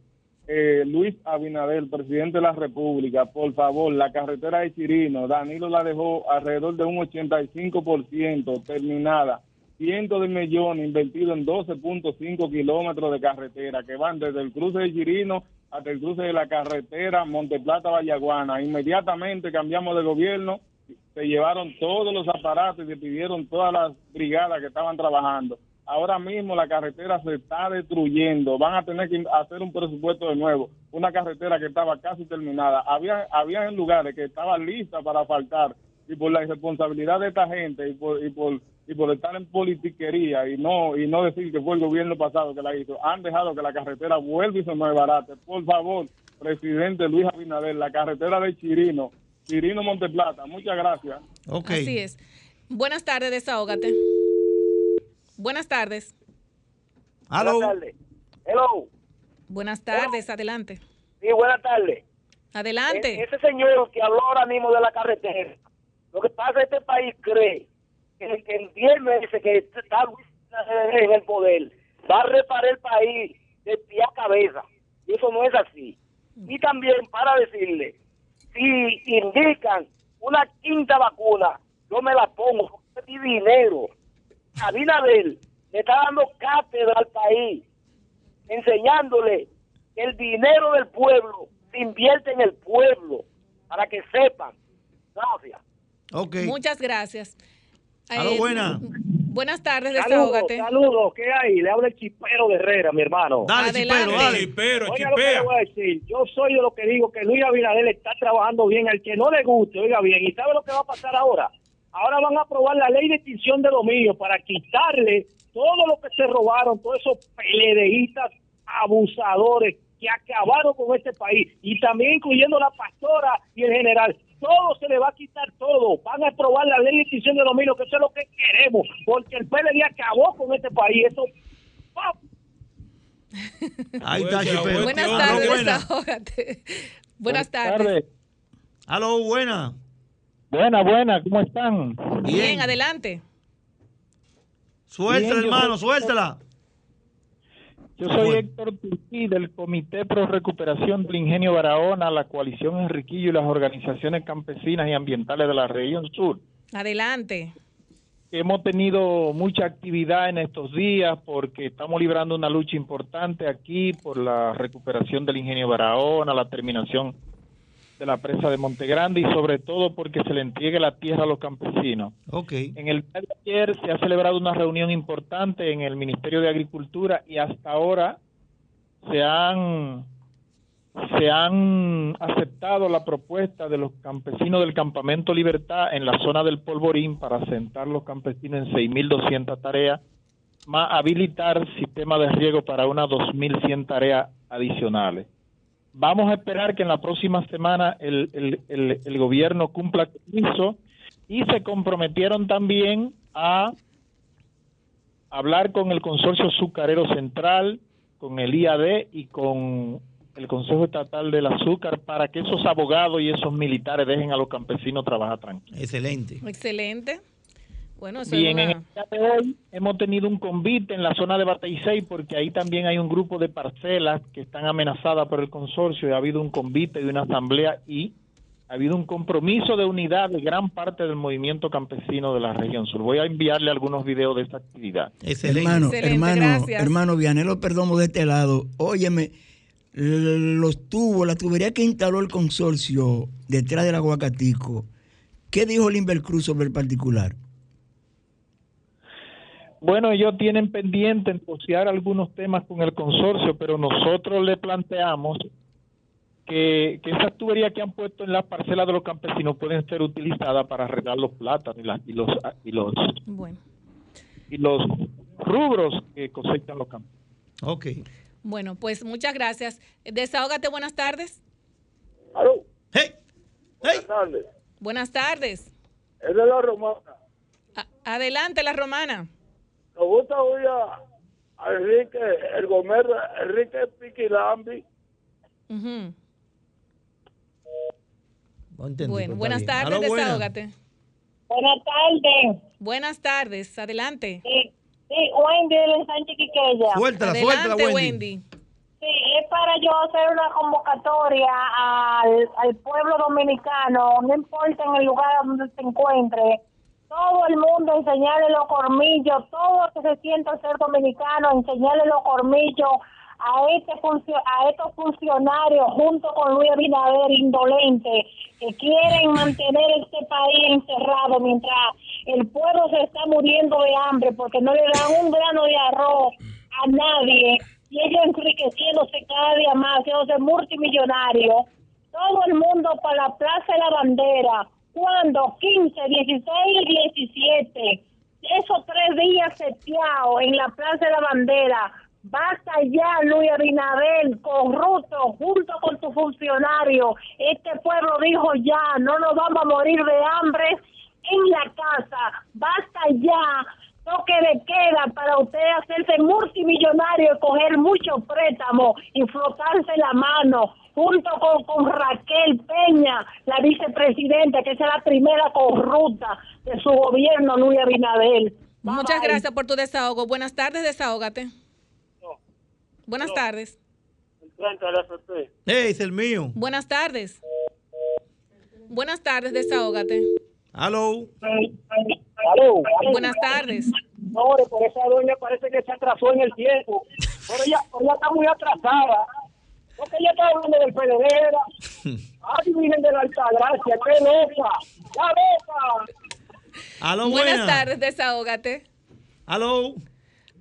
eh, Luis Abinader, presidente de la República, por favor, la carretera de Chirino, Danilo la dejó alrededor de un 85% terminada. Cientos de millones invertidos en 12.5 kilómetros de carretera que van desde el cruce de Chirino hasta el cruce de la carretera Monteplata Vallaguana. Inmediatamente cambiamos de gobierno, se llevaron todos los aparatos y se pidieron todas las brigadas que estaban trabajando. Ahora mismo la carretera se está destruyendo. Van a tener que hacer un presupuesto de nuevo. Una carretera que estaba casi terminada. Había, había lugares que estaban listas para faltar y por la irresponsabilidad de esta gente y por, y por y por estar en politiquería y no y no decir que fue el gobierno pasado que la hizo, han dejado que la carretera vuelva y se me barate. Por favor, presidente Luis Abinader, la carretera de Chirino, Chirino Monteplata. Muchas gracias. Así es. Buenas tardes, desahógate. Buenas tardes. Aló. Buenas tardes. Hello. Buenas tardes, adelante. Sí, buenas tardes. Adelante. E- ese señor que habló ahora mismo de la carretera, lo que pasa es que este país cree que, que en 10 meses que está Luis en el poder, va a reparar el país de pie a cabeza. Y eso no es así. Y también para decirle, si indican una quinta vacuna, yo me la pongo, porque es mi dinero. Abinader le está dando cátedra al país, enseñándole que el dinero del pueblo se invierte en el pueblo, para que sepan. Gracias. Muchas gracias. Aló, Eh, buena. Buenas tardes, Saludos, desahógate. saludos, ¿qué hay? Le habla el chipero de Herrera, mi hermano. Dale, Adelante. chipero, dale. Chipero, Oiga lo que le voy a decir. Yo soy de los que digo que Luis Abinader está trabajando bien. Al que no le guste, oiga bien. ¿Y sabe lo que va a pasar ahora? Ahora van a aprobar la ley de extinción de dominio para quitarle todo lo que se robaron, todos esos peledeístas abusadores que acabaron con este país. Y también incluyendo la pastora y el general. Todo se le va a quitar todo. Van a aprobar la ley de extinción de dominio, que eso es lo que queremos. Porque el PLD acabó con este país. Eso Ahí está. Buenas tardes, buena. desahógate. Buenas tardes. Aló, buena. Buena, buena, ¿cómo están? Bien, adelante. Suéltala, hermano, soy- suéltala. Yo soy Héctor Turquí del Comité Pro Recuperación del Ingenio Barahona, la coalición Enriquillo y las organizaciones campesinas y ambientales de la región sur. Adelante. Hemos tenido mucha actividad en estos días porque estamos librando una lucha importante aquí por la recuperación del Ingenio Barahona, la terminación de la presa de Montegrande y sobre todo porque se le entregue la tierra a los campesinos. Ok. En el día de ayer se ha celebrado una reunión importante en el Ministerio de Agricultura y hasta ahora se han se han aceptado la propuesta de los campesinos del Campamento Libertad en la zona del Polvorín para sentar los campesinos en 6.200 tareas, más habilitar sistema de riego para unas 2.100 tareas adicionales. Vamos a esperar que en la próxima semana el, el- el- el gobierno cumpla con eso y se comprometieron también a hablar con el Consorcio Azucarero Central, con el IAD y con el Consejo Estatal del Azúcar para que esos abogados y esos militares dejen a los campesinos trabajar tranquilos. Excelente. Excelente. Bueno, eso Bien, es en el día de hoy hemos tenido un convite en la zona de Bataisei porque ahí también hay un grupo de parcelas que están amenazadas por el consorcio y ha habido un convite y una asamblea y ha habido un compromiso de unidad de gran parte del movimiento campesino de la región sur. Voy a enviarle algunos videos de esta actividad. Hermano, hermano, hermano Vianelo Perdomo de este lado, óyeme, los tubos, la tubería que instaló el consorcio detrás del aguacatico, ¿qué dijo Limber Cruz sobre el particular? Bueno, ellos tienen pendiente negociar algunos temas con el consorcio, pero nosotros le planteamos que, que esas tuberías que han puesto en las parcelas de los campesinos pueden ser utilizadas para regar los plátanos y, la- y los y los Bueno. y los rubros que cosechan los campesinos. Ok. Bueno, pues muchas gracias. Desahógate, buenas tardes. Aló. Hey. Buenas tardes. Buenas tardes. Es de la romana. A- adelante, la romana. Nos gusta oír a, a Enrique, el Gomer, Enrique Piquilambi. Ujú. No entendí, Bueno, pero buenas bien. tardes, buena. desahógate. Buenas tardes. Buenas tardes, adelante. Sí, sí, Wendy del Sánchez Quiqueya. Suéltala, Adelante, suéltala, Wendy. Wendy. Sí, es para yo hacer una convocatoria al, al pueblo dominicano, no importa en el lugar donde se encuentre, todo el mundo enseñarle los cormillos, todo que se sienta ser dominicano, enseñarle los cormillos a este a estos funcionarios junto con Luis Abinader indolente que quieren mantener este país encerrado mientras el pueblo se está muriendo de hambre porque no le dan un grano de arroz a nadie y ellos enriqueciéndose cada día más, haciéndose multimillonarios. Todo el mundo para la Plaza de la Bandera. ¿Cuándo? 15, 16 y 17. Esos tres días seteados en la Plaza de la Bandera. Basta ya, Luis Abinader, corrupto, junto con tu funcionario. Este pueblo dijo ya, no nos vamos a morir de hambre en la casa. Basta ya, toque de queda para usted hacerse multimillonario coger muchos préstamos y frotarse la mano junto con, con Raquel Peña, la vicepresidenta, que es la primera corrupta de su gobierno, Luis Abinader. Muchas Bye. gracias por tu desahogo. Buenas tardes, desahógate. Buenas tardes. Ey, es el mío. Buenas tardes. Buenas tardes, desahógate. Hello. Aló. Buenas tardes. Señores, por esa doña parece que se atrasó en el tiempo. Pero ella, pero ella está muy atrasada. Porque ella está hablando del Pedrera. Ay, Virgen de la Altagracia, qué loca. ¡La loca! Aló, Buenas buena. tardes, desahógate. Aló.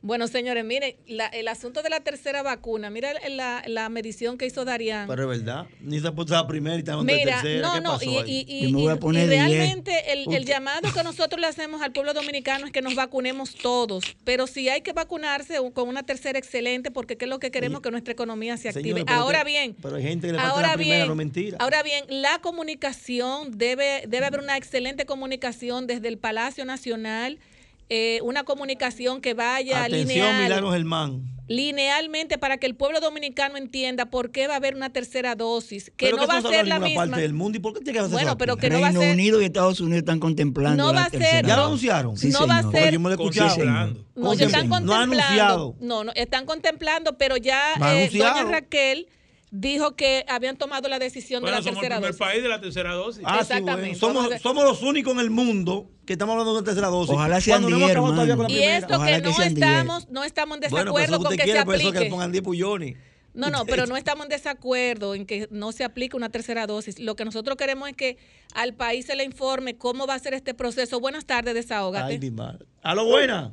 Bueno, señores, miren, la- el asunto de la tercera vacuna, mira la, la medición que hizo Darían. Pero es verdad. Ni se ha puesto la primera y estamos en tercera. no, ¿Qué no, pasó y, ahí? y- y- Yo me voy a y- poner y 10. realmente el, el llamado que nosotros le hacemos al pueblo dominicano es que nos vacunemos todos, pero si hay que vacunarse con una tercera excelente, porque ¿qué es lo que queremos? Que nuestra economía se active. Ahora que- bien, Pero hay gente que le falta Ahora la primera, no mentira. Ahora bien, la comunicación debe, debe haber una excelente comunicación desde el Palacio Nacional, eh, una comunicación que vaya Atención, lineal, Milagro Germán. linealmente para que el pueblo dominicano entienda por qué va a haber una tercera dosis, que Pero no que va a ser la misma. parte del mundo. ¿Y por qué tiene que hacer Bueno, pero que no va a Reino ser- Unido y Estados Unidos están contemplando No la va a ser- tercera. ¿Ya lo anunciaron? Sí, no va a señor. ser- Porque yo me lo he escuchado. Sí, señor. No, están contemplando. anunciado. No, no, están contemplando, pero ya eh, doña Raquel dijo que habían tomado la decisión Bueno, de la somos el tercera primer dosis. país de la tercera dosis. Ah, sí, Exactamente. bueno. Somos, a- los únicos en el mundo que estamos hablando de una tercera dosis. Ojalá sean Cuando no hemos 10, acabado todavía con la Y esto Ojalá que que no sean 10. estamos, no estamos en pues desacuerdo con que se quiere, por eso que le aplique. pongan 10 pullones. No, no, pero no estamos en desacuerdo en que no se aplique una tercera dosis. Lo que nosotros queremos es que al país se le informe cómo va a ser este proceso. Buenas tardes, desahógate. Ay, mi madre. Aló, buena.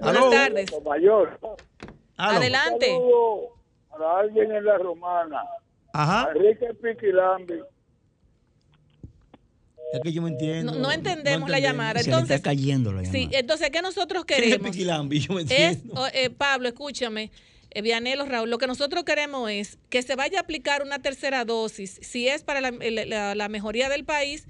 Buenas Aló. tardes. Mayor. Adelante. Saludo para alguien en la romana. Ajá. Enrique Piquilambi. Es que yo me entiendo. No, no entendemos la llamada. Se le Entonces, está cayendo la llamada. sí, entonces, ¿qué nosotros ¿Qué es queremos? Piquilambi? Yo me Es, entiendo. oh, eh, Pablo, escúchame, eh, Vianelo, Raúl, lo que nosotros queremos es que se vaya a aplicar una tercera dosis. Si es para la, la- la mejoría del país,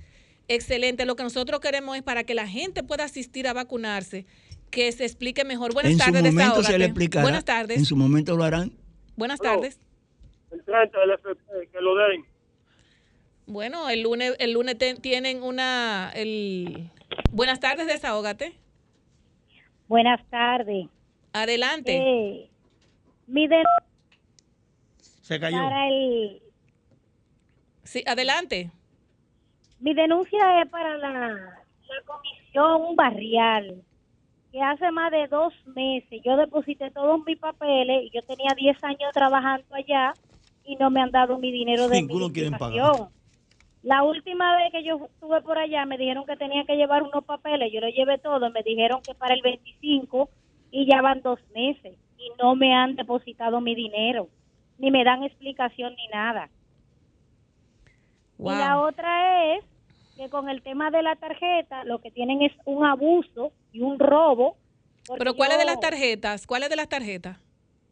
excelente. Lo que nosotros queremos es para que la gente pueda asistir a vacunarse, que se explique mejor. Buenas en su tardes, momento se le explicará. Buenas tardes. En su momento lo harán. Buenas tardes. El 30 del FP, que lo den. Bueno, el lunes, el lunes te- tienen una... El... Buenas tardes, desahógate. Buenas tardes. Adelante. Eh, mi de Se cayó. para el Sí, adelante. mi denuncia es para la, la comisión barrial que hace más de dos meses yo deposité todos mis papeles y yo tenía 10 años trabajando allá y no me han dado mi dinero de Ninguno quieren pagar. administración. La última vez que yo estuve por allá me dijeron que tenía que llevar unos papeles, yo lo llevé todo, me dijeron que para el 25 y ya van dos meses y no me han depositado mi dinero, ni me dan explicación ni nada. Wow. Y la otra es que con el tema de la tarjeta lo que tienen es un abuso y un robo. Pero ¿cuáles yo- de las tarjetas? ¿Cuáles de las tarjetas?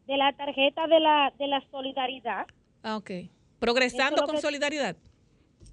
De la tarjeta de la, de la solidaridad. Ah, ok. Progresando es con que- solidaridad.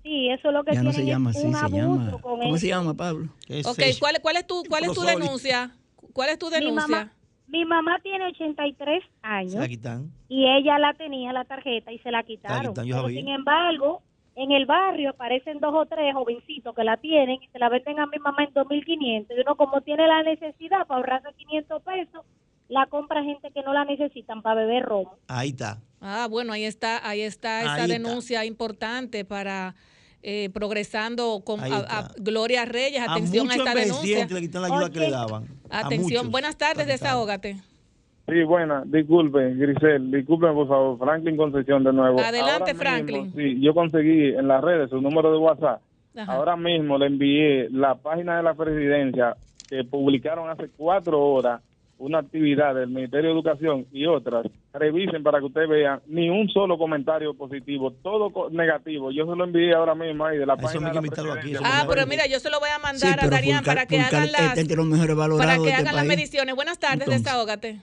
Sí, eso es lo que Ya no se llama es un se abuso llama. con ¿Cómo eso. se llama, Pablo? Ok, ¿cuál, cuál es tu, cuál es tu denuncia? ¿Cuál es tu Mi denuncia? mamá, mi mamá tiene 83 años Se la quitan. y ella la tenía la tarjeta y se la quitaron. quitan, yo Pero sabía. sin embargo, en el barrio aparecen dos o tres jovencitos que la tienen y se la venden a mi mamá en 2.500 y uno como tiene la necesidad para ahorrarse 500 pesos, la compra gente que no la necesitan para beber romo. Ahí está. Ah, bueno, ahí está, ahí está esa está. denuncia importante para eh, progresando con a- a Gloria Reyes. A Atención a, muchos esta denuncia. le quitan la ayuda que le daban. A Atención, buenas tardes, desahógate. Sí, buena, disculpe, Grisel, disculpe por favor, Franklin Concepción de nuevo. Adelante, Ahora mismo, Franklin. sí, yo conseguí en las redes su número de WhatsApp. Ajá. Ahora mismo le envié la página de la presidencia que publicaron hace cuatro horas una actividad del Ministerio de Educación y otras. Revisen para que ustedes vean ni un solo comentario positivo, todo co- negativo. Yo se lo envié ahora mismo ahí de la página de la presidencia. Ah, pero mira, yo se lo voy a Sí, mandar a Darían para que hagan las, de los mejores para que este hagan las mediciones. Buenas tardes, Entonces. desahógate.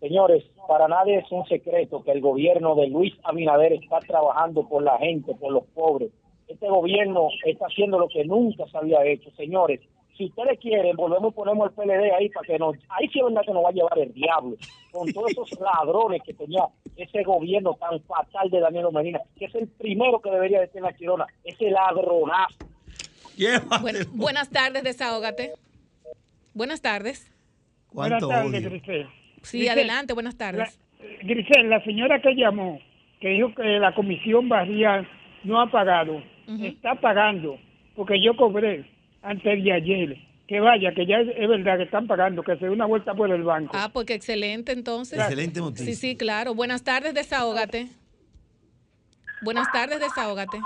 Señores, para nadie es un secreto que el gobierno de Luis Abinader está trabajando por la gente, por los pobres. Este gobierno está haciendo lo que nunca se había hecho. Señores, si ustedes quieren, volvemos y ponemos el PLD ahí para que nos... Ahí sí es verdad que nos va a llevar el diablo. Con todos esos ladrones que tenía ese gobierno tan fatal de Danilo Medina, que es el primero que debería de tener la Chirona, ese ladronazo. Bueno, buenas tardes, desahógate. Buenas tardes. Buenas tardes. Sí, Grisel, adelante, buenas tardes. la- Grisel, la señora que llamó, que dijo que la comisión barrial no ha pagado, está pagando, porque yo cobré antes de ayer. Que vaya, que ya es, es verdad que están pagando, que se dé una vuelta por el banco. Ah, porque excelente entonces. Excelente Sí, noticia. sí, claro. Buenas tardes, desahógate. Buenas tardes, desahógate.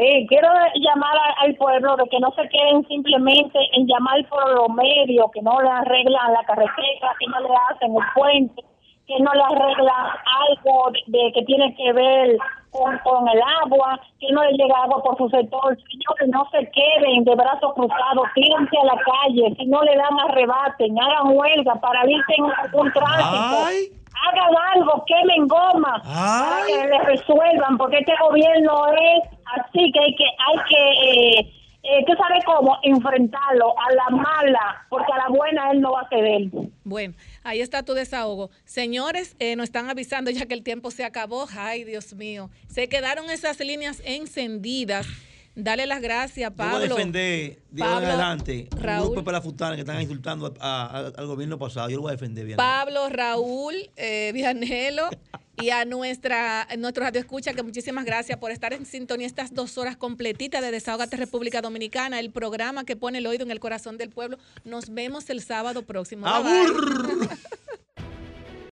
Eh, quiero llamar al pueblo de que no se queden simplemente en llamar por los medios, que no le arreglan la carretera, que no le hacen el puente, que no le arreglan algo de, que tiene que ver con, el agua, que no le llega agua por su sector. Señores, no se queden de brazos cruzados, tírense a la calle, si no le dan arrebaten, hagan huelga, paralicen un tránsito. Hagan algo, quemen goma para que le resuelvan, porque este gobierno es así que hay que, hay que, eh, eh, ¿tú sabes cómo? Enfrentarlo a la mala, porque a la buena él no va a ceder. Bueno, ahí está tu desahogo. Señores, eh, nos están avisando ya que el tiempo se acabó. Ay, Dios mío. Se quedaron esas líneas encendidas. Dale las gracias, Yo voy a Pablo. defender, de Pablo, adelante, Raúl. grupo la futana que están insultando a- a- al gobierno pasado. Yo lo voy a defender bien. Pablo, Raúl, eh, Vianelo y a nuestra a nuestro radio escucha que muchísimas gracias por estar en sintonía estas dos horas completitas de Desahogate República Dominicana, el programa que pone el oído en el corazón del pueblo. Nos vemos el sábado próximo. Bye.